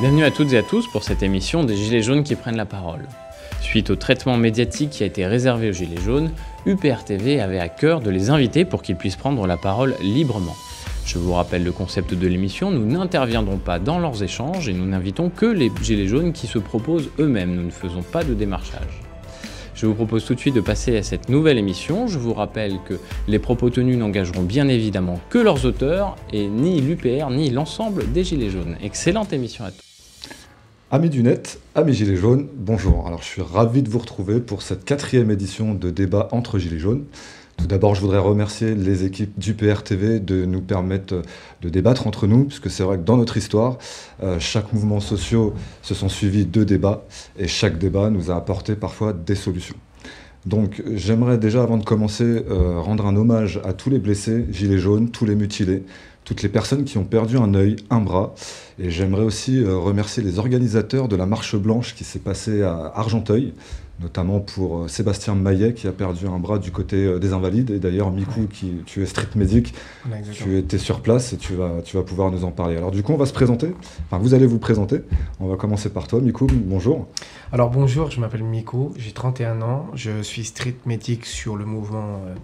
Bienvenue à toutes et à tous pour cette émission des Gilets jaunes qui prennent la parole. Suite au traitement médiatique qui a été réservé aux Gilets jaunes, UPR TV avait à cœur de les inviter pour qu'ils puissent prendre la parole librement. Je vous rappelle le concept de l'émission, nous n'interviendrons pas dans leurs échanges et nous n'invitons que les Gilets jaunes qui se proposent eux-mêmes, nous ne faisons pas de démarchage. Je vous propose tout de suite de passer à cette nouvelle émission. Je vous rappelle que les propos tenus n'engageront bien évidemment que leurs auteurs et ni l'UPR ni l'ensemble des Gilets jaunes. Excellente émission à tous. Amis du net, amis Gilets jaunes, bonjour. Alors je suis ravi de vous retrouver pour cette quatrième édition de débat entre Gilets jaunes. Tout d'abord, je voudrais remercier les équipes du PRTV de nous permettre de débattre entre nous, puisque c'est vrai que dans notre histoire, euh, chaque mouvement social se sont suivis deux débats, et chaque débat nous a apporté parfois des solutions. Donc j'aimerais déjà, avant de commencer, euh, rendre un hommage à tous les blessés, gilets jaunes, tous les mutilés, toutes les personnes qui ont perdu un œil, un bras. Et j'aimerais aussi euh, remercier les organisateurs de la marche blanche qui s'est passée à Argenteuil, notamment pour euh, Sébastien Maillet qui a perdu un bras du côté euh, des Invalides. Et d'ailleurs, Miku, qui, tu es street medic, tu étais sur place et tu vas, tu vas pouvoir nous en parler. Alors du coup, on va se présenter. Enfin, vous allez vous présenter. On va commencer par toi, Miku. Bonjour. Alors bonjour, je m'appelle Miku, j'ai 31 ans. Je suis street medic sur le mouvement euh,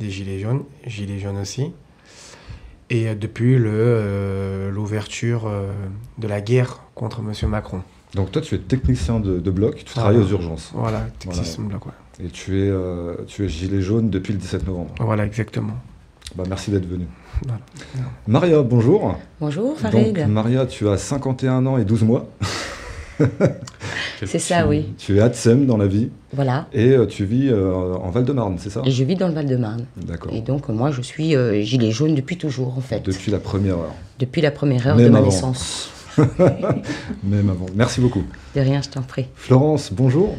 des Gilets jaunes, Gilets jaunes aussi. Et depuis l'ouverture de la guerre contre M. Macron. Donc toi, tu es technicien de, bloc, tu travailles aux urgences. Voilà, technicien de bloc, ouais. Et tu es, euh, tu es gilet jaune depuis le 17 novembre. Voilà, exactement. Bah, merci d'être venu. Maria, bonjour. Bonjour, Farid. Donc, Maria, tu as 51 ans et 12 mois. C'est ça, oui. Tu es ATSEM dans la vie. Voilà. Et euh, tu vis euh, en Val-de-Marne, c'est ça? Et je vis dans le Val-de-Marne. D'accord. Et donc, moi, je suis gilet jaune depuis toujours, en fait. Depuis la première heure. Depuis la première heure de ma naissance. Même avant. Merci beaucoup. De rien, je t'en prie. Florence, bonjour.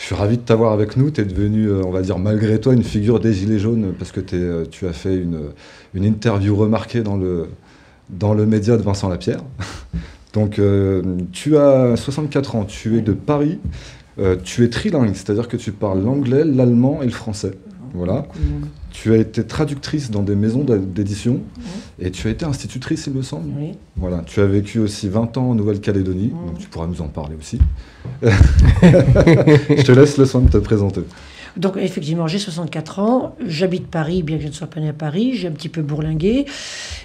Je suis ravi de t'avoir avec nous. Tu es devenue, euh, on va dire, malgré toi, une figure des Gilets jaunes parce que es, euh, tu as fait une, une, interview remarquée dans le, dans le média de Vincent Lapierre. Donc, euh, tu as 64 ans, tu es de Paris, tu es trilingue, c'est-à-dire que tu parles l'anglais, l'allemand et le français. Voilà. Tu as été traductrice dans des maisons d'édition et tu as été institutrice, il me semble. Oui. Voilà. Tu as vécu aussi 20 ans en Nouvelle-Calédonie, donc tu pourras nous en parler aussi. Je te laisse le soin de te présenter. Donc effectivement, j'ai 64 ans, j'habite Paris, bien que je ne sois pas né à Paris, j'ai un petit peu bourlingué.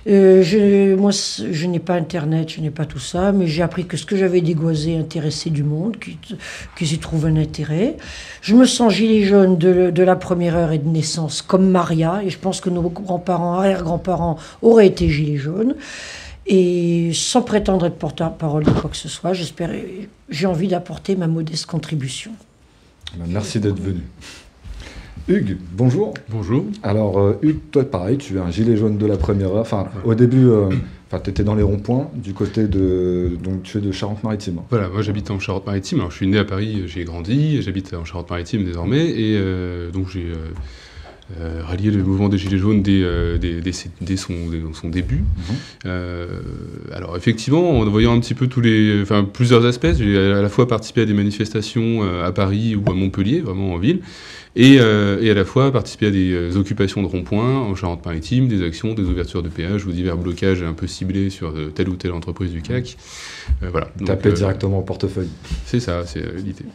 Euh, je, moi, je n'ai pas Internet, je n'ai pas tout ça, mais j'ai appris que ce que j'avais dégoisé intéressait du monde, qu'ils y trouvent un intérêt. Je me sens gilet jaune de, de, la première heure et de naissance, comme Maria, et je pense que nos grands-parents, arrière-grands-parents auraient été gilets jaunes. Et sans prétendre être porte-parole de quoi que ce soit, j'espère, j'ai envie d'apporter ma modeste contribution. Ben, merci d'être venu. Hugues, bonjour. Bonjour. Alors, euh, Hugues, toi, pareil, tu es un gilet jaune de la première heure. Enfin, au début, euh, tu étais dans les ronds-points du côté de. Donc, tu es de Charente-Maritime. Voilà, moi, j'habite en Charente-Maritime. Alors, je suis né à Paris, j'ai grandi, j'habite en Charente-Maritime désormais. Et euh, donc, j'ai euh, rallier le mouvement des Gilets jaunes dès, euh, son, début. Mhm. Euh, alors effectivement, en voyant un petit peu tous les, enfin, plusieurs aspects, j'ai à la fois participé à des manifestations à Paris ou à Montpellier, vraiment en ville, et, à la fois participé à des occupations de ronds-points en Charente-Maritime, des actions, des ouvertures de péage ou divers blocages un peu ciblés sur telle ou telle entreprise du CAC. voilà. Taper directement au portefeuille. C'est ça, c'est l'idée.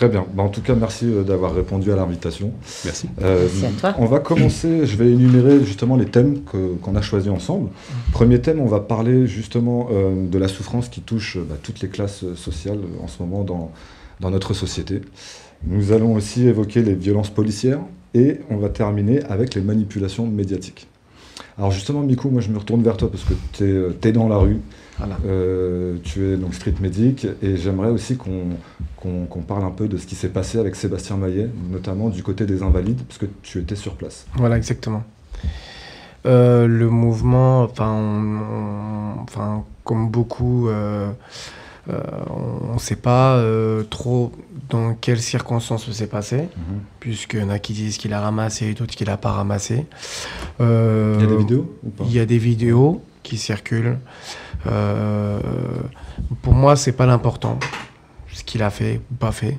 Très bien. Bah, en tout cas, merci euh, d'avoir répondu à l'invitation. Merci. Euh, merci à toi. On va commencer, je vais énumérer justement les thèmes qu'on a choisis ensemble. Premier thème, on va parler justement euh, de la souffrance qui touche bah, toutes les classes sociales en ce moment dans, dans notre société. Nous allons aussi évoquer les violences policières et on va terminer avec les manipulations médiatiques. Alors justement, Miku, moi je me retourne vers toi parce que tu es, dans la rue, euh, tu es donc street medic et j'aimerais aussi qu'on parle un peu de ce qui s'est passé avec Sébastien Maillet, notamment du côté des Invalides, parce que tu étais sur place. Voilà, exactement. Euh, le mouvement, enfin, comme beaucoup, euh, on ne sait pas trop dans quelles circonstances ça s'est passé, mhm. puisqu'il y en a qui disent qu'il a ramassé et d'autres qu'il n'a pas ramassé. il y a des vidéos Il y a des vidéos qui circulent. Euh, pour moi, c'est pas l'important, ce qu'il a fait ou pas fait.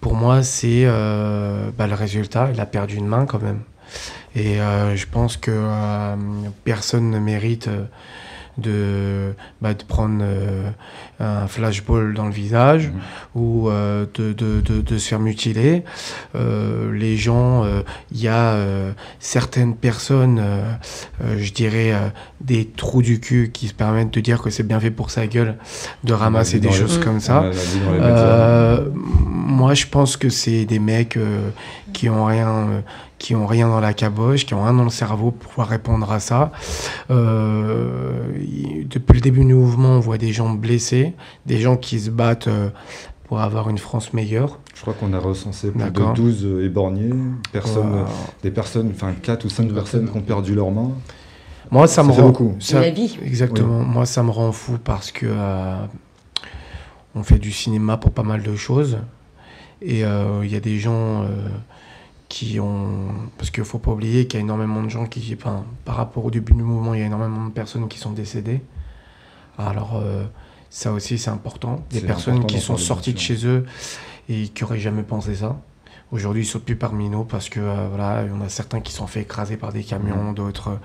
Pour moi, c'est euh, bah, le résultat. Il a perdu une main quand même. Et euh, je pense que personne ne mérite bah, de prendre un flashball dans le visage Mhm. ou de, de, de, de se faire mutiler. les gens, il y a certaines personnes, je dirais, des trous du cul qui se permettent de dire que c'est bien fait pour sa gueule de ramasser des choses les... comme ça. Euh, moi, je pense que c'est des mecs euh, qui ont rien, euh, qui ont rien dans la caboche, qui ont rien dans le cerveau pour pouvoir répondre à ça. Euh, depuis le début du mouvement, on voit des gens blessés, des gens qui se battent pour avoir une France meilleure. Je crois qu'on a recensé plus de 12 éborgnés, personnes, wow. des personnes, enfin 4 ou 5 personnes qui ont perdu leurs mains. Moi, ça, ça me rend beaucoup. Ça, la vie. Exactement. Oui. Moi, ça me rend fou parce que on fait du cinéma pour pas mal de choses. Et il euh, y a des gens euh, qui ont. Parce qu'il ne faut pas oublier qu'il y a énormément de gens qui. Enfin, par rapport au début du mouvement, il y a énormément de personnes qui sont décédées. Alors, euh, ça aussi, c'est important. Des personnes important qui sont sorties de chez eux et qui n'auraient jamais pensé ça. Aujourd'hui, ils ne sont plus parmi nous parce que voilà, on a certains qui sont fait écraser par des camions, mmh. d'autres.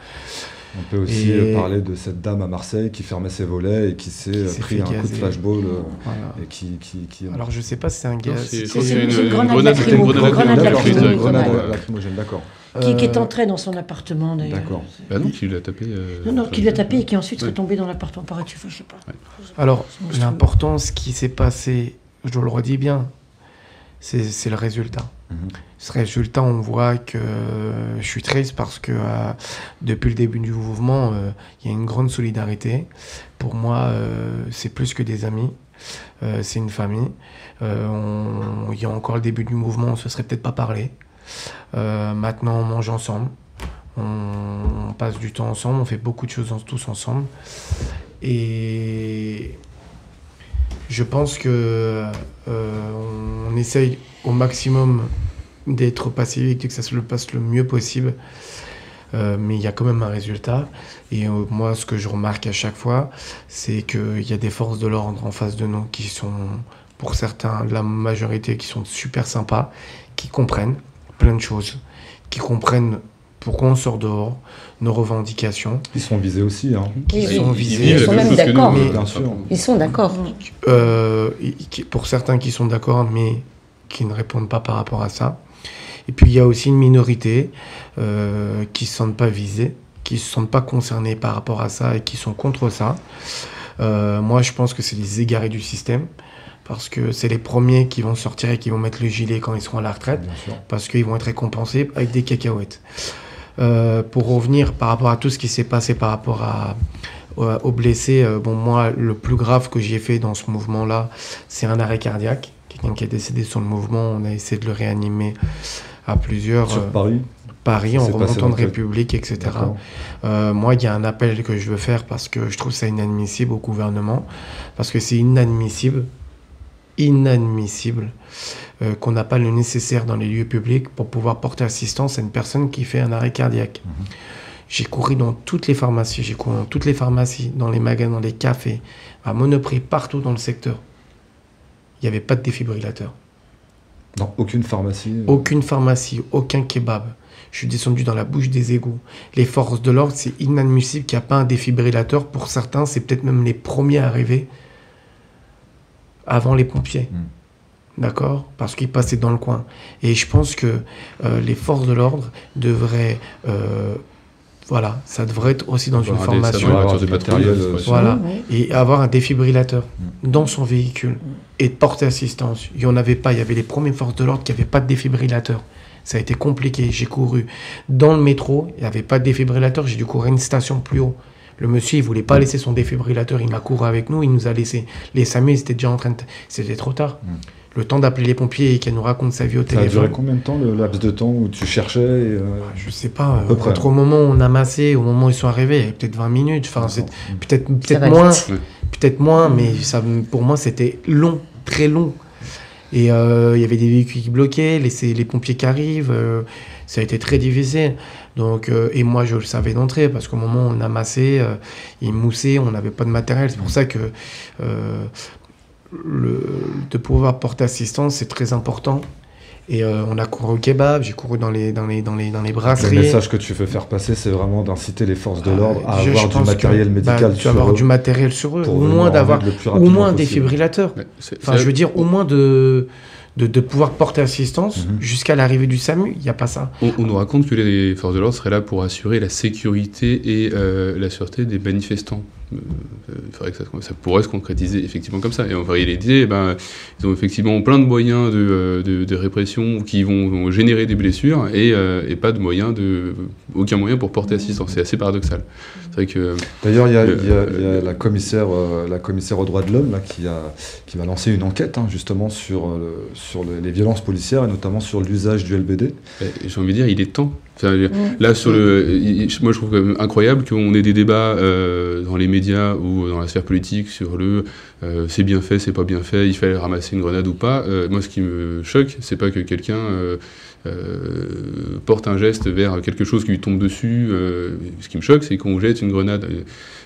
On peut aussi et... parler de cette dame à Marseille qui fermait ses volets et qui s'est pris un gazé. coup de flashball voilà. et qui, qui, qui, Alors je sais pas si c'est un gaz. C'est une, une, grenade lacrymogène. D'accord. Qui, qui, est entré dans son appartement d'ailleurs. D'accord. Bah non, qui l'a tapé. Euh, non, non, qui l'a tapé et qui ensuite serait tombé dans l'appartement par dessus je sais pas. Ouais. Alors l'important, ce qui s'est passé, je le redis bien, c'est le résultat. Mmh. Ce résultat, on voit que euh, je suis triste parce que euh, depuis le début du mouvement, il euh, y a une grande solidarité. Pour moi, c'est plus que des amis. c'est une famille. Il y a encore le début du mouvement, on ne se serait peut-être pas parlé. Maintenant, on mange ensemble. On, passe du temps ensemble. On fait beaucoup de choses tous ensemble. Et je pense que euh, on essaye au maximum d'être pacifique et que ça se passe le mieux possible. Euh, mais il y a quand même un résultat. Et euh, moi, ce que je remarque à chaque fois, c'est qu'il y a des forces de l'ordre en face de nous qui sont, pour certains, la majorité, qui sont super sympas, qui comprennent plein de choses, qui comprennent pourquoi on sort dehors, nos revendications. Ils sont visés aussi. Hein. Ils, sont ils, visés. Ils, sont même d'accord. Bien sûr. Ils sont d'accord. Euh, pour certains qui sont d'accord, mais qui ne répondent pas par rapport à ça. Et puis il y a aussi une minorité euh, qui ne se sentent pas visés, qui ne se sentent pas concernés par rapport à ça et qui sont contre ça. Euh, moi, je pense que c'est les égarés du système parce que c'est les premiers qui vont sortir et qui vont mettre le gilet quand ils seront à la retraite, parce qu'ils vont être récompensés avec des cacahuètes. Euh, pour revenir par rapport à tout ce qui s'est passé par rapport à, euh, aux blessés, euh, bon, moi, le plus grave que j'ai fait dans ce mouvement-là, c'est un arrêt cardiaque. Quelqu'un qui est décédé sur le mouvement, on a essayé de le réanimer à plusieurs. Sur Paris Paris, en remontant de République, etc. Euh, moi, il y a un appel que je veux faire parce que je trouve ça inadmissible au gouvernement, parce que c'est inadmissible, inadmissible euh, qu'on n'a pas le nécessaire dans les lieux publics pour pouvoir porter assistance à une personne qui fait un arrêt cardiaque. Mmh. J'ai couru dans toutes les pharmacies, j'ai couru dans toutes les pharmacies, dans les magasins, dans les cafés, à Monoprix, partout dans le secteur. Il n'y avait pas de défibrillateur. Dans aucune pharmacie euh... Aucune pharmacie, aucun kebab. Je suis descendu dans la bouche des égouts. Les forces de l'ordre, c'est inadmissible qu'il n'y a pas un défibrillateur. Pour certains, c'est peut-être même les premiers à arriver avant les pompiers. Mmh. D'accord? Parce qu'ils passaient dans le coin. Et je pense que euh, les forces de l'ordre devraient. Euh, voilà, ça devrait être aussi dans une formation. Matériel, voilà. Et avoir un défibrillateur mmh. dans son véhicule et de porter assistance. Il n'y en avait pas. Il y avait les premières forces de l'ordre qui n'avaient pas de défibrillateur. Ça a été compliqué. J'ai couru dans le métro. Il n'y avait pas de défibrillateur. J'ai dû courir une station plus haut. Le monsieur, il voulait pas laisser son défibrillateur. Il m'a couru avec nous. Il nous a laissé. Les SAMU, ils étaient déjà en train de. C'était trop tard. Mm. Le temps d'appeler les pompiers et qu'elle nous raconte sa vie au ça téléphone. Ça a duré combien de temps, le laps de temps où tu cherchais et euh... Je sais pas. Euh, entre au moment où on a massé, au moment où ils sont arrivés, il y avait peut-être 20 minutes. Enfin, peut-être peut-être moins. Peut-être moins, mais ça, pour moi, c'était long, très long. Et euh, il y avait des véhicules qui bloquaient, les, les pompiers qui arrivent. Euh, ça a été très difficile. Donc, euh, et moi, je le savais d'entrée, parce qu'au moment où on a massé, euh, il moussait, on n'avait pas de matériel. C'est pour ça que euh, le, de pouvoir porter assistance, c'est très important. Et euh, on a couru au kebab, j'ai couru dans les, dans, les, dans, les, dans les brasseries. Le message que tu veux faire passer, c'est vraiment d'inciter les forces de Ah, l'ordre à je- avoir je du matériel que, médical bah, sur avoir eux du matériel sur eux, au moins d'avoir au moins un possible. défibrillateur. Ouais, c'est- Enfin, je veux dire, au moins de, de, de pouvoir porter assistance Mhm. jusqu'à l'arrivée du SAMU. Il n'y a pas ça. On, on nous raconte que les forces de l'ordre seraient là pour assurer la sécurité et euh, la sûreté des manifestants. Euh, il faudrait que ça, ça pourrait se concrétiser effectivement comme ça. Et en réalité, eh ben, ils ont effectivement plein de moyens de, euh, de, de répression qui vont, vont générer des blessures et, euh, et pas de moyens de, aucun moyen pour porter assistance. C'est assez paradoxal. C'est vrai que D'ailleurs, il y a, y y la, commissaire, euh, la commissaire aux droits de l'homme là, qui, a, qui va lancer une enquête hein, justement sur, euh, le- sur le- les violences policières et notamment sur l'usage du LBD. J'ai envie de dire, il est temps. Dire, Là, sur le, moi, je trouve quand même incroyable qu'on ait des débats euh, dans les médias ou dans la sphère politique sur le euh, c'est bien fait, c'est pas bien fait, il fallait ramasser une grenade ou pas. Euh, moi, ce qui me choque, c'est pas que quelqu'un euh, porte un geste vers quelque chose qui lui tombe dessus. euh, ce qui me choque, c'est qu'on jette une grenade,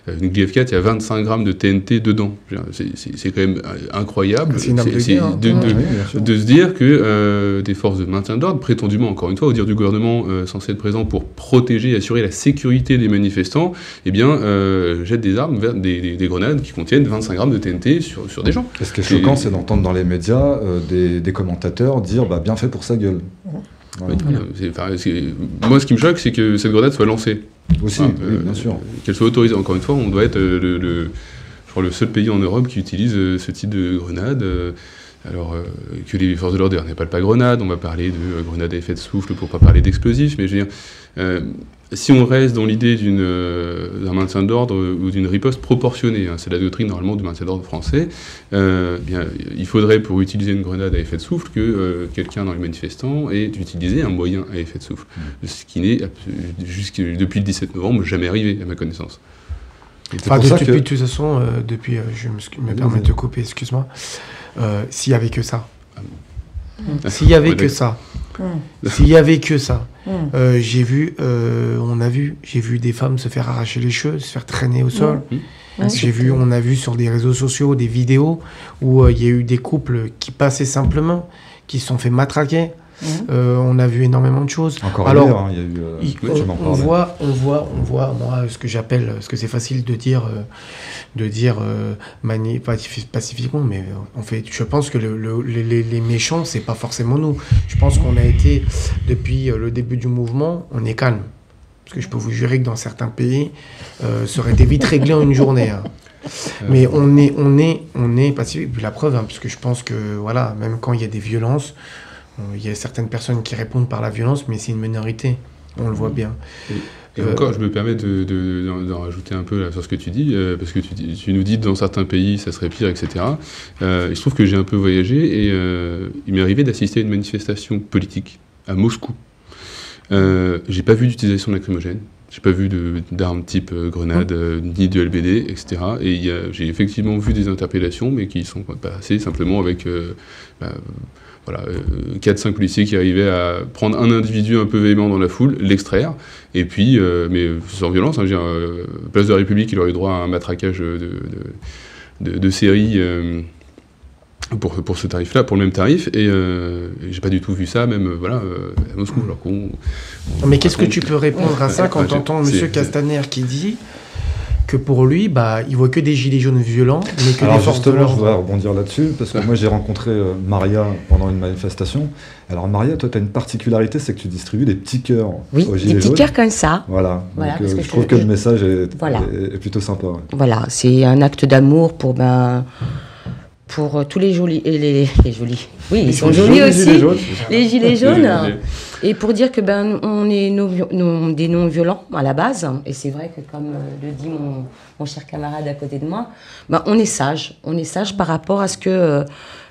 euh, une GF4, il y a 25 grammes de TNT dedans. C'est quand même incroyable. Une de hein. de- de- Oui, bien sûr. de se dire que euh, des forces de maintien de l'ordre, prétendument, encore une fois, au dire du gouvernement euh, censé être présent pour protéger et assurer la sécurité des manifestants, eh bien, euh, jettent des armes, vers des, des- des grenades qui contiennent 25 grammes de TNT sur, sur des gens. Et ce qui est choquant, c'est d'entendre dans les médias euh, des, des commentateurs dire bah, bien fait pour sa gueule. Voilà. Oui, c'est- enfin, c'est- moi, ce qui me choque, c'est que cette grenade soit lancée. Aussi, Enfin, oui, euh, bien sûr. Qu'elle soit autorisée. Encore une fois, on doit être euh, le, seul pays en Europe qui utilise euh, ce type de grenade. alors euh, que les forces de l'ordre n'aient pas grenade, on va parler de euh, grenade à effet de souffle pour pas parler d'explosifs, mais je veux dire, euh, si on reste dans l'idée d'une, euh, d'un maintien d'ordre ou d'une riposte proportionnée, hein, c'est la doctrine normalement du maintien d'ordre français, euh, bien, il faudrait pour utiliser une grenade à effet de souffle que euh, quelqu'un dans les manifestants ait utilisé un moyen à effet de souffle, ce qui n'est depuis le 17 novembre jamais arrivé à ma connaissance. Enfin, de- depuis, que- de toute façon, euh, depuis, euh, je me, me permets de couper, excuse-moi. Euh, S'il y avait que ça. Ah, S'il y avait Ouais, que d'accord. ça. Mm. S'il y avait que ça. Mm. Euh, j'ai vu, euh, on a vu, j'ai vu des femmes se faire arracher les cheveux, se faire traîner au sol. Ouais. J'ai vu, on a vu sur des réseaux sociaux des vidéos où euh, il y a eu des couples qui passaient simplement, qui se sont fait matraquer. Euh, on a vu énormément de choses. Encore Alors, hein, il y a eu. euh, on, voit, on voit, on voit, moi, ce que j'appelle, ce que c'est facile de dire, euh, de dire mani- pacifiquement, mais en fait, je pense que le- le- les, les- méchants, c'est pas forcément nous. Je pense qu'on a été, depuis le début du mouvement, on est calme. Parce que je peux vous jurer que dans certains pays, ça aurait été vite réglé en une journée. hein. Mais on est, on est, on est pacifique. La preuve, hein, parce que je pense que voilà, même quand il y a des violences, il y a certaines personnes qui répondent par la violence, mais c'est une minorité. On le voit bien. Et Euh, encore, je me permets de, de- d'en, rajouter un peu là, sur ce que tu dis, euh, parce que tu, nous dis dans certains pays ça serait pire, etc. Euh, il se trouve que j'ai un peu voyagé et euh, il m'est arrivé d'assister à une manifestation politique à Moscou. Euh, j'ai pas vu d'utilisation lacrymogène, j'ai pas vu d'armes type euh, grenade, euh, ni de LBD, etc. Et j'ai effectivement vu des interpellations, mais qui sont passées simplement avec euh, bah, voilà, 4-5 policiers qui arrivaient à prendre un individu un peu véhément dans la foule, l'extraire, et puis, euh, mais sans violence, hein, je veux dire, euh, place de la République, il aurait eu droit à un matraquage de, de, de- de série euh, pour, pour ce tarif-là, pour le même tarif, et, euh, j'ai pas du tout vu ça, même euh, voilà, euh, à Moscou. Alors qu'on, on Mais qu'est-ce que tu peux répondre à ça quand tu entends M. Castaner qui dit que pour lui, bah, il voit que des gilets jaunes violents, mais que Alors des justement, je voudrais rebondir là-dessus, parce que moi j'ai rencontré euh, Maria pendant une manifestation. Alors Maria, toi tu as une particularité, c'est que tu distribues des petits cœurs Oui, aux des gilets petits jaunes. cœurs comme ça. Voilà, Voilà, Donc, parce euh, que je je- trouve que je- le message est, Voilà. est- est plutôt sympa. ouais. Voilà, c'est un acte d'amour pour ben pour euh, tous les jolis et les, les jolis. Oui, ils sont jolis Jolis aussi. gilets jaunes. Les gilets jaunes. Et pour dire que ben on est non- non- des non-violents à la base, et c'est vrai que comme euh, le dit mon, mon cher camarade à côté de moi, ben on est sage, on est sage par rapport à ce que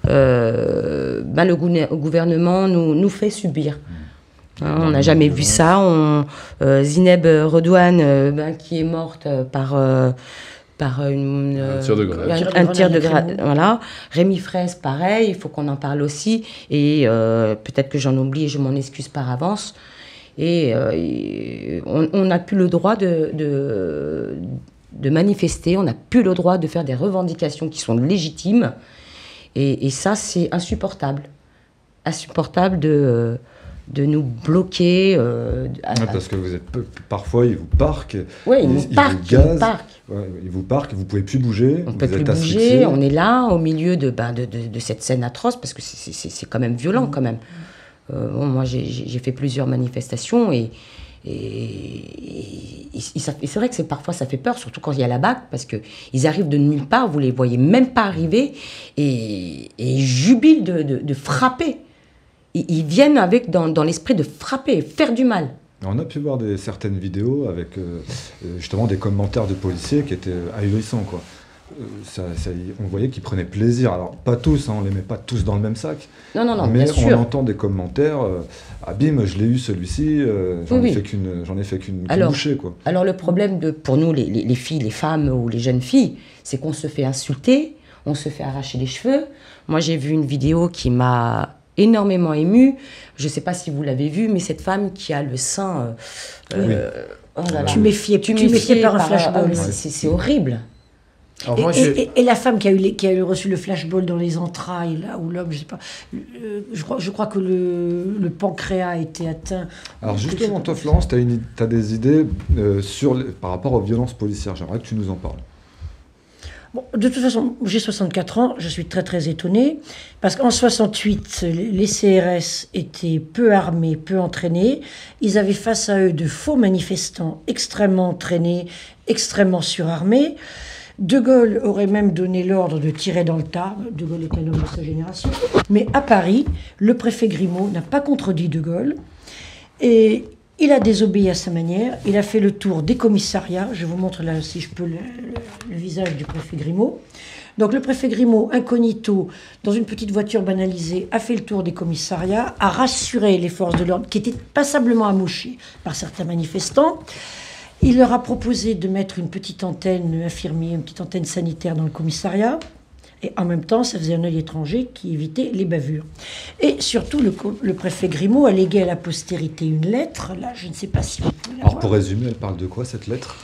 euh, ben le gouver- gouvernement nous, nous fait subir. Hein, on n'a jamais vu ça. On, euh, Zineb Redouane, ben, qui est morte par euh, par une, Un tir de grenade. un, un tir de grenade. Voilà. Rémi Fraisse, pareil, il faut qu'on en parle aussi. Et euh, peut-être que j'en oublie et je m'en excuse par avance. Et, euh, et on on n'a plus le droit de, de, de manifester, on n'a plus le droit de faire des revendications qui sont légitimes. Et, et ça, c'est insupportable. insupportable de, euh, de nous bloquer. euh, à- parce que vous êtes parfois ils vous parquent, Ouais, ils ils- nous ils vous parquent, ils nous gazent. parquent. ouais, ils vous parquent, vous pouvez plus bouger, On vous peut plus bouger, on est là, au milieu de, ben, de, de- de cette scène atroce, parce que c'est- quand même violent, quand même. Euh, bon, moi, j'ai- fait plusieurs manifestations, et, c'est vrai que parfois ça fait peur, surtout quand il y a la BAC, parce qu'ils arrivent de nulle part, vous les voyez même pas arriver, et, et ils jubilent de, de- de frapper. Ils, ils viennent avec dans, dans l'esprit de frapper, faire du mal. On a pu voir des, certaines vidéos avec euh, euh, justement des commentaires de policiers qui étaient ahurissants. Quoi. Euh, ça- ça- on voyait qu'ils prenaient plaisir. Alors, pas tous, hein, on les met pas tous dans le même sac. Non, non, non, mais bien on sûr. entend des commentaires. euh, ah, bim, je l'ai eu celui-ci, euh, j'en Oui, ai oui. ai fait qu'une Alors, bouchée, quoi. Alors le problème de, pour nous, les, les- les filles, les femmes ou les jeunes filles, c'est qu'on se fait insulter, on se fait arracher les cheveux. Moi, j'ai vu une vidéo qui m'a énormément émue. Je ne sais pas si vous l'avez vue, mais cette femme qui a le sein... euh, euh, oh là là. Tu méfiais, tu méfiais par un flashball. ah, c'est- horrible. Alors Et, moi, et- je- et- et la femme qui a, eu les- qui a eu reçu le flashball dans les entrailles, là, ou l'homme, je sais pas, euh, je, crois, je crois que le, le pancréas a été atteint. Alors justement, toi, Florence, tu as, des idées euh, sur les- par rapport aux violences policières. J'aimerais que tu nous en parles. De toute façon, j'ai 64 ans, je suis très très étonnée, parce qu'en 68, les les CRS étaient peu armés, peu entraînés. Ils avaient face à eux de faux manifestants extrêmement entraînés, extrêmement surarmés. De Gaulle aurait même donné l'ordre de tirer dans le tas. De Gaulle est un homme de sa génération. Mais à Paris, le préfet Grimaud n'a pas contredit De Gaulle. Et il a désobéi à sa manière. Il a fait le tour des commissariats. Je vous montre là, si je peux, le, visage du préfet Grimaud. Donc le préfet Grimaud, incognito, dans une petite voiture banalisée, a fait le tour des commissariats, a rassuré les forces de l'ordre, qui étaient passablement amochées par certains manifestants. Il leur a proposé de mettre une petite antenne infirmière, une petite antenne sanitaire dans le commissariat. Et en même temps, ça faisait un œil étranger qui évitait les bavures. Et surtout, le, préfet Grimaud a légué à la postérité une lettre. Là, je ne sais pas si vous pouvez la Alors voir. pour résumer, elle parle de quoi cette lettre?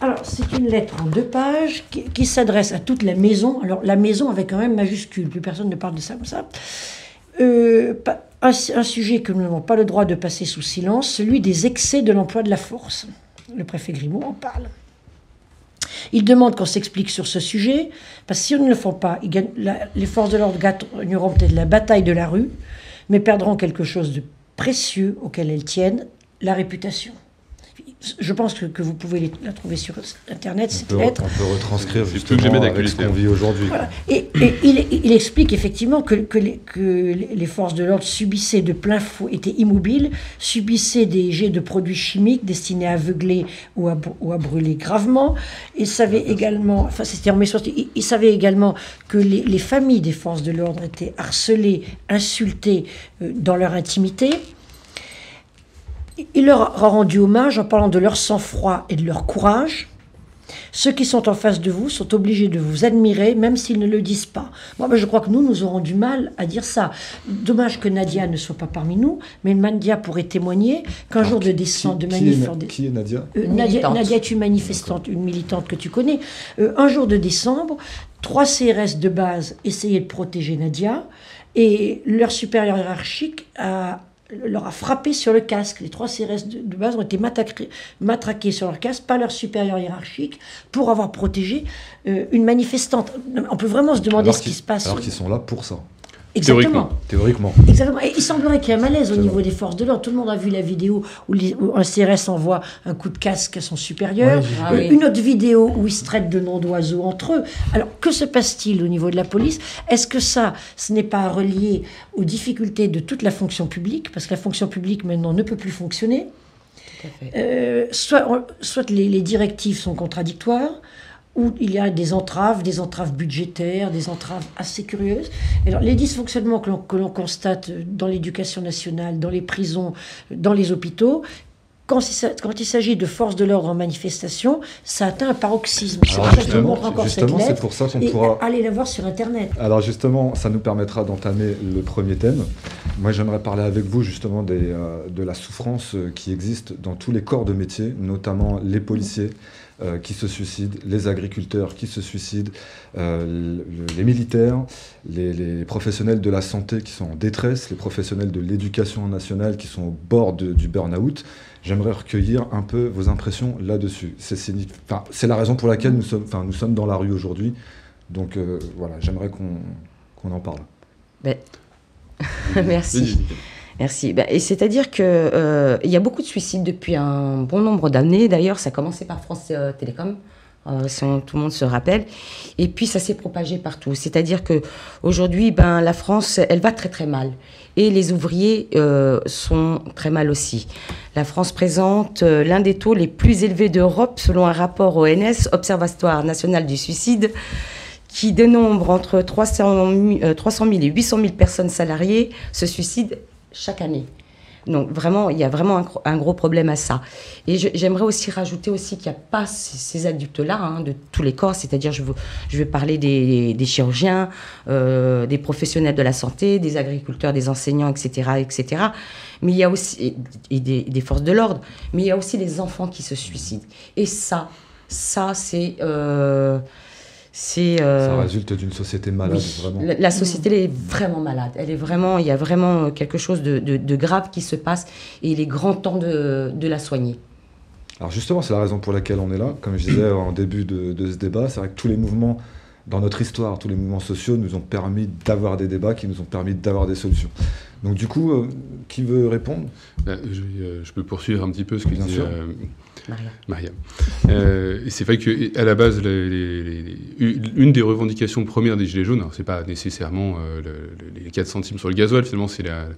Alors, c'est une lettre en deux pages qui, qui s'adresse à toute la maison. Alors, la maison avec un même majuscule, plus personne ne parle de ça comme ça. Euh, un sujet que nous n'avons pas le droit de passer sous silence, celui des excès de l'emploi de la force. Le préfet Grimaud en parle. Il demande qu'on s'explique sur ce sujet, parce que si on ne le fait pas, ils les forces de l'ordre gagneront peut-être la bataille de la rue, mais perdront quelque chose de précieux auquel elles tiennent, la réputation. Je pense que, que vous pouvez la trouver sur Internet, on cette peut, lettre. on peut retranscrire justement que jamais avec ce d'actualité. qu'on vit aujourd'hui. Voilà. Et, et il, il explique effectivement que, que les, que les forces de l'ordre subissaient de plein fouet, étaient immobiles, subissaient des jets de produits chimiques destinés à aveugler ou à, br- ou à brûler gravement. Il savait également, enfin c'était en mai 60, il, il savait également que les, les familles des forces de l'ordre étaient harcelées, insultées euh, dans leur intimité. Il leur a rendu hommage en parlant de leur sang-froid et de leur courage. Ceux qui sont en face de vous sont obligés de vous admirer, même s'ils ne le disent pas. Moi, ben, je crois que nous, nous aurons du mal à dire ça. Dommage que Nadia ne soit pas parmi nous, mais Nadia pourrait témoigner qu'un jour de qui- descente de qui, qui manif... est, Na- qui est Nadia Euh. Nadia est une manifestante, une militante que tu connais. Euh, un jour de décembre, trois CRS de base essayaient de protéger Nadia et leur supérieur hiérarchique a- leur a frappé sur le casque. Les trois CRS de, de base ont été matraqués, matraqués sur leur casque par leur supérieur hiérarchique pour avoir protégé euh, une manifestante. On peut vraiment se demander Alors ce qui se passe. Alors qu'ils sont là pour ça, Exactement. théoriquement. Exactement. Et il semblerait qu'il y ait un malaise au niveau des forces de l'ordre. Tout le monde a vu la vidéo où, les- où un CRS envoie un coup de casque à son supérieur. Ouais, Ah Euh, oui. Une autre vidéo où ils se traitent de noms d'oiseaux entre eux. Alors, que se passe-t-il au niveau de la police? Est-ce que ça, ce n'est pas relié aux difficultés de toute la fonction publique? Parce que la fonction publique, maintenant, ne peut plus fonctionner. Tout à fait. Euh, soit on- soit les, les directives sont contradictoires, ou il y a des entraves, des entraves budgétaires, des entraves assez curieuses. Alors, les dysfonctionnements que l'on, constate dans l'éducation nationale, dans les prisons, dans les hôpitaux, quand il, s'agit de forces de l'ordre en manifestation, ça atteint un paroxysme. C'est pour ça que je vous justement, montre encore cette justement, c'est lettre. pour ça qu'on pourra allez la voir sur Internet. Alors justement, ça nous permettra d'entamer le premier thème. Moi, j'aimerais parler avec vous justement des, euh, de la souffrance euh, qui existe dans tous les corps de métier, notamment les policiers. Euh, qui se suicident, les agriculteurs qui se suicident, euh, les militaires, les, professionnels de la santé qui sont en détresse, les professionnels de l'éducation nationale qui sont au bord du burn-out. J'aimerais recueillir un peu vos impressions là-dessus. C'est la raison pour laquelle nous sommes, nous sommes dans la rue aujourd'hui. Donc euh, voilà, j'aimerais qu'on en parle. Ben, merci. Merci. Ben, et c'est-à-dire qu'il euh, y a beaucoup de suicides depuis un bon nombre d'années. D'ailleurs, ça a commencé par France euh, Télécom. Euh, si tout le monde se rappelle. Et puis ça s'est propagé partout. C'est-à-dire que aujourd'hui, ben, la France, elle va très très mal. Et les ouvriers sont très mal aussi. La France présente l'un des taux les plus élevés d'Europe selon un rapport ONS, Observatoire national du suicide, qui dénombre entre 300 000, 300 000 et 800 000 personnes salariées se suicident chaque année. Donc vraiment, il y a vraiment un, gros problème à ça. Et j'aimerais aussi rajouter aussi qu'il n'y a pas ces, adultes-là hein, de tous les corps, c'est-à-dire je, je vais parler des, chirurgiens, euh, des professionnels de la santé, des agriculteurs, des enseignants, etc., etc. Mais il y a aussi et des, forces de l'ordre, mais il y a aussi les enfants qui se suicident. Et ça, ça c'est euh, c'est. Euh, ça résulte d'une société malade, vraiment. La, société elle est vraiment malade. Elle est vraiment, il y a vraiment quelque chose de, de, grave qui se passe et il est grand temps de, de la soigner. Alors justement, c'est la raison pour laquelle on est là. Comme je disais en début de, ce débat, c'est vrai que tous les mouvements dans notre histoire, tous les mouvements sociaux nous ont permis d'avoir des débats qui nous ont permis d'avoir des solutions. Donc du coup, euh, qui veut répondre? Bah, euh, je, peux poursuivre un petit peu ce que disait Maria. Euh, et c'est vrai qu'à la base, une des revendications premières des Gilets jaunes, c'est pas nécessairement euh, les 4 centimes sur le gasoil, finalement, c'est la,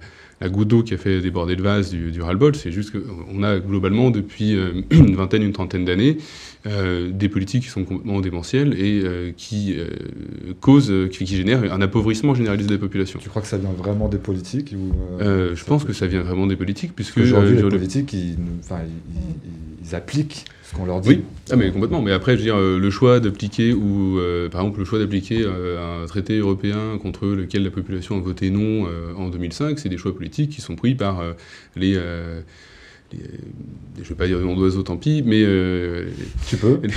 goutte d'eau qui a fait déborder le vase du, du ras-le-bol. C'est juste qu'on a globalement, depuis euh, une vingtaine, une trentaine d'années, des politiques qui sont complètement démentielles et qui causent, qui, génèrent un appauvrissement généralisé des populations. Tu crois que ça vient vraiment des politiques ou, Je pense que ça vient vraiment des politiques, puisque aujourd'hui, les politiques, ils, ils appliquent ce qu'on leur dit. Oui, ah, mais complètement. Mais après, je veux dire, euh, le choix d'appliquer, ou euh, par exemple, le choix d'appliquer euh, un traité européen contre lequel la population a voté non en 2005, c'est des choix politiques qui sont pris par les. je ne vais pas dire nom d'oiseau, tant pis, mais. tu peux.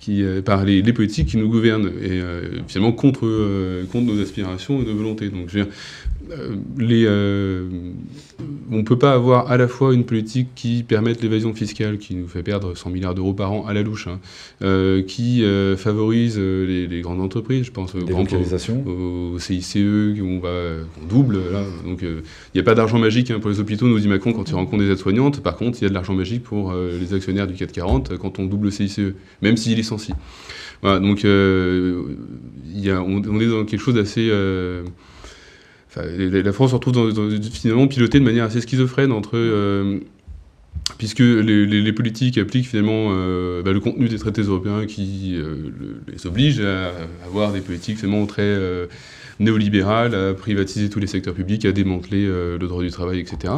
qui, par les, les, politiques qui nous gouvernent, et finalement contre, contre nos aspirations et nos volontés. Donc, je veux dire, les, euh, on ne peut pas avoir à la fois une politique qui permette l'évasion fiscale, qui nous fait perdre 100 milliards d'euros par an à la louche, hein, euh, qui favorise les, grandes entreprises, je pense au, au, CICE, on, va, on double. Là. Donc il n'y a pas d'argent magique hein, pour les hôpitaux, nous dit Macron, quand il rencontre des aides-soignantes. Par contre, il y a de l'argent magique pour les actionnaires du 440 quand on double le CICE, même s'il licencie. Voilà, donc y a, on, on, est dans quelque chose d'assez la France se retrouve finalement pilotée de manière assez schizophrène entre euh, puisque les, politiques appliquent finalement euh, bah, le contenu des traités européens qui euh, les obligent à avoir des politiques finalement très néolibérales, à privatiser tous les secteurs publics, à démanteler le droit du travail, etc.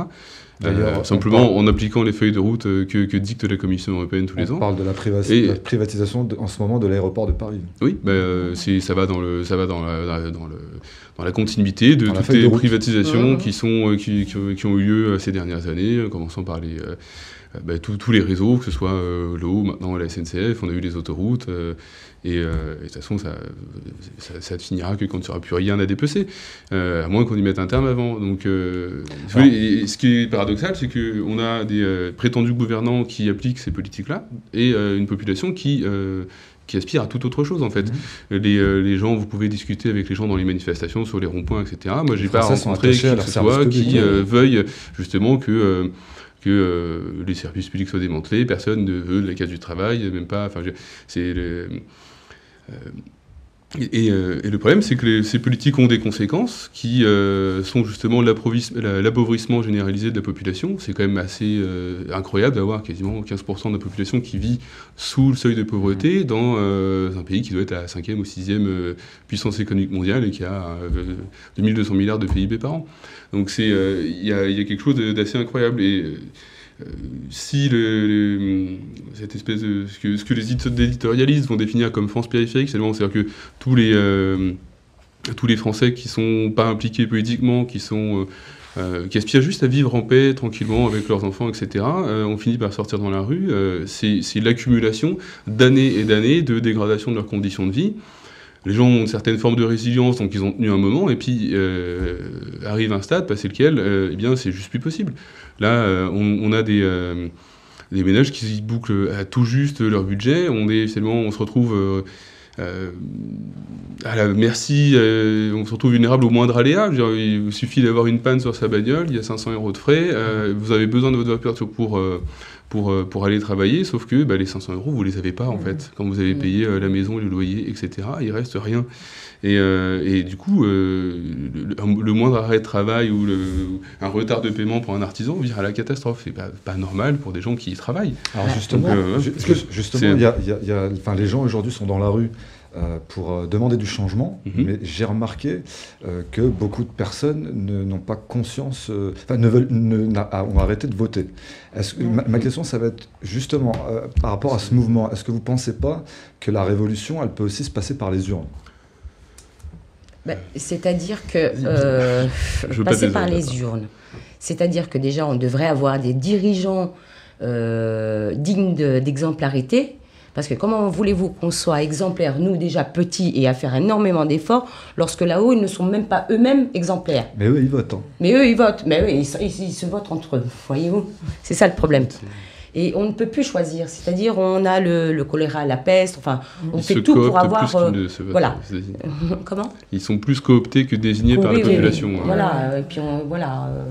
D'ailleurs, simplement en appliquant les feuilles de route que, dicte la Commission européenne tous les ans. On parle de la, privatisation en ce moment de l'aéroport de Paris. Oui, bah, ça va dans le, ça va dans, dans le dans la continuité de toutes les privatisations qui, sont, euh, qui, qui, ont eu lieu euh, ces dernières années, en commençant par les, euh, bah, tous les réseaux, que ce soit l'eau, maintenant la SNCF, on a eu les autoroutes, et, de toute façon, ça, ça, finira que quand il n'y aura plus rien à dépecer, à moins qu'on y mette un terme avant. Donc, ce qui est paradoxal, c'est qu'on a des prétendus gouvernants qui appliquent ces politiques-là, et une population qui qui aspire à toute autre chose en fait. Mhm. Les, euh, les, gens, vous pouvez discuter avec les gens dans les manifestations, sur les ronds-points, etc. Moi, j'ai pas rencontré qui que ce soit qui euh, veuille justement que euh, que les services publics soient démantelés. Personne ne veut de la case du travail, même pas. Enfin, c'est euh, et, le problème, c'est que ces politiques ont des conséquences qui euh, sont justement l'appauvrissement généralisé de la population. C'est quand même assez euh, incroyable d'avoir quasiment 15% de la population qui vit sous le seuil de pauvreté dans un pays qui doit être la cinquième ou sixième puissance économique mondiale et qui a 2200 milliards de PIB par an. Donc il y, a quelque chose d'assez incroyable. Et, euh, si cette espèce de ce que, les éditorialistes vont définir comme France périphérique, c'est-à-dire que tous les euh, tous les Français qui sont pas impliqués politiquement, qui sont euh, qui aspirent juste à vivre en paix, tranquillement, avec leurs enfants, etc., euh, on finit par sortir dans la rue. Euh, c'est c'est l'accumulation d'années et d'années de dégradation de leurs conditions de vie. Les gens ont une certaine forme de résilience, donc ils ont tenu un moment, et puis euh, arrive un stade passé lequel, euh, eh bien, c'est juste plus possible. Là, euh, on, a des, ménages qui bouclent à tout juste leur budget. On est finalement, on se retrouve à la merci, on se retrouve vulnérable au moindre aléa. Dire, il suffit d'avoir une panne sur sa bagnole, il y a 500 euros de frais, vous avez besoin de votre voiture pour, pour, euh, pour aller travailler, sauf que bah, les 500 euros, vous les avez pas en fait. Quand vous avez payé euh, la maison, le loyer, etc., il reste rien. Et, euh, et du coup, euh, le, moindre arrêt de travail ou le, un retard de paiement pour un artisan vire à la catastrophe. C'est pas, pas normal pour des gens qui y travaillent. Alors justement, Donc, euh, justement, y a- y a- y a- les gens aujourd'hui sont dans la rue euh, pour euh, demander du changement, Mhm. mais j'ai remarqué euh, que beaucoup de personnes ne- n'ont pas conscience, euh, enfin, ne veulent, ne- ont arrêté de voter. Est-ce ma, ma question, ça va être justement euh, par rapport à ce mouvement. Est-ce que vous ne pensez pas que la révolution, elle peut aussi se passer par les urnes? Ben, C'est-à-dire que euh, Je passer par les urnes, c'est-à-dire que déjà on devrait avoir des dirigeants euh, dignes de- d'exemplarité. Parce que comment voulez-vous qu'on soit exemplaires, nous déjà petits, et à faire énormément d'efforts, lorsque là-haut, ils ne sont même pas eux-mêmes exemplaires? Mais eux, ils votent. hein. Mais eux, ils votent. Mais eux, ils, se- ils- ils se votent entre eux, voyez-vous? C'est ça le problème. Et on ne peut plus choisir. C'est-à-dire, on a le, le choléra, la peste, enfin, on Ils fait tout pour avoir... plus euh, ne voilà. Comment? Ils sont plus cooptés que désignés par oui, la oui. population. hein. Voilà, euh, et puis on- voilà. euh,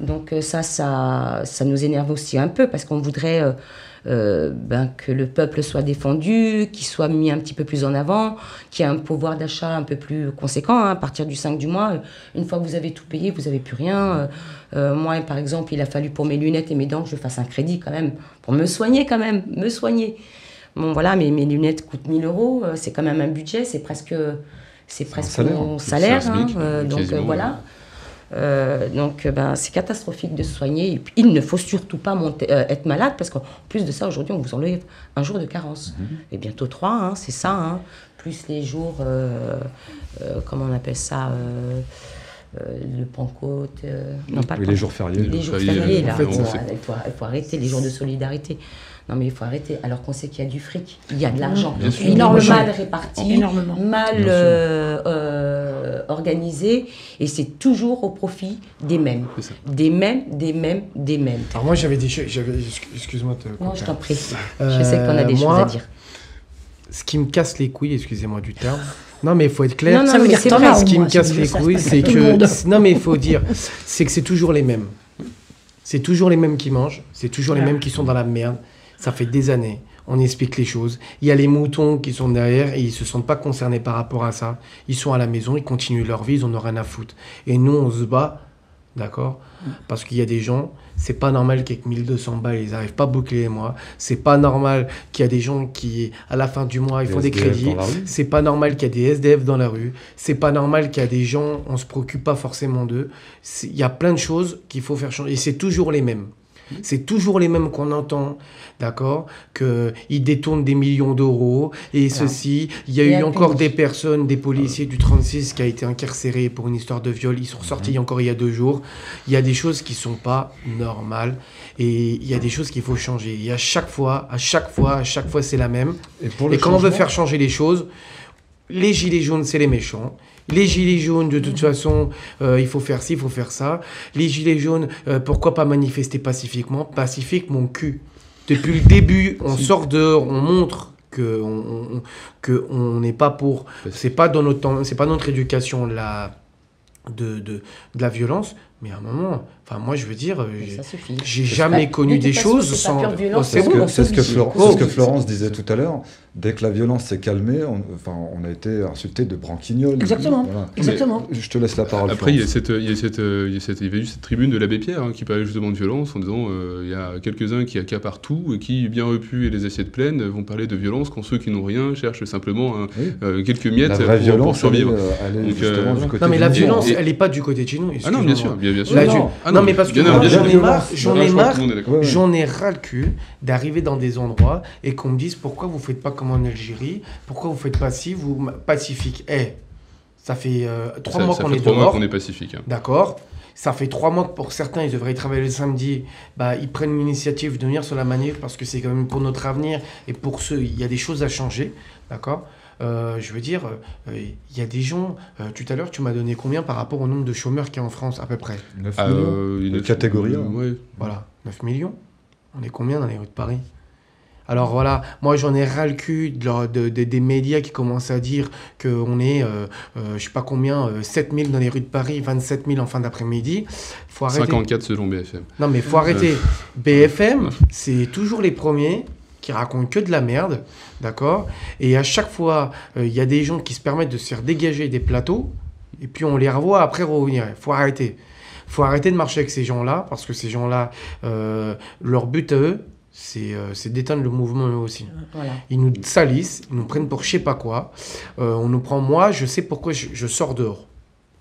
donc ça, ça, ça nous énerve aussi un peu parce qu'on voudrait euh, euh, ben, que le peuple soit défendu, qu'il soit mis un petit peu plus en avant, qu'il y ait un pouvoir d'achat un peu plus conséquent. hein. à partir du 5 du mois, une fois que vous avez tout payé, vous n'avez plus rien. Euh, euh, moi, par exemple, il a fallu pour mes lunettes et mes dents que je fasse un crédit quand même, pour me soigner quand même, me soigner. Bon voilà, mes, mes lunettes coûtent 1000 euros, c'est quand même un budget, c'est presque, c'est presque salaire. mon salaire. hein, euh, donc euh, voilà. Euh, donc euh, ben, c'est catastrophique de se soigner. Il ne faut surtout pas monter, euh, être malade parce qu'en plus de ça, aujourd'hui, on vous enlève un jour de carence. Et bientôt trois, hein, c'est ça. hein. Plus les jours, euh, comment on appelle ça Le Pentecôte. non, pas le les jours fériés. les jours fériés, fériés, là, faut, il faut arrêter les jours de solidarité. Non, mais il faut arrêter, alors qu'on sait qu'il y a du fric, il y a de l'argent, Bien sûr. énormément mal réparti, Énormément. mal euh, euh, organisé, et c'est toujours au profit des mêmes. Des mêmes, des mêmes, des mêmes. Alors moi j'avais des choses, excuse-moi de te Non, couper. je t'en prie. Euh, je sais qu'on a des moi, choses à dire. Ce qui me casse les couilles, excusez-moi du terme. Non mais il faut être clair. Non, non, Ça veut mais dire ce qui me casse les couilles, c'est que non mais il faut dire, c'est que c'est toujours les mêmes. C'est toujours les mêmes qui mangent, c'est toujours les mêmes qui sont dans la merde. Ça fait des années. On explique les choses. Il y a les moutons qui sont derrière et ils se sentent pas concernés par rapport à ça. Ils sont à la maison, ils continuent leur vie, ils en ont rien à foutre. Et nous, on se bat, d'accord Parce qu'il y a des gens, c'est pas normal qu'avec 1200 balles, ils n'arrivent pas à boucler les mois. C'est pas normal qu'il y a des gens qui, à la fin du mois, ils Les font des crédits. C'est pas normal qu'il y a des SDF dans la rue. C'est pas normal qu'il y a des gens, on se préoccupe pas forcément d'eux. Il y a plein de choses qu'il faut faire changer. Et c'est toujours les mêmes. C'est toujours les mêmes qu'on entend, d'accord Qu'ils détournent des millions d'euros et ceci. Il y a Et eu encore des personnes, des policiers du 36 qui a été incarcéré pour une histoire de viol. Ils sont sortis encore il y a deux jours. Il y a des choses qui sont pas normales et il y a des choses qu'il faut changer. Et à chaque fois, à chaque fois, à chaque fois, c'est la même. Et, pour le Et quand on veut faire changer les choses, les gilets jaunes, c'est les méchants. Les gilets jaunes, de toute façon, euh, il faut faire ci, il faut faire ça. Les gilets jaunes, euh, pourquoi pas manifester pacifiquement? Pacifique, mon cul. Depuis le début, on sort dehors, on montre que on, on- que on n'est pas pour. C'est pas dans notre temps- c'est pas notre éducation la de, de, de la violence, mais à un moment, enfin moi je veux dire, j'ai- jamais connu de des choses sans. Oh, C'est ce, bon, que, ce Oh, ce que Florence disait tout à l'heure. Dès que la violence s'est calmée, on, enfin, on a été insulté de branquignol. Exactement. Voilà. Exactement. Je te laisse la parole. Après, il y, a cette, il, y a cette, il, y a cette, il y avait eu cette tribune de l'abbé Pierre hein, qui parlait justement de violence en disant euh, il y a quelques-uns qui accaparent tout et qui, bien repus et les assiettes pleines, vont parler de violence quand ceux qui n'ont rien cherchent simplement Oui. euh, quelques miettes la pour, vraie pour violence, elle est, survivre. elle est Donc, justement euh, du côté Non mais la violence, Et- elle est pas du côté de chez nous. Ah non, bien sûr, bien, bien sûr. Là, Non, je- non. Ah non, mais parce que j'en ai marre, j'en ai marre, j'en ai ras le cul d'arriver dans des endroits et qu'on me dise pourquoi vous faites pas comme en Algérie, pourquoi vous faites pas si, vous pacifique. Eh, ça fait euh, trois Ça- mois ça qu'on fait est trois mois qu'on est pacifique. hein. d'accord Ça fait trois mois que pour certains, ils devraient travailler le samedi. Bah, ils prennent l'initiative de venir sur la manif parce que c'est quand même pour notre avenir et pour ceux, il y a des choses à changer. D'accord euh, je veux dire, euh, il y a des gens. euh, tout à l'heure, tu m'as donné combien par rapport au nombre de chômeurs qu'il y a en France, à peu près 9 Ah, millions une de catégorie A. Ouais. Voilà, 9 millions. On est combien dans les rues de Paris? Alors voilà, moi j'en ai ras le cul de leur- de- de- des médias qui commencent à dire qu'on est, euh, euh, je sais pas combien, euh, 7 000 dans les rues de Paris, 27 000 en fin d'après-midi. Faut arrêter. 54 selon BFM. Non mais faut arrêter. BFM, c'est toujours les premiers qui racontent que de la merde, d'accord? Et à chaque fois, euh, il y a des gens qui se permettent de se faire dégager des plateaux, et puis on les revoit après revenir. Faut arrêter. Faut arrêter de marcher avec ces gens-là, parce que ces gens-là, euh, leur but à eux, c'est euh, c'est d'éteindre le mouvement eux aussi. Voilà. Ils nous salissent, ils nous prennent pour je sais pas quoi. On nous prend, moi, je sais pourquoi je, je sors dehors.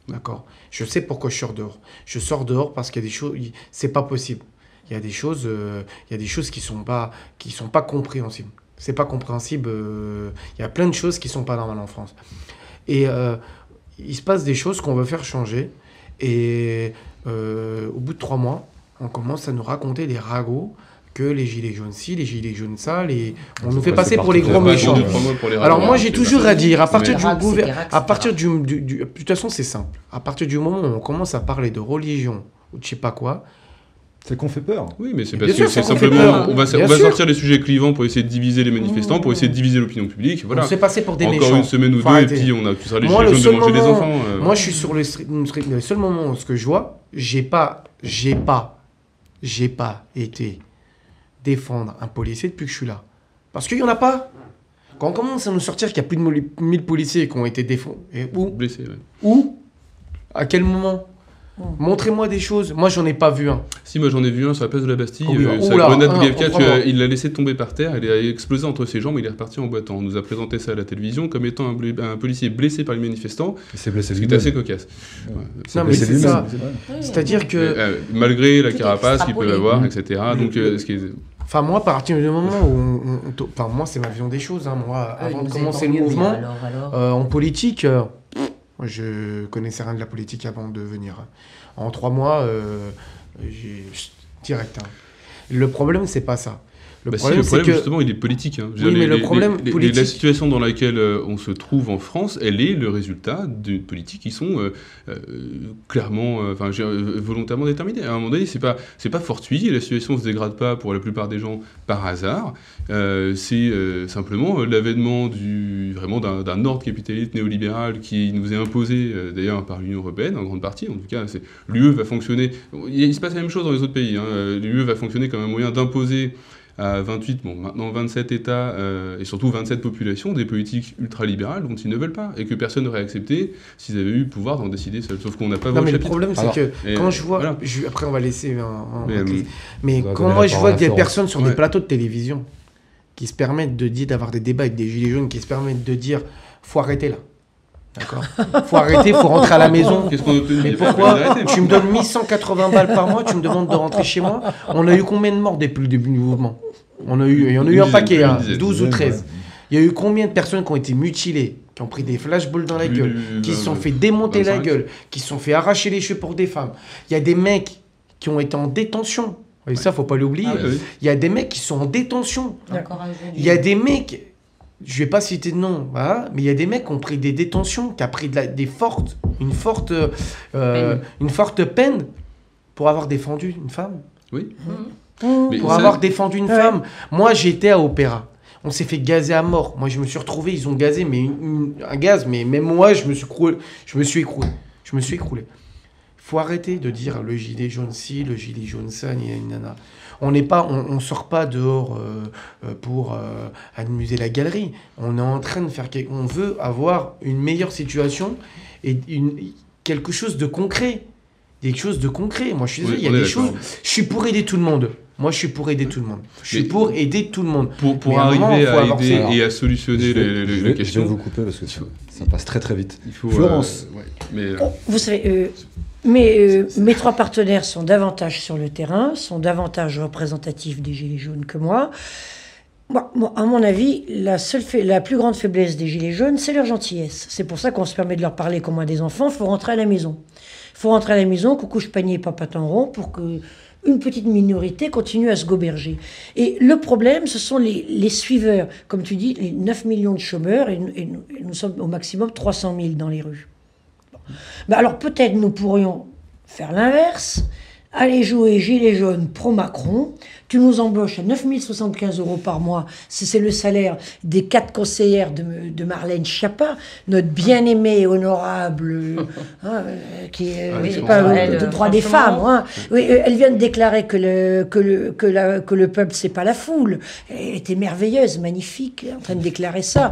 D'accord? Je sais pourquoi je sors dehors. Je sors dehors parce qu'il y a des choses, il- c'est pas possible. Il y a des choses, euh, il y a des choses qui sont pas, qui sont pas compréhensibles. C'est pas compréhensible. euh, il y a plein de choses qui sont pas normales en France. Et euh, il se passe des choses qu'on veut faire changer. Et euh, au bout de trois mois, on commence à nous raconter des ragots que les gilets jaunes ci, les gilets jaunes ça, les... on nous fait passer pour les gros méchants. Alors moi j'ai c'est toujours à dire, à partir du Rack, gouver- c'est Rack, à partir du, du- du- de toute façon c'est simple. À partir du moment où on commence à parler de religion ou de je sais pas quoi, C'est qu'on fait peur. Oui, mais c'est parce que c'est simplement. peur. On va, on sortir les sujets clivants pour essayer de diviser les manifestants, pour essayer de diviser l'opinion publique. Voilà. on s'est passé pour des Encore méchants. une semaine ou deux, et puis on a pu sera les Moi, gilets le de seul manger des moment- enfants. euh. Moi je suis sur le, le seul moment où ce que je vois, j'ai pas, j'ai pas, j'ai pas été défendre un policier depuis que je suis là. Parce qu'il y en a pas. Quand on commence à nous sortir qu'il y a plus de 1000 policiers qui ont été défendus, et où blessés. ouais. Où À quel moment Montrez-moi des choses. Moi, j'en ai pas vu un. Si, moi j'en ai vu un sur la place de la Bastille. Oh oui, euh, sa oula, grenade ah, BF4, oh, vraiment. euh, il l'a laissé tomber par terre, elle a explosé entre ses jambes, il est reparti en boitant. On nous a présenté ça à la télévision comme étant un, policier blessé par les manifestants, Il s'est blessé lui-même. assez cocasse. Ouais. Ouais. Non, mais c'est ça. C'est-à-dire que, euh, malgré la carapace qu'ils peuvent extrapolé. avoir, Mmh. etc. Donc, euh, ce qui est- enfin, moi, à partir du moment où, on- on- on- enfin, moi, c'est ma vision des choses. hein. Moi, Euh, avant de commencer le mouvement, mais Alors, alors. euh, en politique, euh, je connaissais rien de la politique avant de venir. En trois mois, euh, j'ai direct. hein. Le problème, c'est pas ça. Le Bah si, problème, le problème que justement, il est politique. hein. Je veux Oui, dire, mais le problème les- politique- La situation dans laquelle euh, on se trouve en France, elle est le résultat d'une politique qui sont euh, euh, clairement, enfin, volontairement déterminées. À un moment donné, c'est pas, c'est pas fortuit. La situation ne se dégrade pas pour la plupart des gens par hasard. C'est simplement l'avènement du vraiment d'un ordre capitaliste néolibéral qui nous est imposé d'ailleurs par l'Union européenne en grande partie. En tout cas, l'UE va fonctionner. Il, il se passe la même chose dans les autres pays. hein. L'UE va fonctionner comme un moyen d'imposer à 28, bon, maintenant 27 États euh, et surtout 27 populations des politiques ultralibérales dont ils ne veulent pas et que personne n'aurait accepté s'ils avaient eu le pouvoir d'en décider seuls. Sauf qu'on n'a pas non, mais le chapitre. problème, c'est que Et quand je vois, voilà. je- après, on va laisser. un- un- Mais, un- euh, Mais quand moi je vois à des Florence. personnes sur Ouais. des plateaux de télévision qui se permettent de dire d'avoir des débats avec des gilets jaunes, qui se permettent de dire faut arrêter là, d'accord Faut arrêter, faut rentrer à la maison. Qu'est-ce qu'on a obtenu Mais pourquoi tu me donnes 1180 balles par mois, tu me demandes de rentrer chez moi On a eu combien de morts depuis le début du mouvement? On a eu, il y en a eu un paquet, une hein, dizaine. 12 ou Dizaine, 13. ouais. Il y a eu combien de personnes qui ont été mutilées, qui ont pris des flashballs dans la gueule, qui se sont vingt- fait démonter la 25. gueule, qui se sont fait arracher les cheveux pour des femmes. Il y a des mecs qui ont été en détention. Et ça, faut pas l'oublier. Ah oui. Il y a des mecs qui sont en détention. Il y a des mecs, je vais pas citer de nom, voilà, mais il y a des mecs qui ont pris des détentions, qui ont pris de la- des fortes, une forte, euh, Peine. une forte peine pour avoir défendu une femme. Oui. Mmh. Pour ça- avoir défendu une Ouais. femme. Moi, j'étais à Opéra. On s'est fait gazer à mort. Moi, je me suis retrouvé, ils ont gazé, mais une- une- un gaz, mais même moi, je me suis écroulé. Je me suis écroulé. Je me suis écroulé. Faut arrêter de dire le gilet jaune ci, le gilet jaune ça, ni ni nana. On n'est pas, on, on sort pas dehors euh, euh, pour euh, amuser la galerie. On est en train de faire, on veut avoir une meilleure situation et une, quelque chose de concret, quelque chose de concret. Moi, je suis désolé, Oui, il y a des choses. Je suis pour aider tout le monde. Moi, je suis pour aider tout le monde. Je suis Mais- pour aider tout le monde. Pour, pour arriver moment, à aider et à solutionner Je vais- les, les- je les vais- Je questions, vais vous couper parce que ça, ça passe très très vite. il faut. Florence. euh, ouais. Mais, Oh, Vous savez, mes, euh, mes trois partenaires sont davantage sur le terrain, sont davantage représentatifs des Gilets jaunes que moi. À mon avis, la, seule la plus grande faiblesse des Gilets jaunes, c'est leur gentillesse. C'est pour ça qu'on se permet de leur parler comme à des enfants, il faut rentrer à la maison. Il faut rentrer à la maison, coucou, panier, papa rond, pour que une petite minorité continue à se goberger. Et le problème, ce sont les, suiveurs. Comme tu dis, les 9 millions de chômeurs, et, nous, sommes au maximum 300 000 dans les rues. Ben alors peut-être nous pourrions faire l'inverse, aller jouer Gilet jaune pro-Macron, tu nous embauches à 9075 euros par mois, c'est le salaire des quatre conseillères de, Marlène Schiappa, notre bien-aimée, honorable, hein, qui est ah, pas le, droit des femmes. Hein. elle vient de déclarer que le, que le, que la, que le peuple, c'est pas la foule. Elle était merveilleuse, magnifique, en train de déclarer ça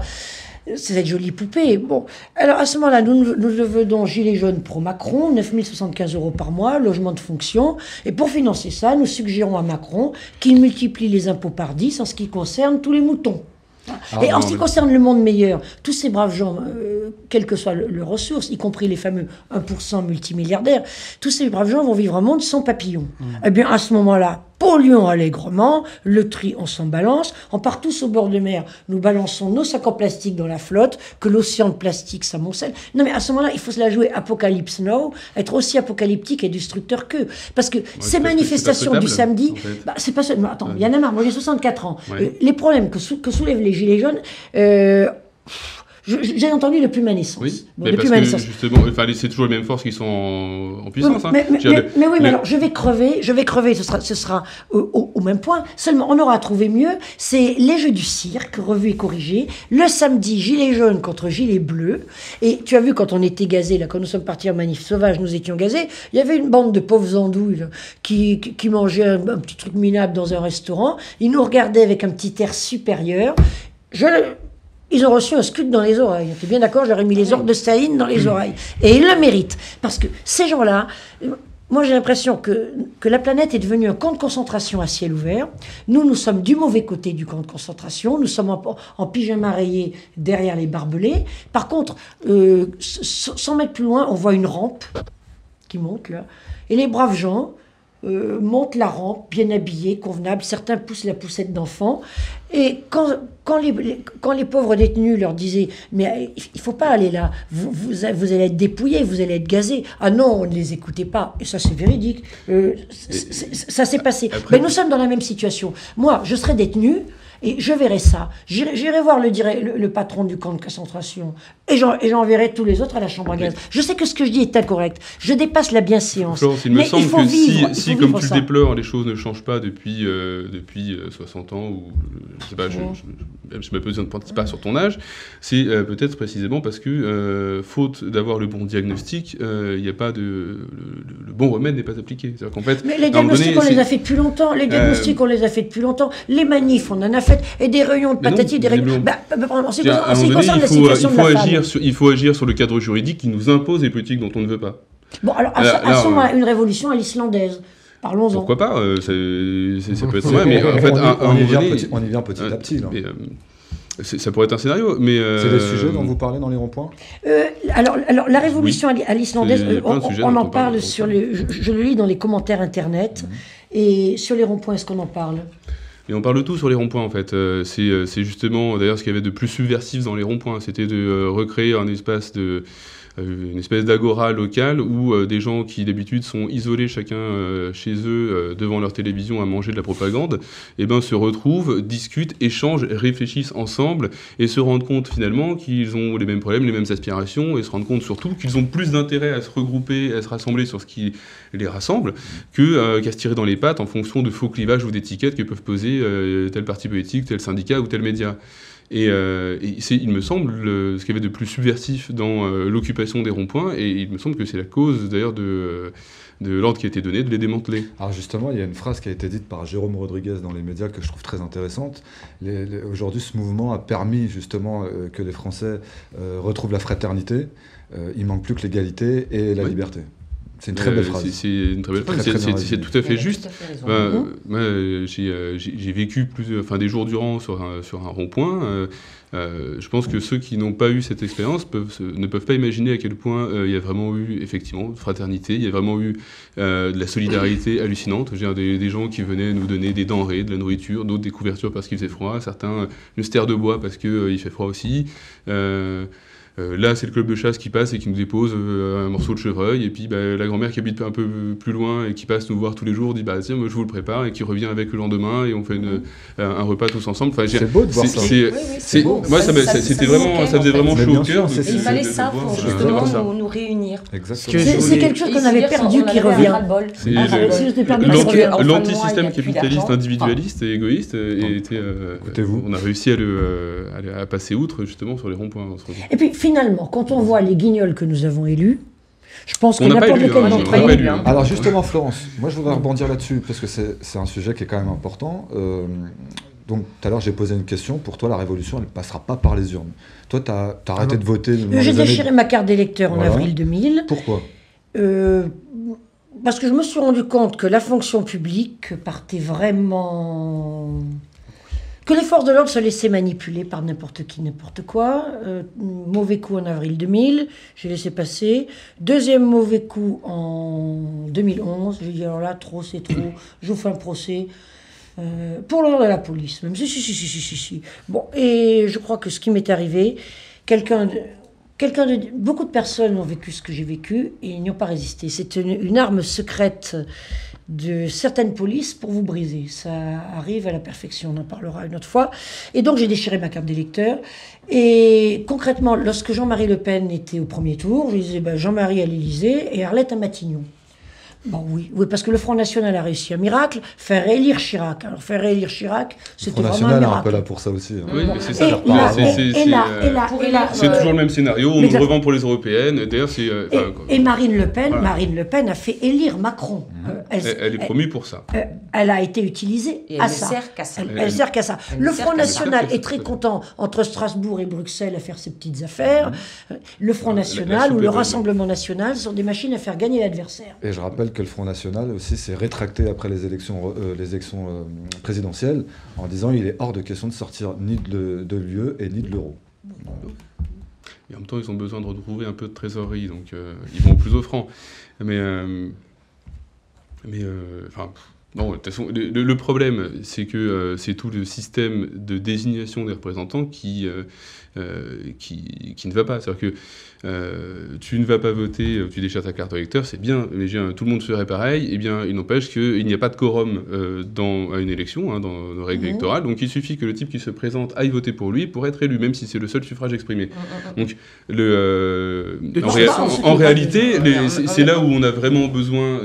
cette jolie poupée. Bon, alors à ce moment-là, nous, nous devenons Gilets jaunes pro Macron, 9075 euros par mois, logement de fonction. Et pour financer ça, nous suggérons à Macron qu'il multiplie les impôts par 10 en ce qui concerne tous les moutons. Ah, et en ce qui concerne le monde meilleur, tous ces braves gens, euh, quelles que soient leurs ressources, y compris les fameux 1% multimilliardaires, tous ces braves gens vont vivre un monde sans papillons. Mmh. Eh bien, à ce moment-là, polluons allègrement, le tri, on s'en balance, on part tous au bord de mer, nous balançons nos sacs en plastique dans la flotte, que l'océan de plastique s'amoncelle. Non mais à ce moment-là, il faut se la jouer. Apocalypse Now, être aussi apocalyptique et destructeur qu'eux. Parce que ces manifestations du samedi, bah, c'est pas seulement... Attends, il y en a marre, moi j'ai 64 ans. Euh, les problèmes que, soulèvent les Gilets jaunes... Euh, j'ai entendu depuis ma naissance. Oui, mais depuis parce que justement, c'est toujours les mêmes forces qui sont en, puissance. Hein. Mais, oui, mais alors je vais crever, je vais crever, ce sera, ce sera au, même point. Seulement, on aura trouvé mieux. C'est les Jeux du cirque, revus et corrigés. Le samedi, gilet jaune contre gilet bleu. Et tu as vu quand on était gazés, là, quand nous sommes partis en manif sauvage, nous étions gazés. Il y avait une bande de pauvres andouilles qui, qui, mangeaient un, un petit truc minable dans un restaurant. Ils nous regardaient avec un petit air supérieur. Je, ils ont reçu un scud dans les oreilles. Tu es bien d'accord J'aurais mis les ordres de Staline dans les oreilles. Et ils le méritent. Parce que ces gens-là, moi j'ai l'impression que, que la planète est devenue un camp de concentration à ciel ouvert. Nous, nous sommes du mauvais côté du camp de concentration. Nous sommes en, pyjama rayé derrière les barbelés. Par contre, euh, 100 mètres plus loin, on voit une rampe qui monte là. Et les braves gens, euh, montent la rampe, bien habillés, convenables. Certains poussent la poussette d'enfants. Et quand, quand, les, quand les pauvres détenus leur disaient Mais euh, il ne faut pas aller là, vous, vous, allez être dépouillés, vous allez être gazés. Ah non, on ne les écoutait pas. Et ça, c'est véridique. Euh, ça s'est passé. Mais nous sommes dans la même situation. Moi, je serais détenu. Et je verrai ça. J'irai voir le, le, patron du camp de concentration. Et j'enverrai tous les autres à la chambre à gaz. Je sais que ce que je dis est incorrect. Je dépasse la bienséance. il me semble que si, si comme tu le déplores, les choses ne changent pas depuis, euh, depuis 60 euh, ans, ou je sais pas, je, je, je, besoin de pas sur ton âge, c'est euh, peut-être précisément parce que, faute d'avoir le bon diagnostic, il n'y a pas de. Le, bon remède n'est pas appliqué. Fait, Mais les diagnostics, on les a fait depuis longtemps. Les diagnostics, on les a fait depuis longtemps. Les manifs, on en a fait. Et des réunions de patati, des réunions. Bah, en ce qui concerne la situation de la agir sur, il faut agir sur le cadre juridique qui nous impose les politiques dont on ne veut pas. Bon, alors, à, ce moment une révolution à l'islandaise. Parlons-en. Pourquoi pas euh, Ça peut être vrai, mais en fait, on, y vient petit, on y vient petit à petit. Mais, euh, ça pourrait être un scénario, mais... Euh, c'est des sujets dont vous parlez dans les ronds-points? Alors, alors, la révolution à l'islandaise, on, en parle sur les... Je, le lis dans les commentaires Internet, mhm. et sur les ronds-points, est-ce qu'on en parle? Et on parle de tout sur les ronds-points en fait. Euh, euh, c'est justement d'ailleurs ce qu'il y avait de plus subversif dans les ronds-points, c'était de euh, recréer un espace de une espèce d'agora locale où euh, des gens qui d'habitude sont isolés chacun euh, chez eux devant leur télévision à manger de la propagande, eh ben, se retrouvent, discutent, échangent, réfléchissent ensemble et se rendent compte finalement qu'ils ont les mêmes problèmes, les mêmes aspirations et se rendent compte surtout qu'ils ont plus d'intérêt à se regrouper, à se rassembler sur ce qui les rassemble qu'à se tirer dans les pattes en fonction de faux clivages ou d'étiquettes que peuvent poser tel parti politique, tel syndicat ou tel média. Et, euh, il me semble ce qu'il y avait de plus subversif dans euh, l'occupation des ronds-points, et il me semble que c'est la cause d'ailleurs de, de l'ordre qui a été donné de les démanteler. Alors justement, il y a une phrase qui a été dite par Jérôme Rodriguez dans les médias que je trouve très intéressante. Aujourd'hui, ce mouvement a permis justement euh, que les Français retrouvent la fraternité. il manque plus que l'égalité et la liberté. C'est une très belle phrase. C'est une très belle phrase. C'est tout à fait juste. Bah, euh, j'ai vécu plus, enfin, des jours durant sur un, sur un rond-point. Euh, euh, je pense que ceux qui n'ont pas eu cette expérience peuvent, ne peuvent pas imaginer à quel point il y a vraiment eu effectivement de fraternité, il y a vraiment eu de la solidarité hallucinante. J'ai des, des, gens qui venaient nous donner des denrées, de la nourriture, d'autres des couvertures parce qu'il faisait froid, certains une stère de bois parce qu'il il fait froid aussi. Euh, là, c'est le club de chasse qui passe et qui nous dépose euh, un morceau de chevreuil. Et puis, bah, la grand-mère qui habite un peu plus loin et qui passe nous voir tous les jours dit Bah, tiens, moi, je vous le prépare. Et qui revient avec le lendemain et on fait une, un repas tous ensemble. Enfin, c'est beau de voir ça. C'est, c'est, beau. Moi, ça, c'était vraiment, ça faisait vraiment chaud au cœur. Il fallait ça pour justement nous, réunir. C'est quelque chose qu'on avait perdu qui revient. C'est l'anti-système capitaliste, individualiste et égoïste. Et on a réussi à passer outre justement sur les ronds-points. Et puis finalement, quand on voit les guignols que nous avons élus, je pense que n'importe quel d'entre hein. Alors justement, Florence, moi je voudrais rebondir là-dessus parce que c'est un sujet qui est quand même important. Euh, donc tout à l'heure j'ai posé une question. Pour toi, la révolution, elle ne passera pas par les urnes. Toi, tu as, arrêté de voter. J'ai déchiré ma carte d'électeur en avril 2000. Pourquoi? Euh, Parce que je me suis rendu compte que la fonction publique partait vraiment que les forces de l'ordre se laissaient manipuler par n'importe qui, n'importe quoi. Euh, mauvais coup en avril 2000, j'ai laissé passer. Deuxième mauvais coup en 2011, j'ai dit alors là, trop c'est trop, je vous fais un procès. Euh, pour l'ordre de la police, même si, si, si, si, si, si. Bon, et je crois que ce qui m'est arrivé, quelqu'un de, beaucoup de personnes ont vécu ce que j'ai vécu et n'y ont pas résisté. C'est une arme secrète de certaines polices pour vous briser. Ça arrive à la perfection, on en parlera une autre fois. Et donc j'ai déchiré ma carte d'électeur. Et concrètement, lorsque Jean-Marie Le Pen était au premier tour, je disais ben, Jean-Marie à l'Élysée et Arlette à Matignon. Bon, oui, oui, parce que le Front National a réussi un miracle, faire élire Chirac. Alors, faire élire Chirac, c'était vraiment un miracle. Le Front National est un peu là pour ça aussi. Hein. Oui, mais c'est ça. C'est toujours le même scénario, on nous revend pour les européennes. D'ailleurs, c'est... Euh, et, Marine Le Pen, Marine Le Pen a fait élire Macron. Mmh. Euh, elle, est promue pour ça. Euh, elle a été utilisée à ça. Sert qu'à ça. Elle, sert qu'à ça. Le Front National est très content entre Strasbourg et Bruxelles à faire ses petites affaires. Mmh. Le Front National ou le Rassemblement National sont des machines à faire gagner l'adversaire. Et je rappelle que le Front National aussi s'est rétracté après les élections, euh, les élections euh, présidentielles en disant il est hors de question de sortir ni de, l'UE et ni de l'euro. Et en même temps, ils ont besoin de retrouver un peu de trésorerie, donc euh, ils vont plus offrant. Mais, mais enfin, non, de toute façon, le, problème, c'est que c'est tout le système de désignation des représentants qui, qui, qui, ne va pas. C'est-à-dire que euh, tu ne vas pas voter, euh, tu déchires ta carte électeur, c'est bien, mais tout le monde ferait pareil, et eh bien il n'empêche qu'il n'y a pas de quorum euh, dans une élection, hein, dans nos règles électorales, donc il suffit que le type qui se présente aille voter pour lui pour être élu, même si c'est le seul suffrage exprimé. Donc le, en, réalité, c'est là où on a vraiment besoin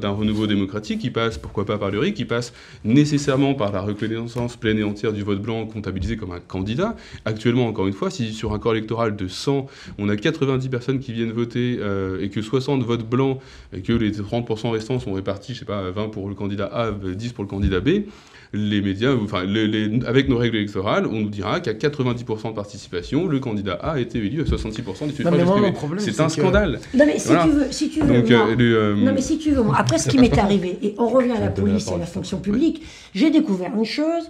d'un renouveau démocratique qui passe, pourquoi pas par le RIC, qui passe nécessairement par la reconnaissance pleine et entière du vote blanc comptabilisé comme un candidat. Actuellement, encore une fois, si sur un corps électoral de 100, on a 90 personnes qui viennent voter euh, et que 60 votent blancs et que les 30% restants sont répartis, je sais pas, 20 pour le candidat A, 10 pour le candidat B, les médias, enfin, avec nos règles électorales, on nous dira qu'à 90% de participation, le candidat A a été élu à 66% des suffrages exprimés. C'est un scandale. Non mais si tu veux, si tu veux, euh, euh, non, mais si tu veux, après ce qui m'est arrivé, et on revient à la police et à la fonction publique, j'ai découvert une chose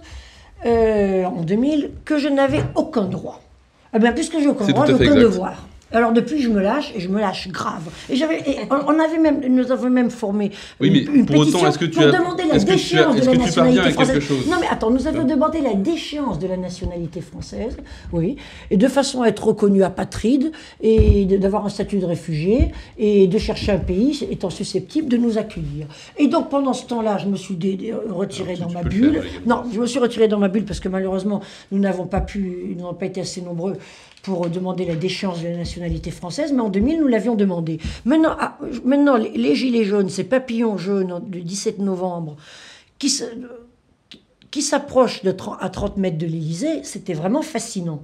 en 2000 que je n'avais aucun droit. Eh bien, puisque j'ai aucun droit, j'ai aucun devoir. Alors depuis, je me lâche et je me lâche grave. Et j'avais, on, avait même, nous avons même formé oui, mais une, pour pétition autant, que tu pour demander la déchéance de la nationalité française. Chose non, mais attends, nous avions demandé la déchéance de la nationalité française, oui, et de façon à être reconnu apatride et d'avoir un statut de réfugié et de chercher un pays étant susceptible de nous accueillir. Et donc pendant ce temps-là, je me suis retiré dans ma bulle. Non, je me suis retiré dans ma bulle parce que malheureusement, nous n'avons pas pu, nous n'avons pas été assez nombreux pour demander la déchéance de la nationalité française, mais en 2000, nous l'avions demandé. Maintenant, ah, maintenant les, Gilets jaunes, ces papillons jaunes du 17 novembre, qui, qui s'approchent à 30 mètres de l'Élysée, c'était vraiment fascinant.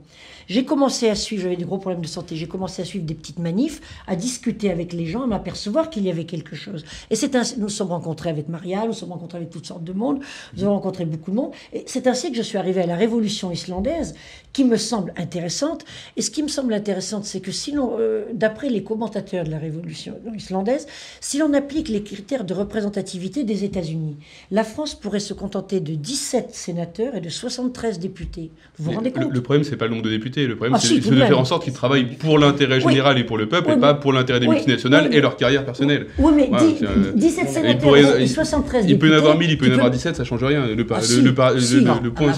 J'ai commencé à suivre, j'avais des gros problèmes de santé, j'ai commencé à suivre des petites manifs, à discuter avec les gens, à m'apercevoir qu'il y avait quelque chose. Et c'est ainsi, nous sommes rencontrés avec Maria, nous sommes rencontrés avec toutes sortes de monde, nous avons rencontré beaucoup de monde. Et c'est ainsi que je suis arrivé à la révolution islandaise, qui me semble intéressante. Et ce qui me semble intéressant, c'est que si euh, d'après les commentateurs de la révolution islandaise, si l'on applique les critères de représentativité des États-Unis, la France pourrait se contenter de 17 sénateurs et de 73 députés. Vous vous rendez compte le, problème, c'est pas le nombre de députés députés. Le problème, Ah, c'est si, de de faire en sorte qu'ils travaillent pour l'intérêt Oui. général et pour le peuple, Oui, et pas pour l'intérêt des oui, multinationales oui, et leur carrière personnelle. Oui, mais Voilà, dix- c'est, euh, 17 il sénateurs pourrait- et il- 73 Il peut y en avoir députés, 1000, il peut y en avoir 17, ça change rien. Le, par- Ah, le- le le- le- le point,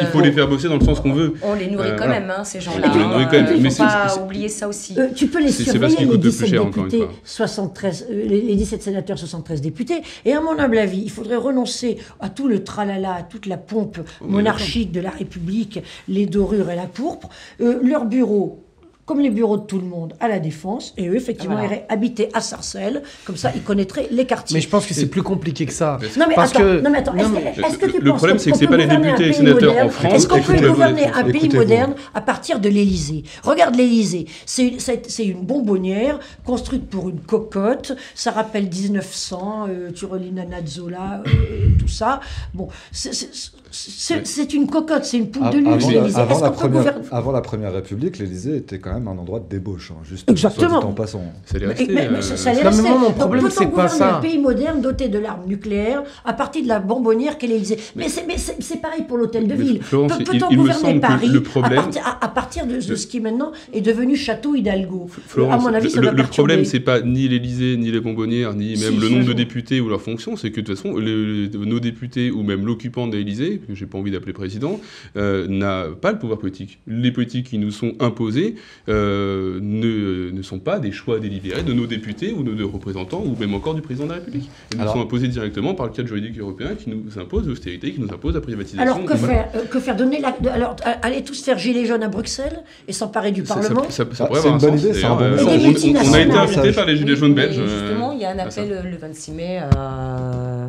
il faut les faire bosser dans le sens qu'on veut. On les nourrit Euh, quand voilà. même, hein, ces On gens-là. les nourrit hein. quand même, Il mais faut c'est- pas oublier ça aussi. Euh, tu peux les surveiller, les coûtent le plus 17 cher, encore une députés, fois. 73, euh, les, les 17 sénateurs, 73 députés. Et à mon humble avis, il faudrait renoncer à tout le tralala, à toute la pompe monarchique de la République, les dorures et la pourpre. Euh, leur bureau, comme les bureaux de tout le monde, à la Défense. Et eux, effectivement, Voilà. iraient habiter à Sarcelles. Comme ça, ils connaîtraient les quartiers. Mais je pense que c'est plus compliqué que ça. Non mais Parce attends, que- non mais attends, non, est-ce, que- est-ce que tu Le penses problème, c'est que peut pas les gouverner députés un et pays sénateurs en moderne France Est-ce qu'on peut gouverner un pays moderne à partir de l'Élysée Regarde l'Élysée, c'est une, bonbonnière construite pour une cocotte, ça rappelle 1900, euh, tu relis Nana de Zola, euh, tout ça. Bon, c'est- une cocotte, c'est une poule A- de luxe Avant, l'Élysée. avant Est-ce la première, avant la Première République, l'Élysée était quand même un endroit de débauche, hein, juste Exactement. en passant. Ça allait Mais- rester. mais- mais euh, ça- ça allait mais rester. moi, mon Donc, problème, peut-on c'est pas gouverner ça. un pays moderne doté de l'arme nucléaire à partir de la bonbonnière qu'est l'Élysée? Mais, c'est, mais c'est, c'est pareil pour l'hôtel de ville. Florence, Peut- il- Peut-on gouverner semble que Paris le problème- à, partir, à- à partir de, de ce qui maintenant est devenu Château Hidalgo? Florence, À mon avis, ça le, va le problème, c'est pas ni l'Élysée, ni les bonbonnières, ni même le nombre de députés ou leur fonction, c'est que de toute façon, nos députés ou même l'occupant de l'Élysée, que j'ai pas envie d'appeler président, euh, n'a pas le pouvoir politique. Les politiques qui nous sont imposées euh, ne, ne sont pas des choix délibérés de nos députés ou de nos représentants ou même encore du président de la République. Ils nous sont imposés directement par le cadre juridique européen qui nous impose l'austérité, qui nous impose la privatisation. Alors que faire euh, Que faire Donner la, de- alors aller tous faire gilet jaune à Bruxelles et s'emparer du Ça- ça- Parlement ça- ça Ah, pourrait avoir une bonne idée, un bon Euh, on- on- a été invité par les Gilets jaunes belges. Justement, il y a un appel le, le 26 mai à,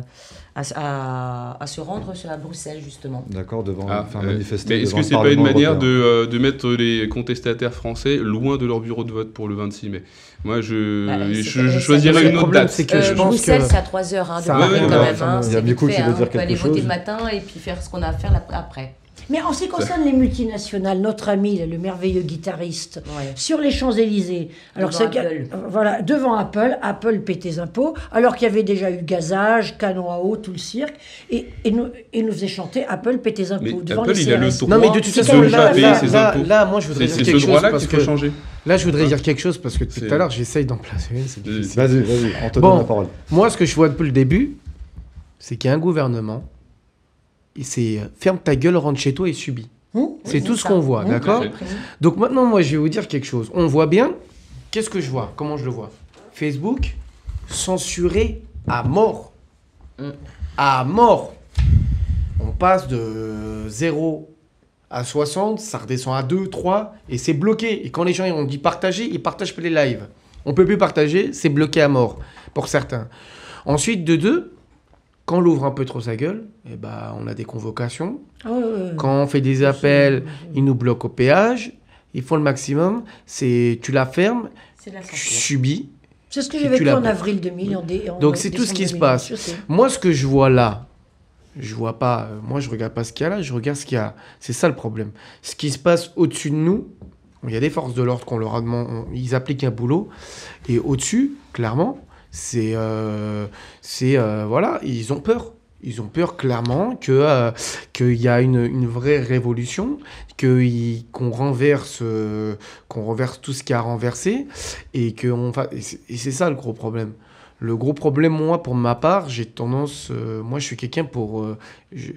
à, à- à se rendre sur- à Bruxelles, justement. D'accord, devant Ah, faire euh, manifester. mais est-ce que c'est pas une manière de, euh, de mettre les contestataires français loin de leur bureau de vote pour le 26 mai? Moi, je, Bah, je, je choisirais une autre problème, date. c'est que Euh, je pense Bruxelles, que c'est à 3 heures de ça Paris arrive, quand ouais, même. enfin, hein, il y a vite qui fait, veut hein, On peut aller voter le matin et puis faire ce qu'on a à faire après. Mais en ce qui concerne les multinationales, notre ami, le merveilleux guitariste, Ouais. sur les Champs-Élysées, alors Devant Apple. voilà, devant Apple, Apple paie tes impôts, alors qu'il y avait déjà eu gazage, canon à eau, tout le cirque, et, et nous, et nous faisait chanter Apple paie tes impôts Mais devant Apple, les il a le droit Non, mais de toute façon, là, là, ses là, impôts. là, moi, je voudrais C'est dire quelque ce chose parce que changer. là, je voudrais dire quelque chose parce que depuis tout à l'heure, j'essaye d'en placer une. Vas-y, vas-y, on te Bon. donne la parole. Moi, ce que je vois depuis le début, c'est qu'il y a un gouvernement, c'est euh, ferme ta gueule, rentre chez toi et subis. Hum C'est tout ce qu'on voit, Hum, d'accord Donc maintenant, moi, je vais vous dire quelque chose. On voit bien. Qu'est-ce que je vois? Comment je le vois? Facebook censuré à mort. Mm. À mort. On passe de 0 à 60, ça redescend à 2, 3, et c'est bloqué. Et quand les gens ils ont dit partager, ils partagent pas les lives. On peut plus partager, c'est bloqué à mort, pour certains. Ensuite, de 2, quand on ouvre un peu trop sa gueule, eh ben, on a des convocations. Ah. Quand on fait des appels, ils nous bloquent au péage. Ils font le maximum. C'est tu la fermes, la tu subis. C'est ce que vécu l'as en avril 2000. En dé- en Donc, c'est tout ce qui se 2000, passe. Moi, ce que je vois là, je vois pas. euh, moi, je regarde pas ce qu'il y a là. Je regarde ce qu'il y a. C'est ça le problème. Ce qui se passe au-dessus de nous. Il y a des forces de l'ordre qu'on leur a demandé. on- ils appliquent un boulot. Et au-dessus, clairement, c'est euh, c'est euh, voilà. Ils ont peur. Ils ont peur clairement que euh, qu'il y a une, une vraie révolution, que qu'on renverse euh, qu'on renverse tout ce qui a renversé et que on et c'est ça le gros problème. Le gros problème, moi, pour ma part, j'ai tendance. euh, moi, je suis quelqu'un pour. euh, je,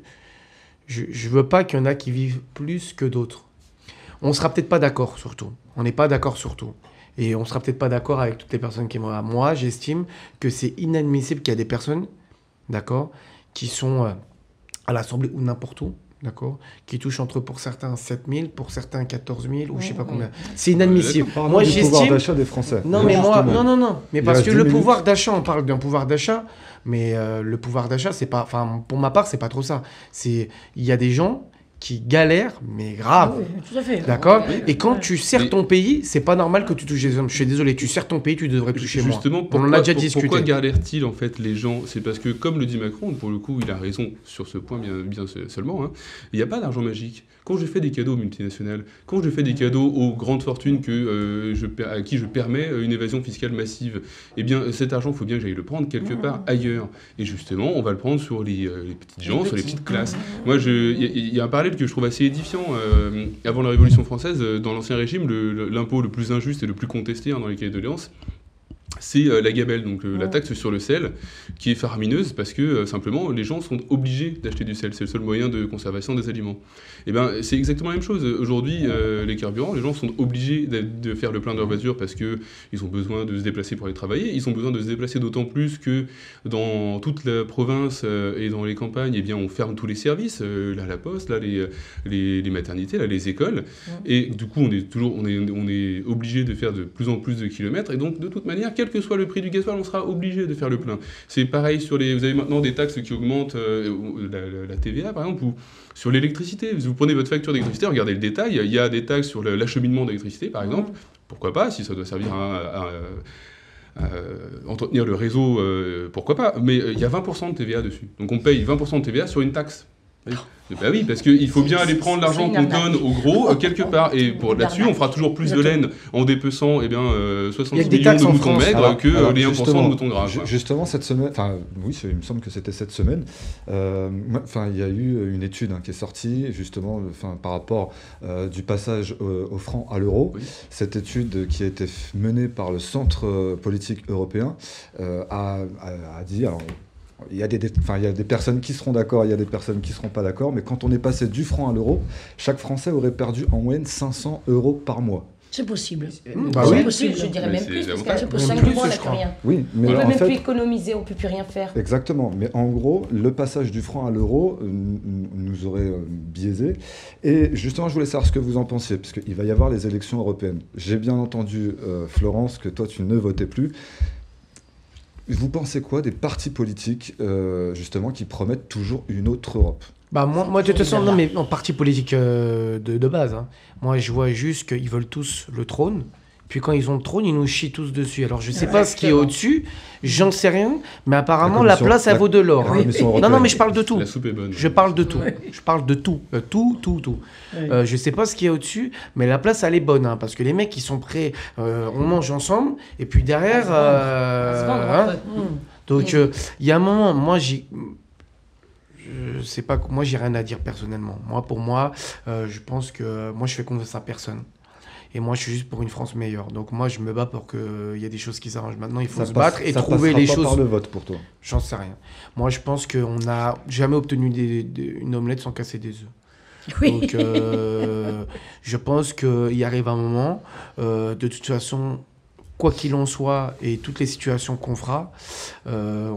je, je veux pas qu'il y en a qui vivent plus que d'autres. On sera peut-être pas d'accord sur tout. On n'est pas d'accord sur tout. Et on sera peut-être pas d'accord avec toutes les personnes qui m'ont. Moi, j'estime que c'est inadmissible qu'il y a des personnes, d'accord, qui sont euh, à l'Assemblée ou n'importe où, d'accord, qui touchent entre, pour certains, 7 000, pour certains, 14 000, ou je sais pas combien. C'est inadmissible. Parlons Moi, du pouvoir j'estime. d'achat des Français. Non, mais moi, non, non, non. Mais Il parce que 10 le minutes. pouvoir d'achat, on parle d'un pouvoir d'achat, mais euh, le pouvoir d'achat, c'est pas. Enfin, pour ma part, c'est pas trop ça. C'est. Il y a des gens qui galèrent, mais Ah grave. oui, tout à fait. D'accord Ouais, Et quand ouais. tu sers Mais- ton pays, c'est pas normal que tu touches des hommes. Je suis désolé, tu sers ton pays, tu devrais toucher moi. Justement, On pourquoi, en a déjà pour- discuté. pourquoi galèrent-ils en fait les gens? C'est parce que, comme le dit Macron, pour le coup, il a raison sur ce point bien, bien se- seulement. hein, il n'y a pas d'argent magique. Quand je fais des cadeaux aux multinationales, quand je fais des cadeaux aux grandes fortunes que, euh, je, à qui je permets euh, une évasion fiscale massive, eh bien cet argent, il faut bien que j'aille le prendre quelque part ailleurs. Et justement, on va le prendre sur les, euh, les petites gens, sur les petites classes. Moi, il y, a- il y a un parallèle que je trouve assez édifiant. Euh, avant la Révolution française, euh, dans l'Ancien Régime, le- l'impôt le, plus injuste et le plus contesté hein, dans les cahiers de doléances, c'est euh, la gabelle, donc euh, la taxe sur le sel, qui est faramineuse parce que euh, simplement les gens sont obligés d'acheter du sel. C'est le seul moyen de conservation des aliments. Et ben c'est exactement la même chose. Aujourd'hui, euh, les carburants, les gens sont obligés de, faire le plein de leur voiture parce que ils ont besoin de se déplacer pour aller travailler. Ils ont besoin de se déplacer d'autant plus que dans toute la province euh, et dans les campagnes, eh bien on ferme tous les services, là la poste, là les, les, les maternités, là les écoles. Et du coup, on est toujours, on est, on est obligé de faire de plus en plus de kilomètres. Et donc, de toute manière, quel que soit le prix du gasoil, on sera obligé de faire le plein. C'est pareil sur les. Vous avez maintenant des taxes qui augmentent, euh, la, TVA par exemple, ou sur l'électricité. Vous prenez votre facture d'électricité, regardez le détail. Il y a des taxes sur l'acheminement d'électricité, par exemple. Pourquoi pas, si ça doit servir à. à- à, euh, entretenir le réseau, euh, pourquoi pas, mais euh, il y a 20% de TVA dessus. Donc on paye 20% de TVA sur une taxe. Oui. Bah oui, parce qu'il faut bien aller prendre l'argent qu'on donne au gros euh, quelque part. Et pour là-dessus, on fera toujours plus de laine en dépeçant eh bien, euh, Il y 70 a des millions taxes de moutons France. maigres Alors- que euh, alors, les 1% justement, de moutons gras. Justement, cette semaine, enfin oui, il me semble que c'était cette semaine, euh, enfin il y a eu une étude hein, qui est sortie justement enfin, par rapport euh, du passage au, au franc à l'euro. Oui. Cette étude qui a été menée par le Centre euh, politique européen euh, a, a- a dit, alors, il y, a des, des- enfin, il y a des personnes qui seront d'accord, il y a des personnes qui ne seront pas d'accord, mais quand on est passé du franc à l'euro, chaque Français aurait perdu en moyenne 500 euros par mois. C'est possible. Bah c'est oui. possible. Je dirais Mais même plus, parce qu'à Même 5 plus, mois, on n'a plus rien. Oui, On mais ne peut en même fait, plus économiser, on ne peut plus rien faire. Exactement, mais en gros, le passage du franc à l'euro euh, nous aurait euh, biaisé. Et justement, je voulais savoir ce que vous en pensiez, parce qu'il va y avoir les élections européennes. J'ai bien entendu, euh, Florence, que toi, tu ne votais plus. Vous pensez quoi des partis politiques, euh, justement, qui promettent toujours une autre Europe? Bah moi, moi de toute façon, non mais en parti politique euh, de, de base, hein. moi je vois juste qu'ils veulent tous le trône. Puis quand ils ont le trône, ils nous chient tous dessus. Alors je sais pas ce qui est au-dessus, j'en sais rien, mais apparemment La place elle vaut de l'or. hein. Non non mais je parle de tout. La soupe est bonne. Je parle de tout. Ouais. Je parle de tout. Euh, tout, tout, tout. Ouais. Euh, je sais pas ce qu'il y a au-dessus, mais la place elle est bonne, hein, parce que les mecs ils sont prêts, euh, on mange ensemble, et puis derrière, euh, hein. Mmh. donc euh, il y a un moment, moi j'ai, je sais pas, moi j'ai rien à dire personnellement. Moi pour moi, euh, je pense que moi je fais confiance à personne. Et moi, je suis juste pour une France meilleure. Donc moi, je me bats pour qu'il y ait des choses qui s'arrangent. Maintenant, il faut Ça se passe- battre et ça trouver les pas choses. par le vote pour toi. J'en sais rien. Moi, je pense qu'on n'a jamais obtenu des- des- une omelette sans casser des œufs. Oui. Donc, euh, je pense qu'il arrive un moment, euh, de toute façon, quoi qu'il en soit, et toutes les situations qu'on fera, euh,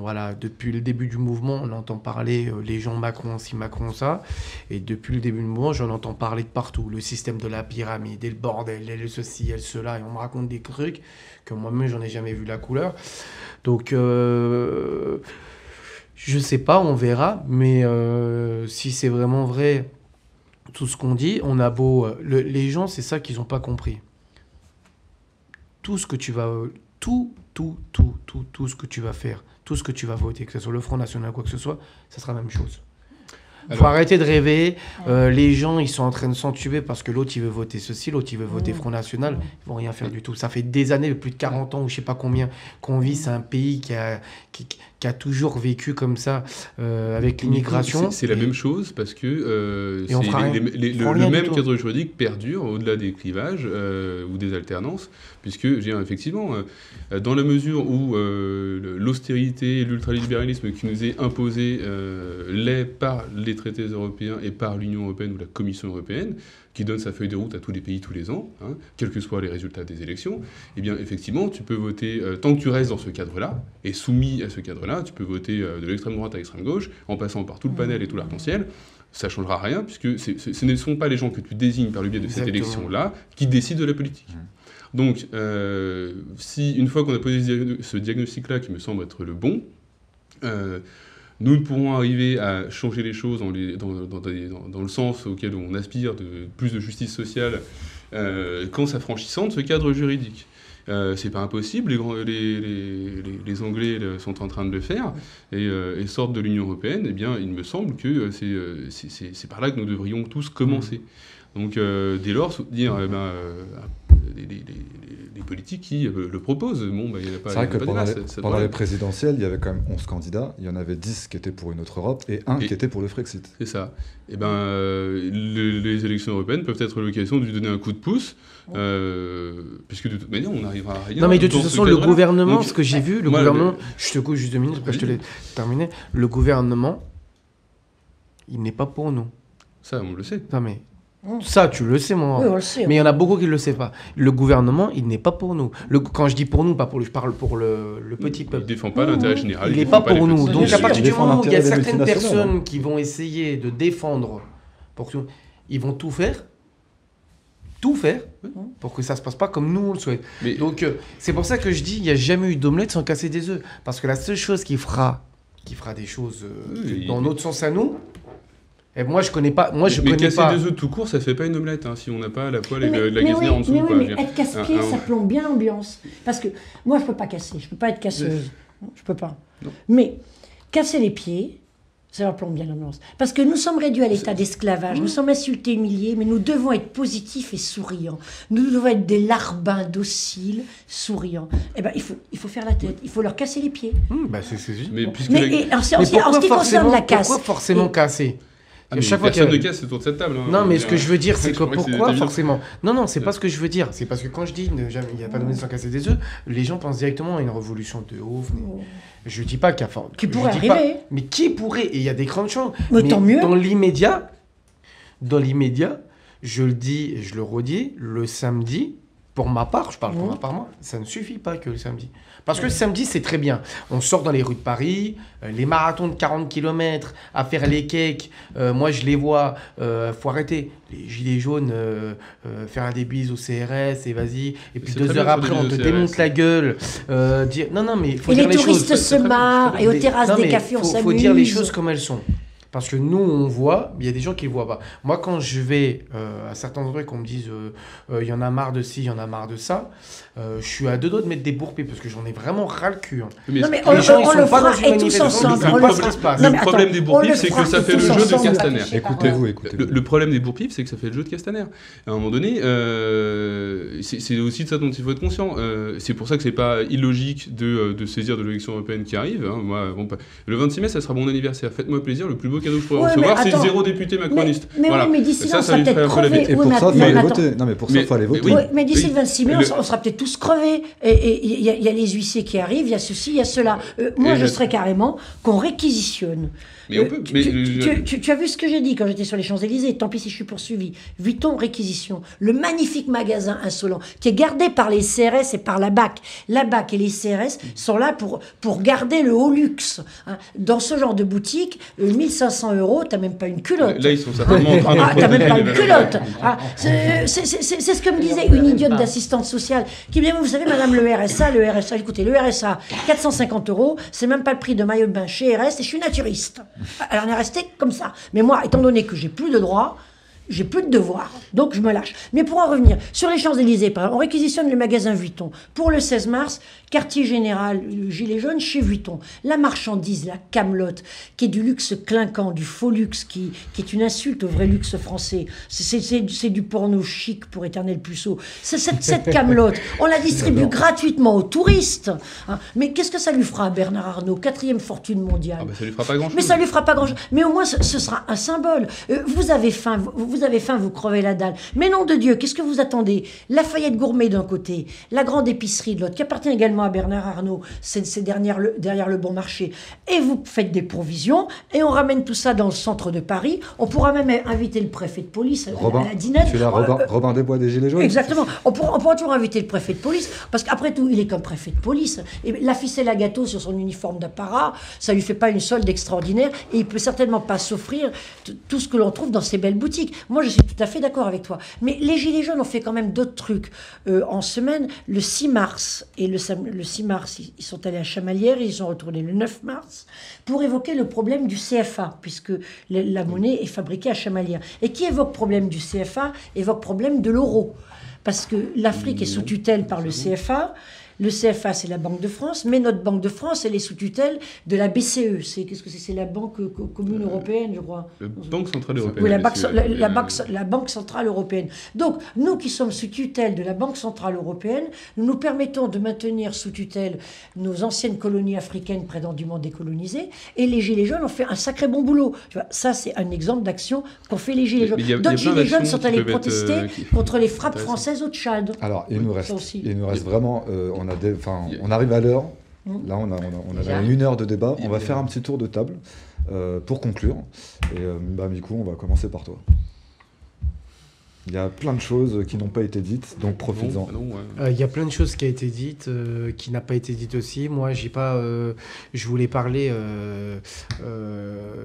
voilà, depuis le début du mouvement, on entend parler euh, les gens Macron ci, Macron ça, et depuis le début du mouvement, j'en entends parler de partout, le système de la pyramide, et le bordel, et le ceci, et le cela, et on me raconte des trucs que moi-même, j'en ai jamais vu la couleur. Donc, euh, je sais pas, on verra, mais euh, si c'est vraiment vrai, tout ce qu'on dit, on a beau. le- les gens, c'est ça qu'ils n'ont pas compris. Tout ce que tu vas. Tout, tout, tout, tout, tout ce que tu vas faire, tout ce que tu vas voter, que ce soit le Front National, quoi que ce soit, ça sera la même chose. Il faut arrêter de rêver. euh, les gens, ils sont en train de s'entuber parce que l'autre, il veut voter ceci, l'autre, il veut voter. Front National. Ils vont rien faire du tout. Ça fait des années, plus de 40 ans ou je sais pas combien, qu'on vit. C'est un pays qui a, qui, qui a toujours vécu comme ça euh, avec l'immigration. C'est la même chose parce que euh, les- les- les- le, même cadre juridique perdure au-delà des clivages euh, ou des alternances, puisque dire, effectivement, dans la mesure où l'austérité et l'ultralibéralisme qui nous est imposé l'est par les traités européens et par l'Union européenne ou la Commission européenne, qui donne sa feuille de route à tous les pays tous les ans, hein, quels que soient les résultats des élections, eh bien effectivement, tu peux voter, euh, tant que tu restes dans ce cadre-là, et soumis à ce cadre-là, tu peux voter euh, de l'extrême droite à l'extrême gauche, en passant par tout le panel et tout l'arc-en-ciel, ça changera rien, puisque ce ce ne sont pas les gens que tu désignes par le biais de cette élection-là qui décident de la politique. Donc, euh, si une fois qu'on a posé ce diagno- ce diagnostic-là, qui me semble être le bon, euh, nous ne pourrons arriver à changer les choses dans, les- dans- dans des- dans- dans le sens auquel on aspire de plus de justice sociale euh, qu'en s'affranchissant de ce cadre juridique. Euh, c'est pas impossible, les, grands- les, les- les- les Anglais sont en train de le faire et, euh, et sortent de l'Union Européenne, eh bien il me semble que euh, c'est, par là que nous devrions tous commencer. Donc euh, dès lors, soutenir eh ben, les, politiques qui euh, le proposent. Bon, bah, il n'y a pas, C'est vrai que a pas pendant, les, ça- ça pendant les présidentielles, il y avait quand même 11 candidats. Il y en avait 10 qui étaient pour une autre Europe et un Et- qui était pour le Frexit. C'est ça. Et ben, euh, le- les élections européennes peuvent être l'occasion de lui donner un coup de pouce, euh, puisque de toute manière, on n'arrivera à rien. Non mais de toute façon le gouvernement, Donc, ce que j'ai vu, le moi, gouvernement, je te coupe juste deux minutes, après je te Vas-y. laisse terminer. Le gouvernement, il n'est pas pour nous. Ça, on le sait. Non mais. Ça tu le sais moi. Oui, on le sait. Mais il y en a beaucoup qui ne le savent pas. Le gouvernement, il n'est pas pour nous. Le, quand je dis pour nous, pas pour je parle pour le, le petit Il ne peuple. défend pas l'intérêt général. Il n'est pas pour nous. Donc à partir du moment où il y a certaines hein. personnes qui vont essayer de défendre, pour que, ils vont tout faire, tout faire, pour que ça se passe pas comme nous on le souhaite. Mais Donc euh, c'est pour ça que je dis, il n'y a jamais eu d'omelette sans casser des œufs. Parce que la seule chose qui fera, qui fera des choses euh, Oui, dans il- notre sens à nous, et moi je connais pas, moi je mais connais casser pas. des œufs tout court, ça fait pas une omelette hein, si on n'a pas la poêle et Mais, la gazinière oui, en dessous. mais, quoi. mais dire, être casse-pied, un- un- ça plombe bien l'ambiance. Parce que moi, je peux pas casser, je peux pas être casseuse. Je peux pas. Non. Mais casser les pieds, ça leur plombe bien l'ambiance. Parce que nous sommes réduits à l'état d'esclavage, nous sommes insultés, humiliés, mais nous devons être positifs et souriants. Nous devons être des larbins dociles, souriants. Eh ben, il faut, il faut faire la tête, il faut leur casser les pieds. Hmm, bah, c'est. Mais puisque Mais la- et en, ce- en Mais en pourquoi ce qui concerne forcément, la casse, pourquoi forcément Et- casser? Ah, mais chaque fois personne ne a- casse autour de cette table. hein. Non, mais ce que je veux dire, c'est que pourquoi forcément Non, non, c'est pas ce que je veux dire. C'est parce que quand je dis ne jamais- il n'y a pas d'omelette sans casser des œufs, les gens pensent directement à une révolution de ouf. mais Je dis pas qu'il y a. enfin, Qui pourrait dis pas- arriver. mais qui pourrait Et il y a des grandes chances. Mais tant mieux. Dans l'immédiat, dans l'immédiat, je le dis et je le redis, le samedi, pour ma part, je parle pour ma part, moi, ça ne suffit pas que le samedi. Parce que samedi, c'est très bien. On sort dans les rues de Paris, euh, les marathons de 40 km à faire les cakes, euh, moi je les vois, euh, faut arrêter. Les gilets jaunes, euh, euh, faire des bises au CRS et vas-y. Et puis deux heures bien après, on te démonte CRS. la gueule. euh, dire... Non, non, mais il faut Et dire les les touristes choses. se marrent, et aux terrasses non, des cafés, on s'amuse. faut dire les choses comme elles sont. Parce que nous, on voit, mais il y a des gens qui ne le voient pas. Moi, quand je vais euh, à certains endroits et qu'on me dise euh, euh, il y en a marre de ci, il y en a marre de ça, euh, je suis à deux doigts de mettre des bourpées parce que j'en ai vraiment ras le cul. hein. Mais Non, mais on, Les gens, ils on sont le pas dans une et tous manifestation, ils le Le problème des bourpifs, c'est que ça fait le jeu de. Castaner. Écoutez-vous, Le, écoutez-vous. le problème des bourpifs, c'est que ça fait le jeu de Castaner. À un moment donné, euh, c'est aussi de ça dont il faut être conscient. Euh, c'est pour ça que c'est pas illogique de, de saisir de l'élection européenne qui arrive. hein. Moi, bon, pas- le 26 mai, ça sera mon anniversaire. Faites-moi plaisir. Le plus beau cadeau c'est zéro député macroniste. Mais, oui, mais d'ici là, ça, être crevés. Il faut aller voter. Non, mais pour ça, il faut aller voter. Mais d'ici le 26 mai, on sera peut-être tous crevés. Et il y a les huissiers qui arrivent, il y a ceci, il y a cela. Euh, moi, je serais carrément qu'on réquisitionne. Mais on euh, peut. Tu, as vu ce que j'ai dit quand j'étais sur les Champs-Élysées, tant pis si je suis poursuivi. Vuitton réquisition, le magnifique magasin insolent qui est gardé par les CRS et par la BAC. La BAC et les CRS sont là pour, pour garder le haut luxe. Hein. Dans ce genre de boutique, euh, 1500 500 euros, t'as même pas une culotte. Là, ils sont certainement en train de. Ah, t'as même pas une culotte. Ah, c'est ce que me disait une idiote d'assistante sociale qui me disait Vous savez, madame, le RSA, le RSA, écoutez, le RSA, 450 euros, c'est même pas le prix de maillot de bain chez RS et je suis naturiste. Alors, on est resté comme ça. Mais moi, étant donné que j'ai plus de droits, j'ai plus de devoirs, donc je me lâche. Mais pour en revenir, sur les Champs-Élysées, on réquisitionne le magasin Vuitton. Pour le 16 mars, quartier général, euh, gilet jaune, chez Vuitton. La marchandise, la camelote, qui est du luxe clinquant, du faux luxe, qui, qui est une insulte au vrai luxe français. C'est- du porno chic pour éternel puceau. Cette, cette camelote, on la distribue gratuitement aux touristes. hein. Mais qu'est-ce que ça lui fera à Bernard Arnault, quatrième fortune mondiale? Ah, bah, ça lui fera pas grand chose. mais ça lui fera pas grand-chose. Mais au moins, ce, ce sera un symbole. Euh, vous avez faim, vous, vous avez faim, vous crevez la dalle. Mais nom de Dieu, qu'est-ce que vous attendez? Lafayette Gourmet d'un côté, la grande épicerie de l'autre, qui appartient également à Bernard Arnault, c'est derrière le, derrière le bon marché. Et vous faites des provisions, et on ramène tout ça dans le centre de Paris. On pourra même inviter le préfet de police à, à Robin, la dinette. tu là, Robin, euh, Robin des Bois des Gilets jaunes Exactement. On pourra, on pourra toujours inviter le préfet de police, parce qu'après tout, il est comme préfet de police. Et la ficelle à gâteau sur son uniforme d'apparat, ça lui fait pas une solde extraordinaire, et il peut certainement pas s'offrir tout ce que l'on trouve dans ces belles boutiques. Moi, je suis tout à fait d'accord avec toi. Mais les Gilets jaunes ont fait quand même d'autres trucs. Euh, en semaine, le 6 mars, et le, le 6 mars, ils- ils sont allés à Chamalières, ils sont retournés le 9 mars, pour évoquer le problème du CFA, puisque la, la monnaie est fabriquée à Chamalières. Et qui évoque problème du CFA, évoque problème de l'euro. Parce que l'Afrique est sous tutelle par le CFA, Le CFA, c'est la Banque de France, mais notre Banque de France, elle est sous tutelle de la BCE. C'est qu'est-ce que c'est? C'est la Banque co- commune européenne, je crois. La Banque Centrale Européenne. Oui, la, banque, BCE, la- la euh, banque, la Banque Centrale Européenne. Donc, nous qui sommes sous tutelle de la Banque Centrale Européenne, nous nous permettons de maintenir sous tutelle nos anciennes colonies africaines prétendument décolonisées, et les Gilets jaunes ont fait un sacré bon boulot. Tu vois, ça, c'est un exemple d'action qu'ont fait les Gilets jaunes. a D'autres Gilets jaunes sont allés protester euh, qui- contre les frappes françaises au Tchad. Alors, il nous reste, il nous reste vraiment, euh, on, a des, on arrive à l'heure. Mm. Là, on a, on a, on a Déjà. une heure de débat. On va faire un petit tour de table euh, pour conclure. Et euh, bah, on va commencer par toi. Il y a plein de choses qui n'ont pas été dites, donc profites-en. Non, non, ouais. Euh, Il y a plein de choses qui a été dites, euh, qui n'a pas été dites aussi. Moi, j'ai pas. euh, je voulais parler euh, euh,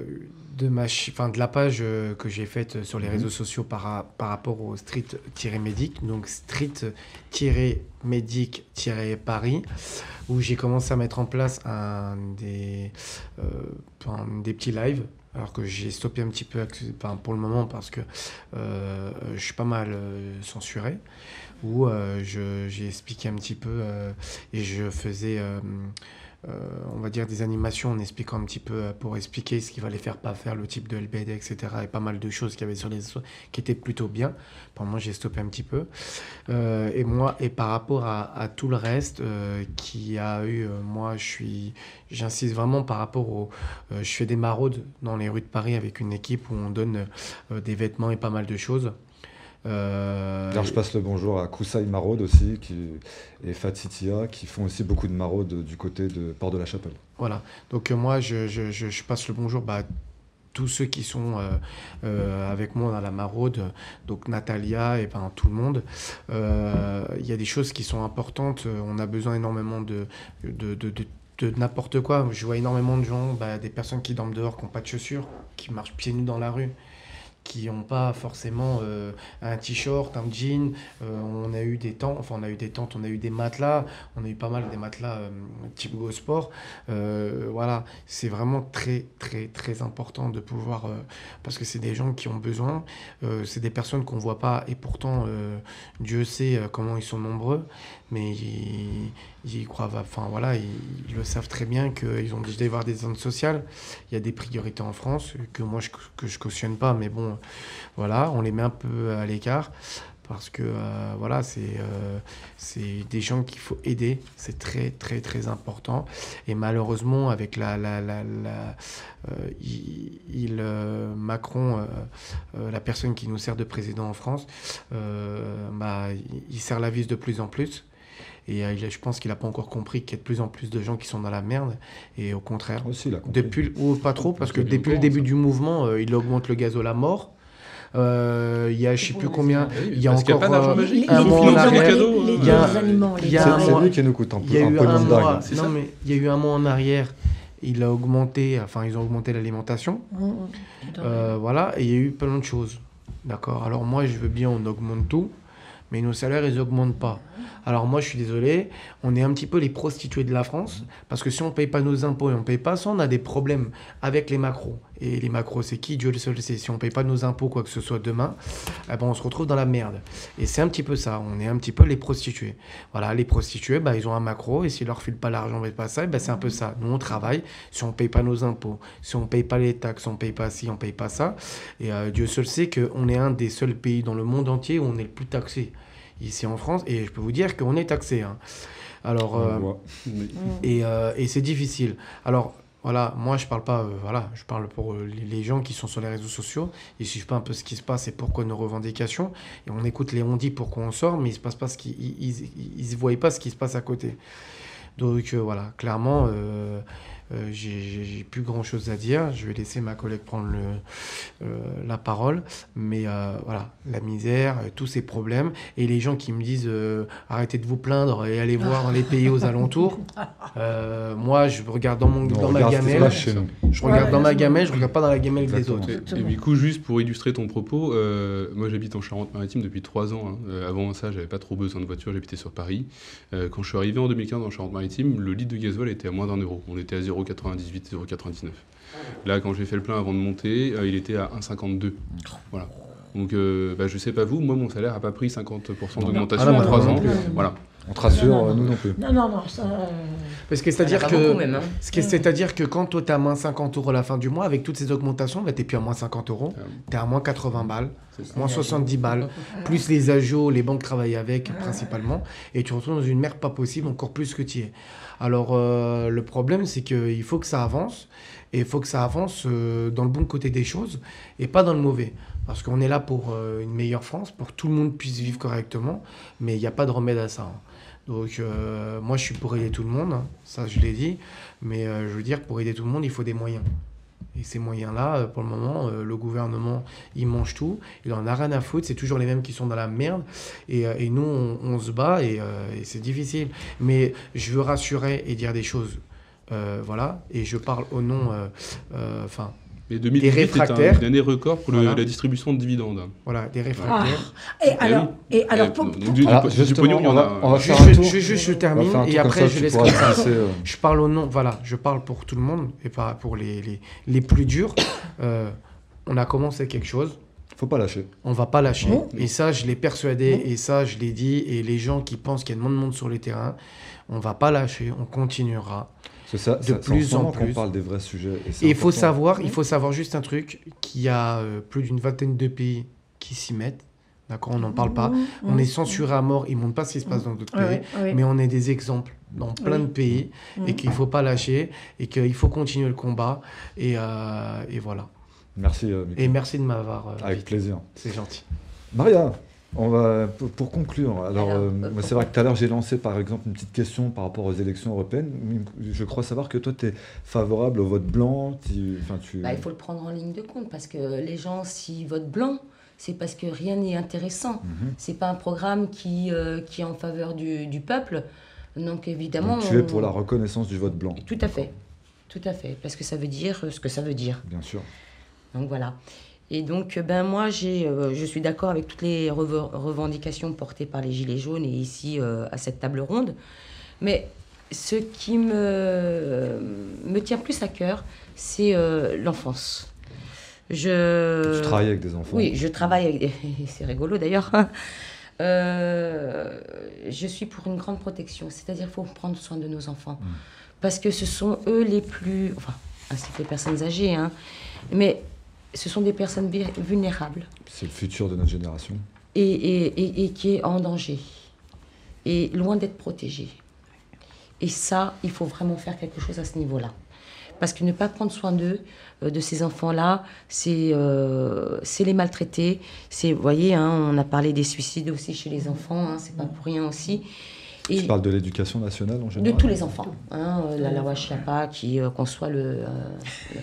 de ma, enfin, de la page euh, que j'ai faite sur les Mhm. réseaux sociaux par, par rapport au street-médic, donc street-médic-paris, où j'ai commencé à mettre en place un des, euh, des petits lives. Alors que j'ai stoppé un petit peu pour le moment parce que euh, je suis pas mal euh, censuré où euh, j'ai expliqué un petit peu euh, et je faisais, on va dire, des animations en expliquant un petit peu euh, pour expliquer ce qu'il fallait faire, pas faire, le type de LBD, etc. Et pas mal de choses qu'il avait sur les qui étaient plutôt bien. Pour moi, j'ai stoppé un petit peu. Euh, et moi, et par rapport à, à tout le reste euh, qui a eu, euh, moi, je suis, j'insiste vraiment par rapport au, euh, je fais des maraudes dans les rues de Paris avec une équipe où on donne euh, des vêtements et pas mal de choses. Euh, D'ailleurs, je passe le bonjour à Koussaï Maraude aussi, qui, et Fatitia, qui font aussi beaucoup de maraudes du côté de Port de la Chapelle. Voilà. Donc euh, moi, je, je- je- passe le bonjour bah, à tous ceux qui sont euh, euh, avec moi dans la maraude, donc Natalia et ben, tout le monde. Euh, Il y a des choses qui sont importantes. On a besoin énormément de, de, de- de- de n'importe quoi. Je vois énormément de gens, bah, des personnes qui dorment dehors, qui n'ont pas de chaussures, qui marchent pieds nus dans la rue qui n'ont pas forcément euh, un t-shirt, un jean. Euh, on a eu des tentes, enfin on a eu des tentes, on a eu des matelas, on a eu pas mal des matelas euh, type Go Sport. Voilà, c'est vraiment très très très important de pouvoir, parce que c'est des gens qui ont besoin, c'est des personnes qu'on voit pas et pourtant Dieu sait comment ils sont nombreux, mais ils, ils croient, enfin voilà, ils, le savent très bien qu'ils ont déjà avoir des zones sociales. Il y a des priorités en France que moi je, que je cautionne pas, mais bon, voilà, on les met un peu à l'écart parce que euh, voilà, c'est euh, c'est des gens qu'il faut aider, c'est très très très important. Et malheureusement, avec la, la, la, euh, il, Macron, la personne qui nous sert de président en France, bah, il, il serre la vis de plus en plus. Et euh, je pense qu'il n'a pas encore compris qu'il y a de plus en plus de gens qui sont dans la merde. Et au contraire, Aussi, il a compris. depuis, ou pas trop, parce que depuis le début ça. du mouvement, euh, il augmente le gazole à mort. Euh, Il y a je sais plus combien. Ah Il y a parce qu'il y a encore, pas d'argent euh, magique. un mois en arrière, il y a- les animaux, les il y a C'est un mois- lui qui nous coûte un peu, un un mois, non mais il y a eu un mois en arrière, il a augmenté, enfin ils ont augmenté l'alimentation, Mmh, mmh. euh, voilà, et il y a eu plein de choses, d'accord. Alors moi je veux bien, on augmente tout, mais nos salaires ils augmentent pas. Alors moi je suis désolé, on est un petit peu les prostituées de la France, parce que si on paye pas nos impôts et on paye pas ça, on a des problèmes avec les macros. Et les macros c'est qui? Dieu le seul sait. Si on paye pas nos impôts quoi que ce soit demain, eh ben, on se retrouve dans la merde. Et c'est un petit peu ça, on est un petit peu les prostituées. Voilà, les prostituées, bah, ils ont un macro, et s'ils leur filent pas l'argent, mais pas ça, ben, c'est un peu ça. Nous, on travaille, si on paye pas nos impôts, si on paye pas les taxes, on paye pas ci, on paye pas ça. Et euh, Dieu seul sait qu'on est un des seuls pays dans le monde entier où on est le plus taxé. Ici en France, et je peux vous dire qu'on est taxé. hein. Alors, euh. Mais- et, euh, et c'est difficile. Alors, voilà, moi je parle pas, euh, voilà, je parle pour les gens qui sont sur les réseaux sociaux, ils suivent pas un peu ce qui se passe et pourquoi nos revendications, et on écoute les on dit pourquoi on sort, mais il se passe pas ce qui, ils, ils, ils- voient pas ce qui se passe à côté. Donc euh, voilà, clairement, euh, j'ai- plus grand chose à dire. Je vais laisser ma collègue prendre le, euh, la parole. Mais euh, voilà, la misère, euh, tous ces problèmes. Et les gens qui me disent euh, arrêtez de vous plaindre et allez voir dans les pays aux alentours. Euh, moi, je regarde dans, mon, Non, dans ma regarde se gamelle. passe chez nous. Je regarde Ouais, dans ma gamelle, je regarde pas dans la gamelle des Exactement. autres. Et, et du coup, juste pour illustrer ton propos, euh, moi j'habite en Charente-Maritime depuis trois ans. hein. Euh, avant ça, j'avais pas trop besoin de voiture, j'habitais sur Paris. Euh, quand je suis arrivé en 2015 en Charente-Maritime, le litre de gasoil était à moins d'un euro. On était à 0,98, 0,99. Là, quand j'ai fait le plein avant de monter, euh, il était à 1,52. Voilà. Donc, euh, bah, je sais pas vous, moi mon salaire a pas pris 50% d'augmentation Ah en bah, trois non ans. plus. Voilà. On te rassure, Non, non, non. nous non plus. Non, non, non, ça. euh, Parce que c'est-à-dire que. même, hein. Ce est- C'est-à-dire que quand toi, tu as moins 50 euros à la fin du mois, avec toutes ces augmentations, bah, tu plus à moins 50 euros, Ah. tu es à moins 80 balles, C'est ça. moins 70 balles, plus les agios, les banques travaillent avec principalement, et tu te retrouves dans une merde pas possible, encore plus que tu es. Alors, euh, le problème, c'est qu'il faut que ça avance, et il faut que ça avance euh, dans le bon côté des choses, et pas dans le mauvais. Parce qu'on est là pour euh, une meilleure France, pour que tout le monde puisse vivre correctement, mais il n'y a pas de remède à ça. Donc, euh, moi, je suis pour aider tout le monde, hein, ça, je l'ai dit. Mais euh, je veux dire, pour aider tout le monde, il faut des moyens. Et ces moyens-là, euh, pour le moment, le gouvernement, il mange tout. Il en a rien à foutre. C'est toujours les mêmes qui sont dans la merde. Et, et nous, on, se bat et, et c'est difficile. Mais je veux rassurer et dire des choses. Voilà. Et je parle au nom. Enfin, Mais 2018 est un- réfractaires. une année record pour le- Voilà. la distribution de dividendes. voilà, des Ah. réfractaires. Et alors, et alors Euh, pour- pour- du, Alors, du- pognon, on va- a- on va Je, faire un je- tour. je- je- je On va termine et après ça, je laisse comme ça. passer, euh, Je parle au nom, voilà, je parle pour tout le monde et pas pour les, les, les plus durs. Euh, on a commencé quelque chose, Faut pas lâcher. on va pas lâcher. Non. Et ça, je l'ai persuadé et ça, je l'ai dit. Et les gens qui pensent qu'il y a moins de monde sur les terrains, on va pas lâcher, on continuera. Ça, De ça- c'est en plus en plus. parle des vrais sujets. Et, il faut savoir, il faut savoir juste un truc, qu'il y a euh, plus d'une vingtaine de pays qui s'y mettent. D'accord, on n'en parle pas. On est censuré à mort, ils ne montrent pas ce qui se passe dans d'autres Ouais, pays. ouais, ouais. Mais on est des exemples dans plein Oui. de pays et qu'il ne faut pas lâcher et qu'il faut continuer le combat. Et, euh, et voilà. Merci, euh. Et merci de m'avoir. euh, Avec invité. plaisir. C'est gentil. Maria, on va, pour, pour conclure, alors, Alors, euh, euh, c'est vrai que tout à l'heure j'ai lancé par exemple une petite question par rapport aux élections européennes. Je crois savoir que toi tu es favorable au vote blanc. Tu, enfin, tu... Bah, il faut le prendre en ligne de compte parce que les gens, s'ils votent blanc, c'est parce que rien n'est intéressant. Mhm. C'est pas un programme qui, euh, qui est en faveur du, du peuple. Donc évidemment. Donc, tu es pour la reconnaissance du vote blanc, Tout à fait. Tout à fait. Parce que ça veut dire ce que ça veut dire. bien sûr. Donc voilà. Et donc, euh, ben moi, j'ai, euh, je suis d'accord avec toutes les rev- revendications portées par les Gilets jaunes et ici euh, à cette table ronde. Mais ce qui me, me tient plus à cœur, c'est euh, l'enfance. Je... Tu travailles avec des enfants. Oui, je travaille avec... C'est rigolo d'ailleurs. Je suis pour une grande protection, c'est-à-dire qu'il faut prendre soin de nos enfants. Mm. Parce que ce sont eux les plus... Enfin, ainsi que les personnes âgées, hein, mais ce sont des personnes vulnérables C'est le futur de notre génération. et, et, et, et qui est en danger et loin d'être protégé. Et ça, il faut vraiment faire quelque chose à ce niveau-là. Parce que ne pas prendre soin d'eux, euh, de ces enfants-là, c'est euh, les maltraiter. Vous voyez, hein, on a parlé des suicides aussi chez les enfants, hein, c'est pas pour rien aussi. Et Tu parles de l'éducation nationale en de général tous les enfants. Hein, euh, la loi Chiappa qui euh, conçoit le, euh,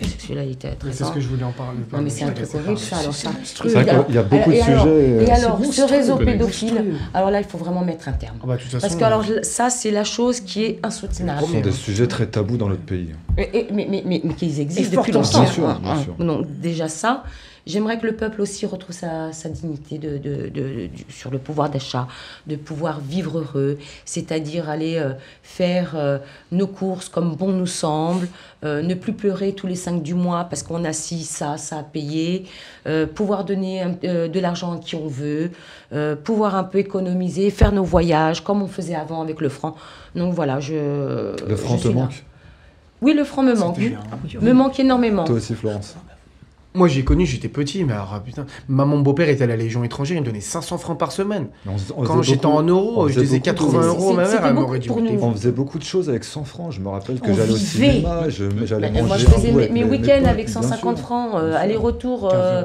la sexualité à 13 C'est ce que je voulais en parler. Non, mais c'est un truc horrible, ça. Alors, ça. C'est vrai qu'il y a beaucoup de Et alors- sujets. Et alors, ce réseau pédophile, alors là, il faut vraiment mettre un terme. Ah bah, de toute façon, Parce que alors, ça, c'est la chose qui est insoutenable. Ce sont des sujets très tabous dans notre pays. Et- et- mais, mais, mais, mais qu'ils existent Et depuis longtemps. Bien sûr, hein, bien hein. sûr. Donc déjà ça, j'aimerais que le peuple aussi retrouve sa, sa dignité de, de- de- du- sur le pouvoir d'achat, de pouvoir vivre heureux, c'est-à-dire aller euh, faire euh, nos courses comme bon nous semble, euh, ne plus pleurer tous les cinq du mois parce qu'on a ci, ça, ça à payer, euh, pouvoir donner un- euh, de l'argent à qui on veut, euh, pouvoir un peu économiser, faire nos voyages comme on faisait avant avec le franc. Donc voilà, je... Le franc je te là. manque? Oui, le franc me manque. Bien. Me manque énormément. Toi aussi, Florence Moi, j'ai connu, j'étais petit, mais alors, ah, putain. Maman, beau-père était à la Légion étrangère, il me donnait 500 francs par semaine. On on Quand j'étais en euros, je disais beaucoup de- 80 euros, ma mère, elle m'aurait dit. On faisait beaucoup de choses avec 100 francs. Je me rappelle que j'allais au cinéma, j'allais manger. moi, je faisais mes, week-ends avec bien 150 sûr. francs, euh, aller-retour, 15 euh.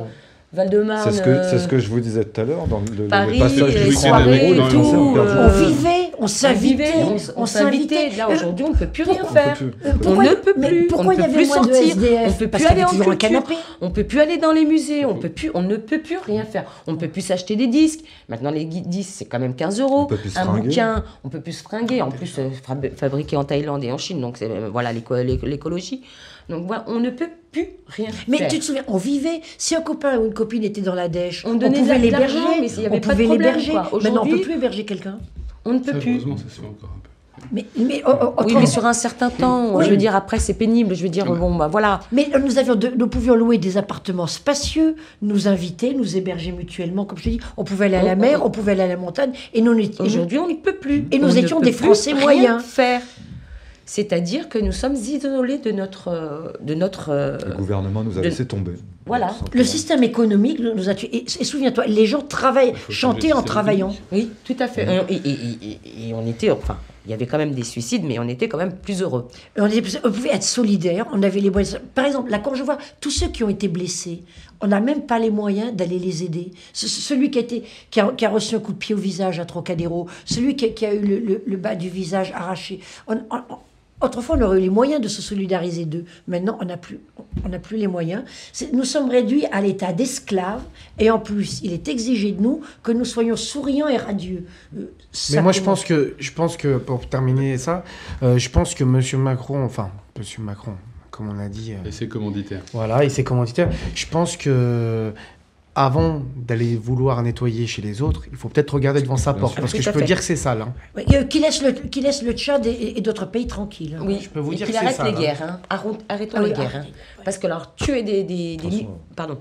Val-de-Marne. C'est ce, que, ce euh, que je vous disais tout à l'heure dans le, passage du week-end. On vivait, on on s'invitait, on, on s'invitait. Là, aujourd'hui, on ne peut plus rien On peut faire. On ne peut mais plus, Pourquoi on il y ne peut avait plus moins de sortir, SDF on peut Parce plus aller en culture. canapé. On peut plus aller dans les musées, on peut plus, on ne peut plus rien faire. On peut plus s'acheter des disques. Maintenant, les disques, c'est quand même 15 euros. On peut un bouquin, on peut plus se fringuer. En plus, euh, fab- fabriqué en Thaïlande et en Chine, donc c'est euh, voilà l'éco- l'éco- l'écologie. Donc voilà, on ne peut plus rien Mais faire. tu te souviens, on vivait. Si un copain ou une copine était dans la dèche, On on, donnait de pouvait l'héberger. mais il y on avait pas de pouvait problème, l'héberger. quoi. Maintenant, on Aujourd'hui- peut plus héberger quelqu'un. On ne peut Ça, plus. heureusement, ça se fait encore un peu. Mais, mais, oh, oh, Oui, autrement- mais sur un certain temps. Oui. Je veux dire, après, c'est pénible. Je veux dire, bon, bah voilà. Mais nous, avions de- nous pouvions louer des appartements spacieux, nous inviter, nous héberger mutuellement. Comme je te dis, on pouvait aller à la Oh, mer, oh. on pouvait aller à la montagne. Et nous, Aujourd'hui, on n'y peut plus. Et nous On ne étions des Français rien moyens. faire. C'est-à-dire que nous sommes isolés de notre, euh, de notre. euh, Le gouvernement nous a de- laissé tomber. Voilà. Le système économique nous a tués. Et, et souviens-toi, les gens travaillent, chantaient en travaillant. Oui, tout à fait. Et, et- et- et- et on était, enfin, il y avait quand même des suicides, mais on était quand même plus heureux. On, était- on pouvait être solidaires, on avait les moyens. Par exemple, là, quand je vois tous ceux qui ont été blessés, on n'a même pas les moyens d'aller les aider. Ce- ce- celui qui a, été, qui, a, qui a reçu un coup de pied au visage à Trocadéro, celui qui a, qui a eu le, le- le bas du visage arraché. On- on- on- autrefois, on aurait eu les moyens de se solidariser d'eux. Maintenant, on n'a plus, on n'a plus les moyens. C'est- Nous sommes réduits à l'état d'esclaves, et en plus, il est exigé de nous que nous soyons souriants et radieux. Euh, Mais moi, je pense que, je pense que pour terminer ça, euh, je pense que Monsieur Macron, enfin, Monsieur Macron, comme on a dit, euh, Et c'est commanditaire. voilà, et ses commanditaires, je pense que avant d'aller vouloir nettoyer chez les autres, il faut peut-être regarder devant sa porte, parce que je peux fait. dire que c'est sale. hein. Ouais, euh, qui, laisse le, qui laisse le Tchad et, et d'autres pays tranquilles. hein. Oui, je peux vous et dire qu'il que c'est arrête ça, les là. guerres. Hein. Arrête- Arrêtons Ah oui, les guerres. hein. Parce que alors, tuer des, pardon,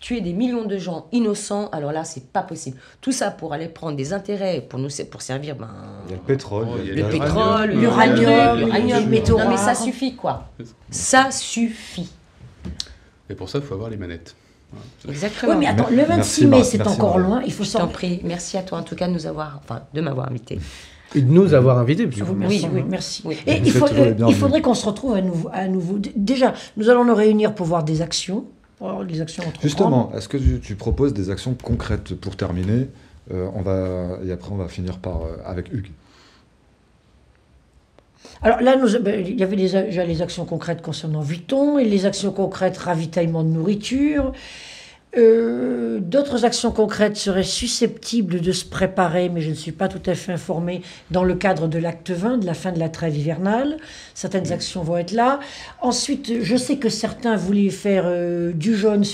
tuer des millions de gens innocents, alors là, c'est pas possible. Tout ça pour aller prendre des intérêts, pour nous, pour servir, ben, Il y a le pétrole, Oh, le pétrole, L'uranium, l'uranium, métaux Non mais ça rares. suffit quoi. Ça suffit. Et pour ça, il faut avoir les manettes. Exactement. Oui, mais attends, le 26 Merci, mai, c'est encore loin. Il faut Je t'en s'en. prie. Merci à toi en tout cas de nous avoir, enfin, de m'avoir invité. Et de nous avoir invités. parce que- Oui, Oui, merci. Oui. Et il, faut- euh, faudrait qu'on se retrouve à nouveau, à nouveau. D- Déjà, nous allons nous réunir pour voir des actions. Pour avoir des actions. Justement, est-ce que tu, tu proposes des actions concrètes pour terminer? Euh, on va, Et après, on va finir par, euh, avec Hugues. Alors là, nous, ben, il y avait déjà les actions concrètes concernant Vuitton et les actions concrètes ravitaillement de nourriture. Euh, D'autres actions concrètes seraient susceptibles de se préparer, mais je ne suis pas tout à fait informée, dans le cadre de l'acte 20, de la fin de la trêve hivernale. Certaines actions vont être là. Ensuite, je sais que certains voulaient faire euh, du jaune,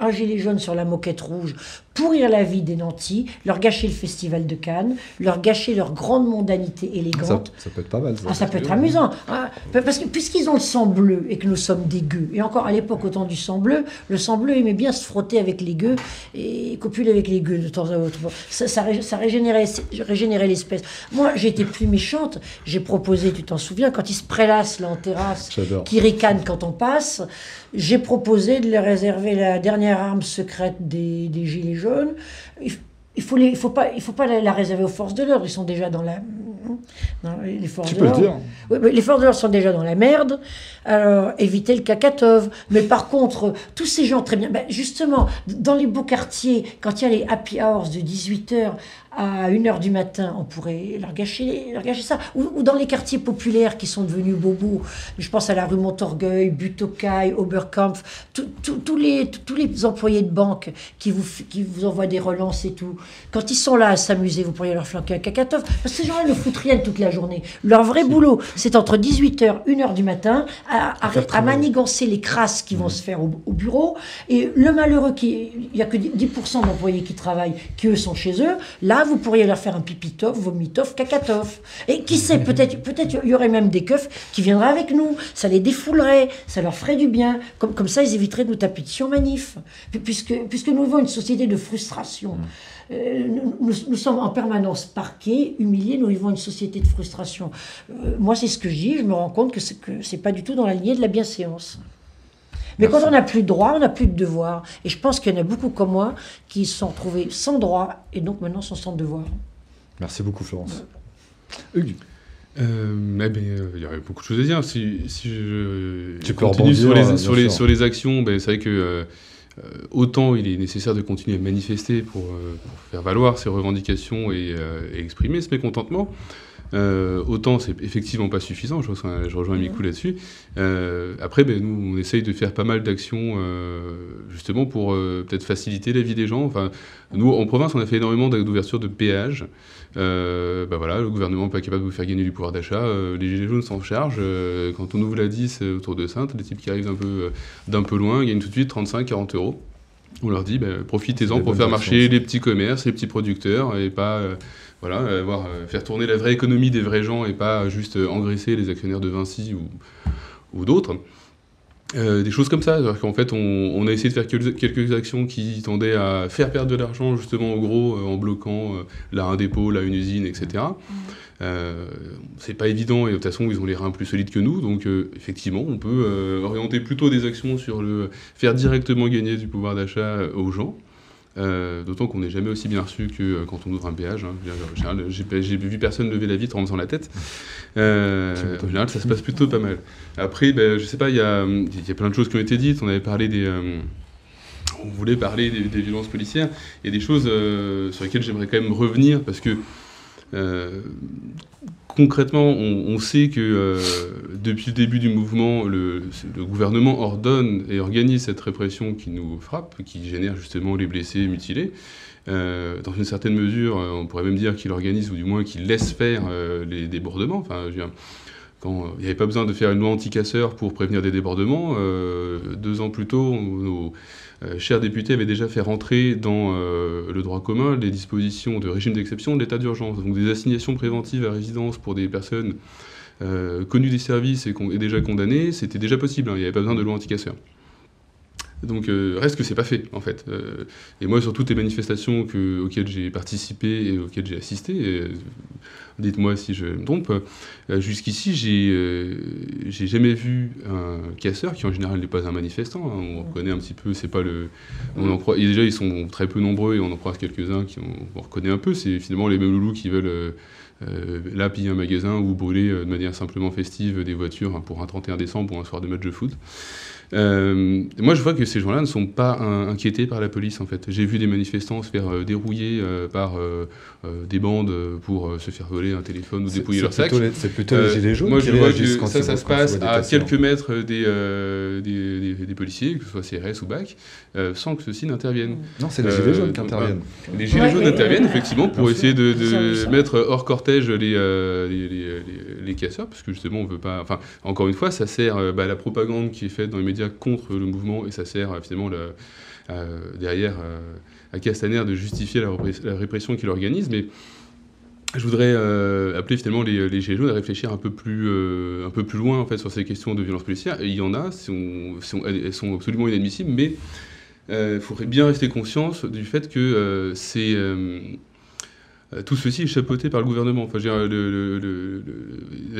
un gilet jaune sur la moquette rouge, pourrir la vie des nantis, leur gâcher le festival de Cannes, leur gâcher leur grande mondanité élégante. ça peut être pas mal. Ça. Ah, ça peut être amusant. Ah, parce que puisqu'ils ont le sang bleu et que nous sommes des gueux, et encore à l'époque au temps du sang bleu, le sang bleu aimait bien se frotter avec les gueux et copuler avec les gueux de temps à autre. Ça, ça, ré- ça régénérait, régénérait l'espèce. Moi, j'ai été plus méchante. J'ai proposé, tu t'en souviens, quand ils se prélassent là en terrasse, qui ricanent quand on passe, j'ai proposé de leur réserver la dernière arme secrète des, des Gilets jaunes. Il, il faut les, il faut pas, il faut pas la, la réserver aux forces de l'ordre. Ils sont déjà dans la, les forces Tu de peux le dire. Oui, mais les forces de l'ordre sont déjà dans la merde. Alors, évitez le cacatov. Mais par contre, tous ces gens très bien. Ben, justement, dans les beaux quartiers, quand il y a les happy hours de 18h à 1h du matin, on pourrait leur gâcher, leur gâcher ça. Ou, ou dans les quartiers populaires qui sont devenus bobos. Je pense à la rue Montorgueil, Butokai, Oberkampf, tous les, tous les employés de banque qui vous, f- qui vous envoient des relances et tout. Quand ils sont là à s'amuser, vous pourriez leur flanquer un cacatov. Parce que ces gens-là ne foutent rien toute la journée. Leur vrai boulot, c'est entre 18h, 1h du matin, à, à, manigancer les crasses qui vont se faire au, au bureau. Et le malheureux, qui il n'y a que 10% d'employés qui travaillent, qui eux sont chez eux, là, vous pourriez leur faire un pipitov, vomitov, cacatov. Et qui sait, peut-être peut-être il y aurait même des keufs qui viendraient avec nous. Ça les défoulerait, ça leur ferait du bien. Comme, comme ça, ils éviteraient de nous taper dessus en manif. Pu- Puisque, puisque nous vivons une société de frustration. Euh, nous, sommes en permanence parqués, humiliés, nous vivons une société de frustration. Euh, moi, c'est ce que je dis, je me rends compte que que c'est pas du tout dans la lignée de la bienséance. Mais quand on n'a plus de droits, on n'a plus de devoirs. Et je pense qu'il y en a beaucoup comme moi qui se sont retrouvés sans droits et donc maintenant sont sans devoirs. Merci beaucoup, Florence. Hugues, Euh, eh ben, euh, il y aurait beaucoup de choses à dire. Si, si je Tu continue sur rebondir, les, bien sur, les, sûr. sur les actions, ben, c'est vrai que euh, euh, autant il est nécessaire de continuer à manifester pour, euh, pour faire valoir ses revendications et, euh, et exprimer ce mécontentement. Euh, autant c'est effectivement pas suffisant, je rejoins, je rejoins Mikou là-dessus. Euh, après, ben, nous, on essaye de faire pas mal d'actions euh, justement pour peut-être faciliter la vie des gens. Enfin, nous, en province, on a fait énormément d'ouverture de péages. Euh, bah voilà, le gouvernement n'est pas capable de vous faire gagner du pouvoir d'achat. euh, les Gilets jaunes s'en chargent. euh, quand on ouvre la 10 euh, autour de Sainte, les types qui arrivent d'un peu, d'un peu loin gagnent tout de suite 35-40 euros. On leur dit, bah, C'est profitez-en pour faire marcher ça. les petits commerces, les petits producteurs, et pas, euh, voilà, avoir, faire tourner la vraie économie des vrais gens et pas juste engraisser les actionnaires de Vinci ou, ou d'autres. des choses comme ça, qu'en fait on, a essayé de faire quelques, actions qui tendaient à faire perdre de l'argent justement au gros en bloquant là un dépôt, là une usine, etc. Euh, c'est pas évident et de toute façon ils ont les reins plus solides que nous, donc euh, effectivement on peut euh, orienter plutôt des actions sur le faire directement gagner du pouvoir d'achat aux gens. D'autant qu'on n'est jamais aussi bien reçu que quand on ouvre un péage. Hein. J'ai vu personne lever la vitre en faisant la tête. en général, ça se passe plutôt pas mal. Après, ben, je sais pas, il y a, y a, plein de choses qui ont été dites. On avait parlé des on voulait parler des, violences policières. Il y a des choses sur lesquelles j'aimerais quand même revenir parce que euh, concrètement, on, sait que euh, depuis le début du mouvement, le, gouvernement ordonne et organise cette répression qui nous frappe, qui génère justement les blessés mutilés. Euh, dans une certaine mesure, on pourrait même dire qu'il organise ou du moins qu'il laisse faire les débordements. Il n'y avait pas besoin de faire une loi anti-casseurs pour prévenir des débordements, deux ans plus tôt, euh, chers députés avait déjà fait rentrer dans euh, le droit commun les dispositions de régime d'exception de l'état d'urgence, donc des assignations préventives à résidence pour des personnes euh, connues des services et, déjà condamnées, c'était déjà possible, hein, il n'y avait pas besoin de loi anti-casseurs. Donc reste que c'est pas fait en fait. et moi sur toutes les manifestations auxquelles j'ai participé et auxquelles j'ai assisté, dites-moi si je me trompe, euh, jusqu'ici, j'ai euh, j'ai jamais vu un casseur, qui en général n'est pas un manifestant, hein. on reconnaît un petit peu, c'est pas le... On en croit, et déjà, ils sont très peu nombreux, et on en croise quelques-uns qui on, reconnaît un peu, c'est finalement les mêmes loulous qui veulent... Euh, là piller un magasin ou brûler de manière simplement festive des voitures hein, pour un 31 décembre ou un soir de match de foot. Euh, moi, je vois que ces gens-là ne sont pas inquiétés par la police, en fait. J'ai vu des manifestants se faire euh, dérouiller euh, par des bandes pour se faire voler un téléphone ou dépouiller leur sac. C'est plutôt les gilets jaunes Moi, je vois que ça, ça se passe à quelques mètres des, des, des, policiers, que ce soit CRS ou BAC, sans que ceux-ci n'interviennent. Non, c'est les gilets jaunes qui interviennent. Les gilets jaunes interviennent, effectivement, pour essayer de, de mettre hors cortège les, les, les, les, casseurs, parce que justement, on veut pas... Enfin, encore une fois, ça sert bah, à la propagande qui est faite dans les médias contre le mouvement et ça sert euh, finalement euh, derrière euh, à Castaner de justifier la, répression qu'il organise. Mais je voudrais appeler finalement les, les à réfléchir un peu plus, un peu plus loin en fait, sur ces questions de violence policière. Il y en a, elles sont absolument inadmissibles, mais il faudrait bien rester conscience du fait que c'est euh, tout ceci est chapeauté par le gouvernement. Enfin, la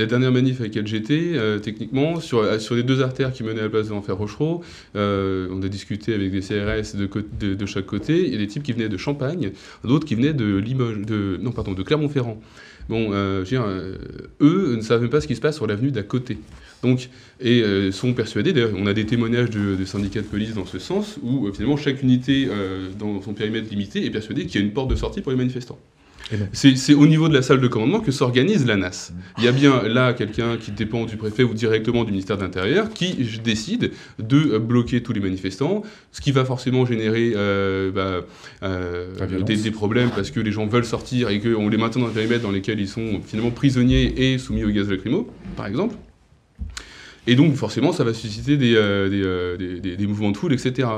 dernière manif à laquelle j'étais, euh, techniquement, sur, euh, sur les deux artères qui menaient à la place de l'enfer Rochereau, on a discuté avec des CRS de, chaque côté. Il y a des types qui venaient de Champagne, d'autres qui venaient de de, Clermont-Ferrand. Bon, eux ne savaient pas ce qui se passe sur l'avenue d'à côté. Donc, et sont persuadés, d'ailleurs, on a des témoignages de, syndicats de police dans ce sens, où finalement chaque unité dans son périmètre limité est persuadée qu'il y a une porte de sortie pour les manifestants. C'est au niveau de la salle de commandement que s'organise la NAS. Il y a bien là quelqu'un qui dépend du préfet ou directement du ministère de l'Intérieur qui décide de bloquer tous les manifestants, ce qui va forcément générer euh, bah, euh, des, problèmes parce que les gens veulent sortir et qu'on les maintient dans un périmètre dans lesquels ils sont finalement prisonniers et soumis au gaz lacrymo, par exemple. Et donc forcément ça va susciter des, euh, des, mouvements de foule, etc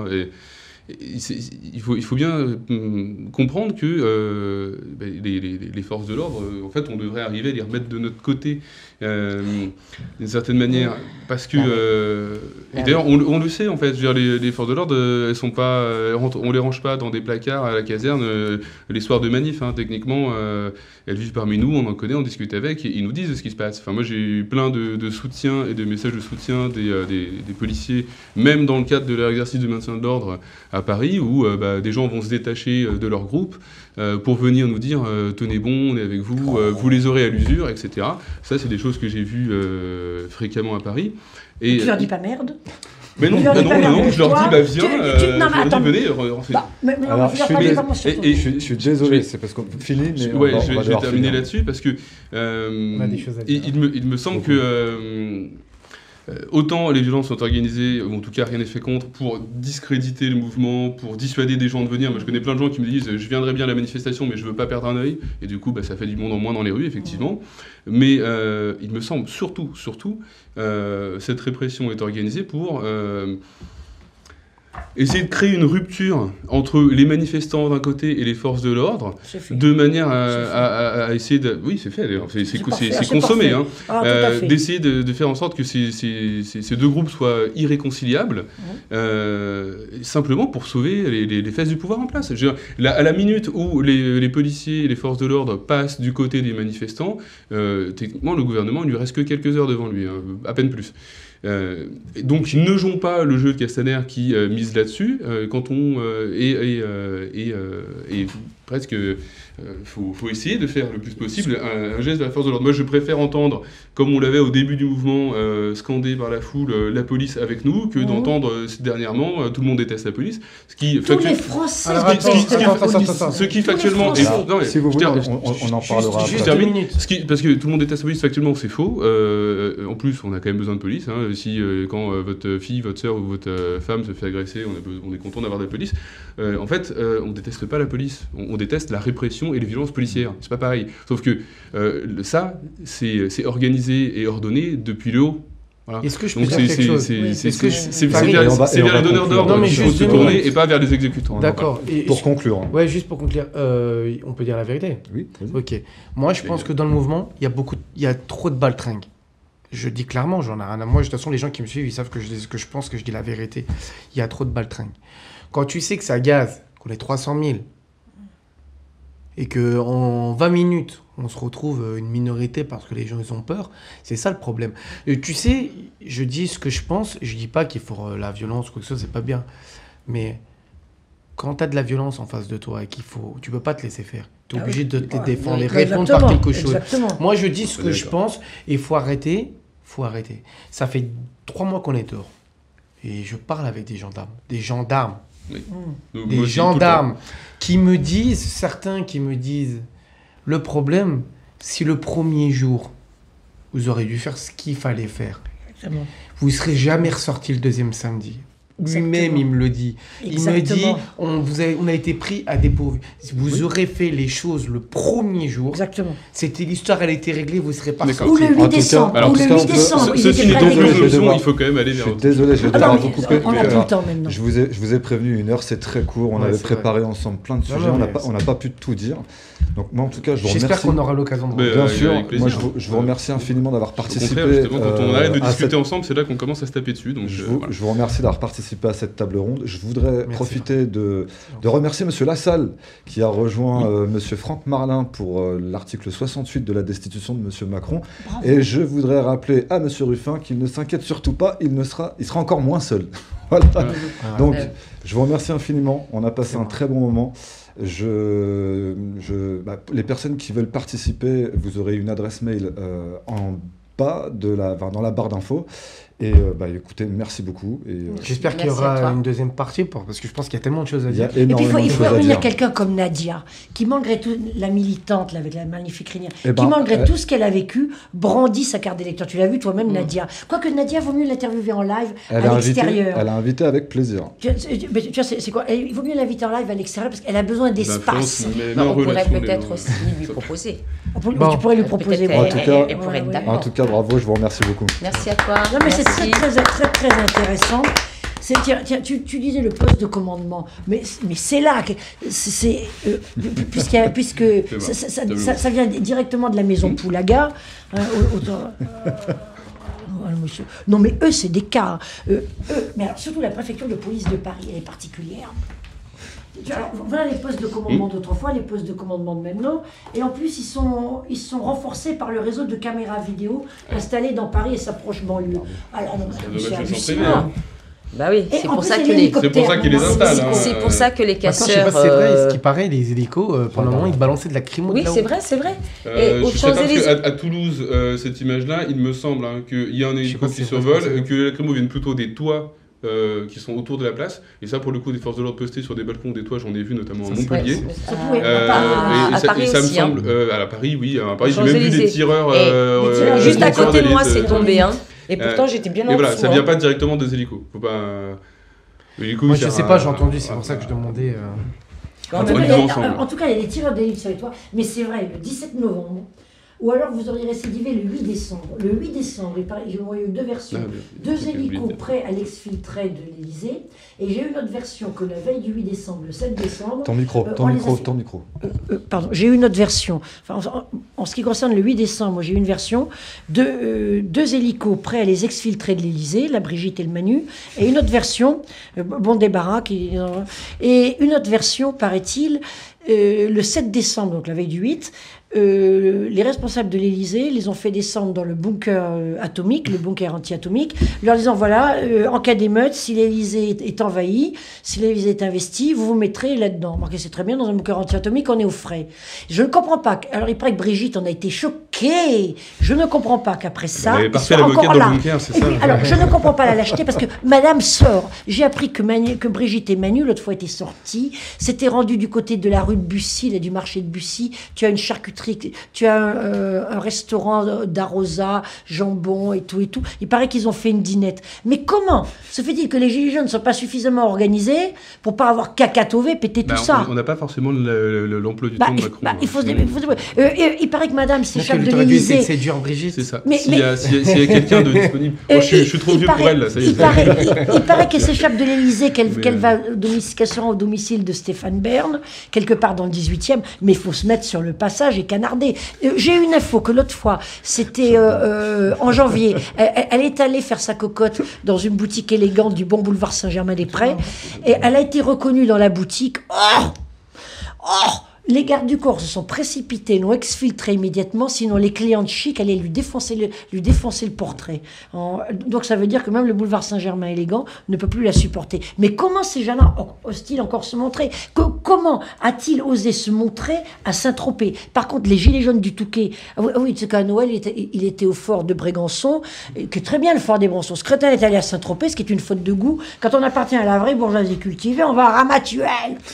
il faut, il faut bien euh, comprendre que euh, ben, les, forces de l'ordre, euh, en fait, on devrait arriver à les remettre de notre côté d'une certaine manière, parce que et d'ailleurs, on, le sait en fait. Je veux dire, les, forces de l'ordre, elles sont pas, on les range pas dans des placards à la caserne les soirs de manif. Hein. Techniquement, elles vivent parmi nous, on en connaît, on discute avec, et ils nous disent ce qui se passe. Enfin, moi, j'ai eu plein de, de, soutien et de messages de soutien des, des, des policiers, même dans le cadre de leur exercice de maintien de l'ordre à Paris, où euh, bah, des gens vont se détacher euh, de leur groupe euh, pour venir nous dire tenez bon, on est avec vous, vous les aurez à l'usure, etc. Ça, c'est des choses que j'ai vues fréquemment à Paris. Et, tu leur dis pas merde. Mais non, bah non, non, je leur dis, bah viens, euh, non, mais attends. venez, bah, mais, mais Alors, je, suis, et, et, je, je, suis désolé, c'est parce qu'on finit, mais ouais, on va, je, vais, je vais terminer là-dessus parce que euh, il, il, me, il me semble que euh, euh, autant les violences sont organisées, ou en tout cas rien n'est fait contre, pour discréditer le mouvement, pour dissuader des gens de venir. Moi je connais plein de gens qui me disent je viendrai bien à la manifestation mais je veux pas perdre un œil, et du coup bah, ça fait du monde en moins dans les rues effectivement. Mais euh, il me semble surtout, surtout, euh, cette répression est organisée pour essayer de créer une rupture entre les manifestants d'un côté et les forces de l'ordre, de manière à, essayer de... Oui, c'est fait, d'ailleurs. c'est consommé. Hein. Ah, Euh, d'essayer de, de faire en sorte que ces, ces- ces- ces deux groupes soient irréconciliables, euh, simplement pour sauver les, les- les fesses du pouvoir en place. Dire, la- à la minute où les, les policiers et les forces de l'ordre passent du côté des manifestants, euh, techniquement, le gouvernement, il lui reste que quelques heures devant lui, hein, à peine plus. Euh, donc ne jouons pas le jeu de Castaner qui euh, mise là-dessus. euh, quand on et presque, il faut, faut essayer de faire le plus possible un, un geste de la force de l'ordre. Moi, je préfère entendre, comme on l'avait au début du mouvement, euh, scandé par la foule, euh, la police avec nous, que Mhm. d'entendre euh, dernièrement, euh, tout le monde déteste la police, ce qui Tous les Français ce qui- factuellement est faux. Non, mais si vous je voulez, on, en Juste- parlera juste après. Ce qui- parce que tout le monde déteste la police, factuellement c'est faux. Euh, en plus, on a quand même besoin de police. hein. Si euh, quand euh, votre fille, votre soeur ou votre euh, femme se fait agresser, on, a be- on est content d'avoir de la police. Euh, en fait, euh, on déteste pas la police. On, on déteste la répression et les violences policières. C'est pas pareil. Sauf que euh, ça, c'est organisé et ordonné depuis le haut. Voilà. Est-ce que je peux Donc dire quelque c'est- chose c'est- Oui. c'est vers vers les donneurs d'ordre qu'il faut juste se tourner et pas vers les exécutants. D'accord. Et- Pour conclure. hein. Ouais, juste pour conclure, euh, on peut dire la vérité. Oui. Ok. Moi, je pense que dans le mouvement, il y a beaucoup, de- il y a trop de baltringues. Je dis clairement, j'en ai rien à moi. De toute façon, les gens qui me suivent, ils savent que je que je pense, que je dis la vérité. Il y a trop de baltringues. Quand tu sais que ça gaz, qu'on est 300 000, et que en 20 minutes, on se retrouve euh, une minorité parce que les gens ils ont peur, c'est ça le problème. Et tu sais, je dis ce que je pense. Je dis pas qu'il faut euh, la violence ou quoi que ce soit, c'est pas bien. Mais quand tu as de la violence en face de toi et qu'il faut, tu peux pas te laisser faire. Tu es Ah obligé oui. de te Ouais, défendre et répondre par quelque chose. Exactement. Moi, je dis ce que je pense et il faut arrêter. faut arrêter. Ça fait trois mois qu'on est dehors. Et je parle avec des gendarmes. Des gendarmes. Donc, moi Des gendarmes qui me disent, certains qui me disent, le problème, si le premier jour, vous aurez dû faire ce qu'il fallait faire, Exactement. vous ne serez jamais ressorti le deuxième samedi. Lui-même, il me le dit. Il me dit, on, vous a, on a été pris à dépourvu. Vous aurez fait les choses le premier jour, Exactement. c'était l'histoire, elle était réglée, vous serez pas D'accord. Ou le 8 En tout cas- décembre. alors, ou tout le cas, 8 on peut- décembre. Ce- il était prêt à Je faut quand même aller Je vers suis autre désolé, je vais Ah devoir vous couper. on plus Alors, le temps maintenant. Je vous, ai, je vous ai prévenu une heure, c'est très court. On avait préparé ensemble plein de sujets. non, on n'a mais pas, on n'a pas pu tout dire. Donc moi, en tout cas, je vous J'espère qu'on aura l'occasion de revoir. Bien avec- sûr, moi je vous, je vous remercie infiniment d'avoir participé. justement, quand on euh, arrête de à discuter cette- ensemble, c'est là qu'on commence à se taper dessus. Donc, Je euh, vous, voilà. je vous remercie d'avoir participé à cette table ronde. Je voudrais Merci. profiter de, de remercier Monsieur Lassalle qui a rejoint euh, Monsieur Franck Marlin pour euh, l'article 68 de la destitution de Monsieur Macron. Bravo. Et je voudrais rappeler à Monsieur Ruffin qu'il ne s'inquiète surtout pas, il, ne sera, il sera encore moins seul. voilà. Donc, Ouais. je vous remercie infiniment. On a passé un très bon moment. Bah, les personnes qui veulent participer, vous aurez une adresse mail euh, en bas de dans la barre d'infos. Et euh, bah, écoutez, merci beaucoup. Et, euh, J'espère qu'il y aura une deuxième partie pour- parce que je pense qu'il y a tellement de choses à il y a dire. Et puis il faut, il revenir quelqu'un comme Nadia, qui malgré tout, la militante là, avec la magnifique Rinière, Eh ben, qui malgré euh, tout ce qu'elle a vécu, brandit sa carte d'électeur. Tu l'as vu toi-même, Mm. Nadia. Quoique Nadia, vaut mieux l'interviewer en live Elle à a, invité, l'extérieur. elle a invité avec plaisir. Tu, tu- mais tu vois, c'est c'est quoi? Il vaut mieux l'inviter en live à l'extérieur parce qu'elle a besoin d'espace. On pourrait peut-être aussi lui proposer. Bon. Tu pourrais lui proposer. En tout cas, bravo, je vous remercie beaucoup. Merci à toi. Très, très, très, très, intéressant. C'est, tiens, tiens, tu, tu disais le poste de commandement, mais, mais c'est là c'est, euh, puisque ça, ça- ça- C'est ça- ça vient directement de la maison Poulaga. hein, euh, monsieur. Non, mais eux, c'est des cas. hein. Euh, eux, mais alors, surtout la préfecture de police de Paris, elle est particulière. Alors, voilà les postes de commandement d'autrefois, les postes de commandement de maintenant. Et en plus, ils sont, ils sont renforcés par le réseau de caméras vidéo installées dans Paris et sa proche banlieue. Alors, non, C'est hallucinant. hein. Bah oui, c'est pour plus, ça que les. C'est pour ça qu'ils les installent, c'est-. C'est pour ça que les Maintenant, je sais casseurs. pas si c'est vrai, euh, ce qui paraît, les hélicos, euh, pendant un moment, ils balançaient de la crimo de Oui, c'est vrai, c'est vrai. Euh, Et aux je sais pas, parce Champs-Élysées- qu'à à Toulouse, euh, cette image-là, il me semble hein, qu'il y a un hélico qui survole, et que les lacrymos viennent plutôt des toits euh, qui sont autour de la place. Et ça, pour le coup, des forces de l'ordre postées sur des balcons, des toits, j'en ai vu notamment à Ça, Montpellier. Ouais, Ça pouvait- Euh, à Paris, et, et à ça, Paris et ça me aussi, hein. semble, euh, à la Paris, oui, à Paris, j'ai même vu des tireurs. Euh, des tireurs euh, Juste à côté de moi, c'est tombé. Hein. Et Euh, pourtant, j'étais bien en Et voilà, dessous, ça vient hein. pas directement des hélicos. Faut pas. Moi, je sais pas, j'ai entendu, c'est pour ça que je demandais. En tout, cas, il y a- ensemble. en tout cas, il y a des tireurs d'élite sur les toits. Mais c'est vrai, le 17 novembre, ou alors vous auriez récidivé le 8 décembre. Le 8 décembre, il paraît- j'ai eu deux versions. Ah. Deux hélicos prêts à l'exfiltrer de l'Elysée. Et j'ai eu une autre version que la veille du 8 décembre, le 7 décembre. Ton micro, Euh, ton micro, fait- ton micro. Euh, pardon, j'ai eu une autre version. Enfin, en, en ce qui concerne le 8 décembre, moi, j'ai eu une version de euh, deux hélicos prêts à les exfiltrer de l'Elysée, la Brigitte et le Manu, et une autre version, euh, bon débarras, qui, et une autre version, paraît-il, euh, le 7 décembre, donc la veille du 8, euh, les responsables de l'Élysée les ont fait descendre dans le bunker euh, atomique, le bunker anti-atomique, leur disant voilà, euh, en cas d'émeute, si l'Élysée est, envahi, si l'Élysée est investi, vous vous mettrez là-dedans. Remarquez, c'est très bien, dans un bunker anti-atomique, on est au frais. Je ne comprends pas. Alors, il paraît que Brigitte en a été choquée. Je ne comprends pas qu'après ça. À la encore dans là. le bunker, c'est ça puis, alors, je ne comprends pas la lâcheté parce que Madame sort. J'ai appris que, Manu- que Brigitte et Manu, l'autre fois, étaient sortis. C'était rendu du côté de la rue de Bussy, là, du marché de Bussy. Tu as une charcuterie, tu as un, euh, un restaurant d'arrosa, jambon et tout et tout. Il paraît qu'ils ont fait une dînette. Mais comment se fait-il que les Gilets jaunes ne sont pas suffisamment organisés pour pas avoir cacatové, péter Bah, tout on- ça On n'a pas forcément le- le- l'emploi du Bah, temps de il- Macron. bah, il hein, faut, il se- euh, euh, il paraît que Madame s'échappe de l'Élysée. séduire Brigitte. C'est ça. Mais- S'il mais- y a, quelqu'un de disponible. Euh, Oh, je, suis- il- je suis trop vieux paraît- pour elle, là. Ça y est, il, paraît, il- il paraît qu'elle s'échappe de l'Elysée, qu'elle va qu'elle sera au domicile de Stéphane Bern, quelque part dans le 18e, mais il faut se mettre sur le passage et canarder. Euh, J'ai eu une info que l'autre fois, c'était euh, euh, en janvier, elle, elle- elle est allée faire sa cocotte dans une boutique élégante du bon boulevard Saint-Germain-des-Prés, et elle a été reconnue dans la boutique. Oh Oh les gardes du corps se sont précipités, l'ont exfiltré immédiatement, sinon les clientes chic allaient lui défoncer le, lui défoncer le portrait. Donc ça veut dire que même le boulevard Saint-Germain élégant ne peut plus la supporter. Mais comment ces gens-là osent-ils encore se montrer? Co- Comment a-t-il osé se montrer à Saint-Tropez? Par contre, les gilets jaunes du Touquet, ah oui, ah oui, sais qu'à Noël, il était, il était au fort de Brégançon, que très bien le fort des Bronçons. Ce crétin est allé à Saint-Tropez, ce qui est une faute de goût. Quand on appartient à la vraie bourgeoisie cultivée, on va à Ramatuel.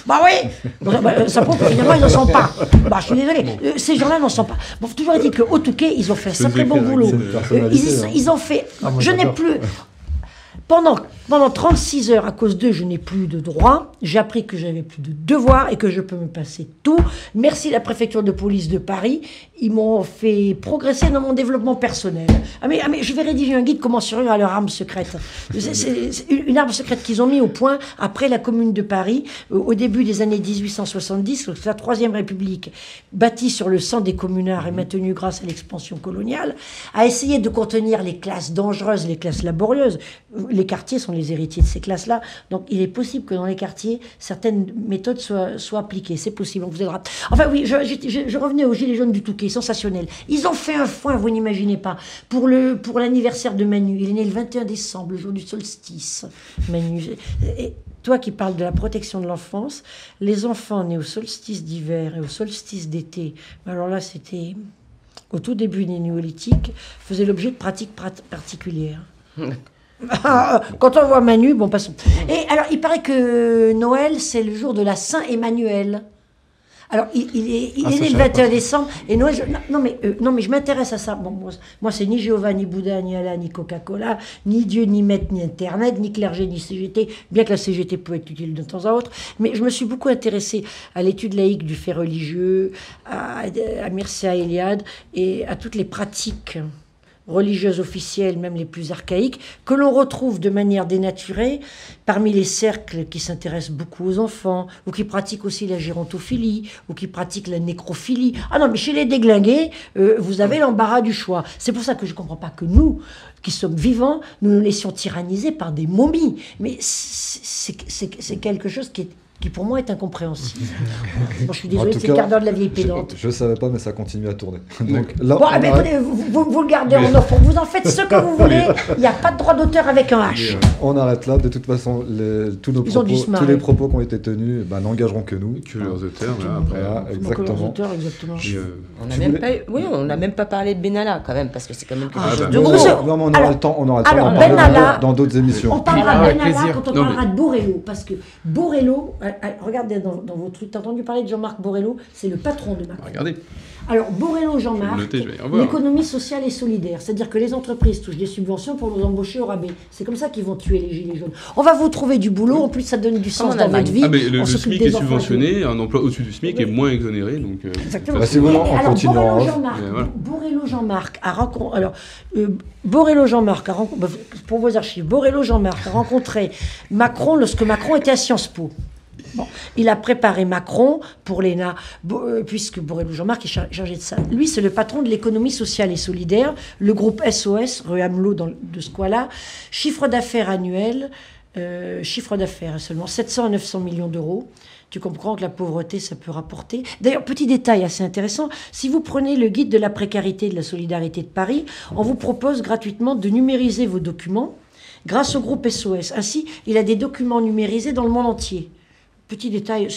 Bah oui bah, Ça prouve que finalement, n'en sont pas. Bah, je suis désolé. Euh, ces gens-là n'en sont pas. Bon, toujours est-il qu'au Touquet, ils ont fait un sacré bon boulot. Euh, ils, hein. ils ont fait. Ah, moi, je n'ai plus. Pendant, pendant 36 heures, à cause d'eux, je n'ai plus de droits. J'ai appris que j'avais plus de devoirs et que je peux me passer tout. Merci la préfecture de police de Paris. Ils m'ont fait progresser dans mon développement personnel. Ah mais, ah mais je vais rédiger un guide comment survivre à leur arme secrète. C'est- une arme secrète qu'ils ont mis au point après la commune de Paris, euh, au début des années 1870, donc c'est la Troisième République, bâtie sur le sang des communards et maintenue grâce à l'expansion coloniale, a essayé de contenir les classes dangereuses, les classes laborieuses. Les quartiers sont les héritiers de ces classes-là, donc il est possible que dans les quartiers, certaines méthodes soient, appliquées. C'est possible, on vous aidera. Enfin oui, je, revenais aux Gilets jaunes du Touquet, sensationnel. Ils ont fait un foin, vous n'imaginez pas, pour pour l'anniversaire de Manu. Il est né le 21 décembre, le jour du solstice. Manu. Et toi qui parles de la protection de l'enfance, les enfants nés au solstice d'hiver et au solstice d'été, alors là c'était au tout début des néolithiques, faisaient l'objet de pratiques prat- particulières. Ah, Quand on voit Manu, bon, passons. Et alors, il paraît que Noël, c'est le jour de la Saint-Emmanuel. Alors, il, il est, il Ah, est né le savais 21 pas. décembre. Et Noël, je- non, non, mais, euh, non, mais je m'intéresse à ça. Bon, moi, moi, c'est ni Jéhovah, ni Bouddha, ni Allah, ni Coca-Cola, ni Dieu, ni Maître, ni Internet, ni clergé, ni CGT, bien que la CGT peut être utile de temps à autre. Mais je me suis beaucoup intéressée à l'étude laïque du fait religieux, à, à Mircea Eliade et à toutes les pratiques religieuses officielles, même les plus archaïques, que l'on retrouve de manière dénaturée parmi les cercles qui s'intéressent beaucoup aux enfants, ou qui pratiquent aussi la gérontophilie, ou qui pratiquent la nécrophilie. Ah non, mais chez les déglingués, euh, vous avez l'embarras du choix. C'est pour ça que je ne comprends pas que nous, qui sommes vivants, nous nous laissions tyranniser par des momies. Mais c'est quelque chose qui est qui pour moi est incompréhensible. Bon, je suis désolé, En tout c'est le cas, quart d'heure de la vieille Je, pédante. je savais pas, mais ça continue à tourner. Donc là, Bon, vous, vous- vous le gardez en offre, vous en faites ce que vous voulez, il n'y a pas de droit d'auteur avec un H. on arrête là. De toute façon, les- tous nos Ils propos, les propos qui ont été tenus, ben, n'engageront que nous. Que leurs auteurs, voilà, après. Voilà, euh, Donc, leurs exactement. auteurs, exactement. euh, On n'a même voulais- pas, eu- oui, on n'a même pas parlé de Benalla quand même, parce que c'est quand même quelque Ah, chose bah. de gros. Non, mais on aura Alors- le temps, on aura le temps alors, d'en parler Ben dans- d'autres émissions. On parlera Ah, de Ben plaisir. quand on parlera de Borello, parce que Borello, euh, euh, regardez dans, dans vos trucs, t'as entendu parler de Jean-Marc Borello, c'est le patron de Macron. regardez. Alors, Borello Jean-Marc, l'économie sociale et solidaire. C'est-à-dire que les entreprises touchent des subventions pour nous embaucher au rabais. C'est comme ça qu'ils vont tuer les gilets jaunes. On va vous trouver du boulot, en plus ça donne du sens en dans votre vie. Ah, mais le, SMIC est subventionné, un emploi au-dessus du SMIC est moins exonéré. Donc, euh, Exactement. Bah, vous voulez, on Alors, continue en Borello. Jean-Marc. Borello a rencontré. Alors, euh, Borello Jean-Marc a rencontré. Pour vos archives, Borello Jean-Marc a rencontré Macron lorsque Macron était à Sciences Po. Il a préparé Macron pour l'ENA, euh, puisque Borello Jean-Marc est char- chargé de ça. Lui, c'est le patron de l'économie sociale et solidaire, le groupe SOS, rue Hamelot de ce coin-là. Chiffre d'affaires annuel, euh, chiffre d'affaires seulement 700 à 900 millions d'euros. Tu comprends que la pauvreté, ça peut rapporter. D'ailleurs, petit détail assez intéressant, si vous prenez le guide de la précarité et de la solidarité de Paris, on vous propose gratuitement de numériser vos documents grâce au groupe SOS. Ainsi, il a des documents numérisés dans le monde entier. Petit détail,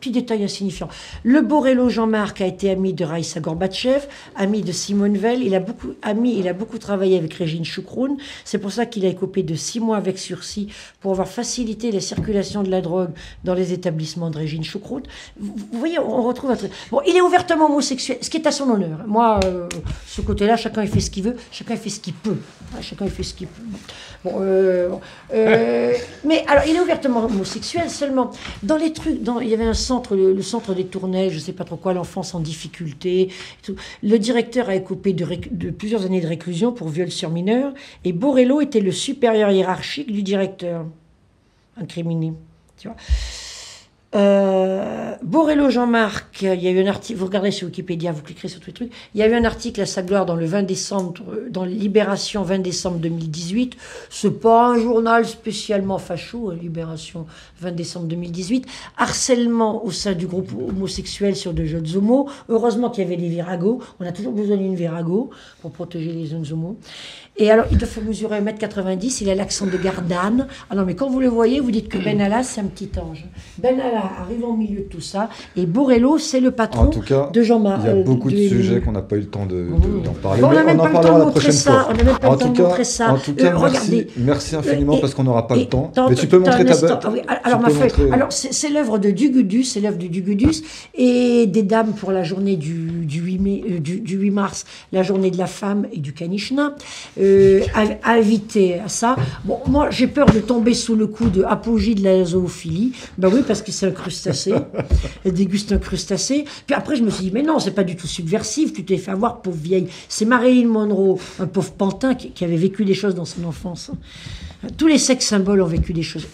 petit détail insignifiant. Le Borello Jean-Marc a été ami de Raïssa Gorbatchev, ami de Simone Veil. Il a beaucoup, ami, il a beaucoup travaillé avec Régine Choukroun. C'est pour ça qu'il a écopé de six mois avec sursis pour avoir facilité la circulation de la drogue dans les établissements de Régine Choukroun. Vous, voyez, on retrouve un truc. Bon, il est ouvertement homosexuel, ce qui est à son honneur. Moi, euh, ce côté-là, chacun fait ce qu'il veut, chacun fait ce qu'il peut. Chacun fait ce qu'il peut. Bon, euh, bon, euh, mais alors, il est ouvertement homosexuel seulement. Dans les trucs, dans, il y avait un centre, le, le centre des tournages, je sais pas trop quoi, l'enfance en difficulté. tout. Le directeur a écopé de, de plusieurs années de réclusion pour viol sur mineur, et Borello était le supérieur hiérarchique du directeur, incriminé. Tu vois. Euh, Borello Jean-Marc, il y a eu un article, vous regardez sur Wikipédia, vous cliquerez sur tous les il y a un article à sa gloire dans le 20 décembre, euh, dans Libération 20 décembre 2018. C'est pas un journal spécialement facho, hein, Libération 20 décembre 2018. Harcèlement au sein du groupe homosexuel sur de jeunes homos. Heureusement qu'il y avait des viragos. On a toujours besoin d'une virago pour protéger les jeunes homos. Et alors, il doit faire mesurer 1m90, il a l'accent de Gardanne. Ah non, mais quand vous le voyez, vous dites que Ben Allah, c'est un petit ange. Ben Allah arrive au milieu de tout ça, et Borello, c'est le patron En tout cas, de Jean-Marc. il y a euh, beaucoup de de- sujets qu'on n'a pas eu le temps de- de- d'en parler, Bon, on n'a même on pas le temps de montrer ça, on n'a même pas le temps de montrer ça. en tout cas, Euh, merci, merci infiniment Et- parce qu'on n'aura pas le temps. Mais tu peux montrer ta bête. Alors, ma feuille. Alors, c'est l'œuvre de Dugudus, c'est l'œuvre de Dugudus, et des dames pour la journée du, du 8 mai, euh, du, du 8 mars, la journée de la femme et du Kanishna, euh, invité à ça. Bon, moi, j'ai peur de tomber sous le coup de apogée de la zoophilie. Ben oui, parce que c'est un crustacé. Elle déguste un crustacé. Puis après, je me suis dit, mais non, c'est pas du tout subversif. Tu t'es fait avoir, pauvre vieille. C'est Marilyn Monroe, un pauvre pantin qui, qui avait vécu des choses dans son enfance. Tous les sex symboles ont vécu des choses.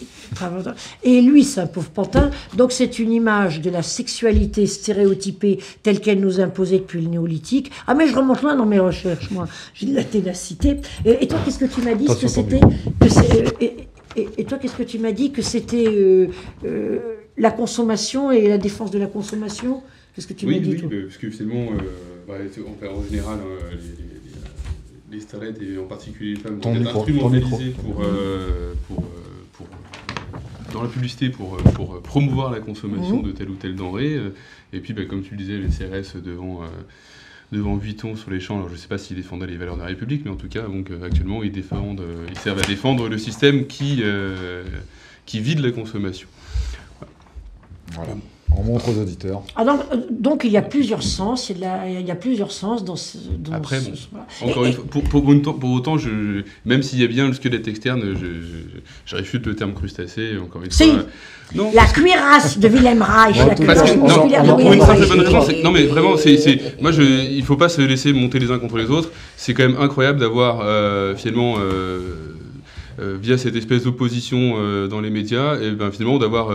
Et lui, c'est un pauvre pantin. Donc, c'est une image de la sexualité stéréotypée telle qu'elle nous est imposée depuis le néolithique. Ah, mais je remonte loin dans mes recherches, moi. J'ai de la ténacité. Et, et toi, qu'est-ce que tu m'as dit que c'était euh, et, et- et toi, qu'est-ce que tu m'as dit que c'était euh, euh, la consommation et la défense de la consommation Qu'est-ce que tu oui, m'as dit oui, toi? parce que finalement, euh, bah, en, en général, euh, les, les, les, les starlettes et en particulier les femmes ton instrumentalisées pour, euh, pour, euh, pour, dans la publicité pour, pour promouvoir la consommation Mhm. de telle ou telle denrée. et puis, bah, comme tu le disais, les CRS devant. euh, devant Vuitton sur les champs, alors je ne sais pas s'ils défendaient les valeurs de la République, mais en tout cas, donc, actuellement, ils, défendent, ils servent à défendre le système qui, euh, qui vide la consommation. Voilà. On montre aux auditeurs. Ah, donc, euh, donc, il y a plusieurs sens, il y a, de la- il y a plusieurs sens dans ce. dans Après, ce- bon, voilà. Encore Et- une fois, pour, pour, autant, pour autant, je, même s'il y a bien le squelette externe, je, je, je réfute le terme crustacé, encore une Si. fois. Non, La cuirasse de Wilhelm Reich, la cuirasse de non mais vraiment, c'est, moi, je, il faut pas se laisser monter les uns contre les autres. C'est quand même incroyable d'avoir euh, finalement, euh, euh, via cette espèce d'opposition euh, dans les médias, et ben finalement d'avoir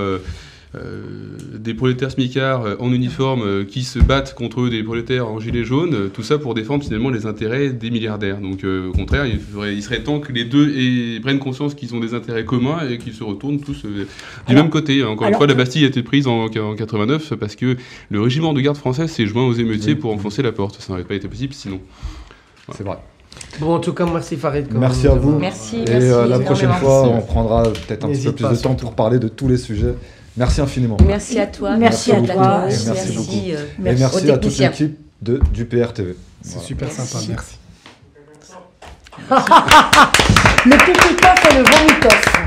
des prolétaires smicards euh, en uniforme euh, qui se battent contre des prolétaires en gilet jaune, euh, tout ça pour défendre finalement les intérêts des milliardaires. Donc euh, au contraire, il, faudrait- il serait temps que les deux aient- prennent conscience qu'ils ont des intérêts communs et qu'ils se retournent tous euh, du Alors- même côté. Encore une fois, la Bastille a été prise en, en 89 parce que le régiment de garde français s'est joint aux émeutiers Oui. pour enfoncer la porte. Ça n'aurait pas été possible sinon. C'est vrai. Bon, en tout cas, merci Farid. Merci à vous. Merci, Et merci. euh, la prochaine fois, Merci. on prendra peut-être un petit peu plus pas, de temps pour parler de tous les sujets. Merci infiniment. Merci à toi. Merci à toi. Merci, Merci beaucoup. euh, Et Merci merci aux à toute l'équipe de, du PRTV. C'est Voilà. super Merci. sympa, merci. Le pipitoff et le vomitoff.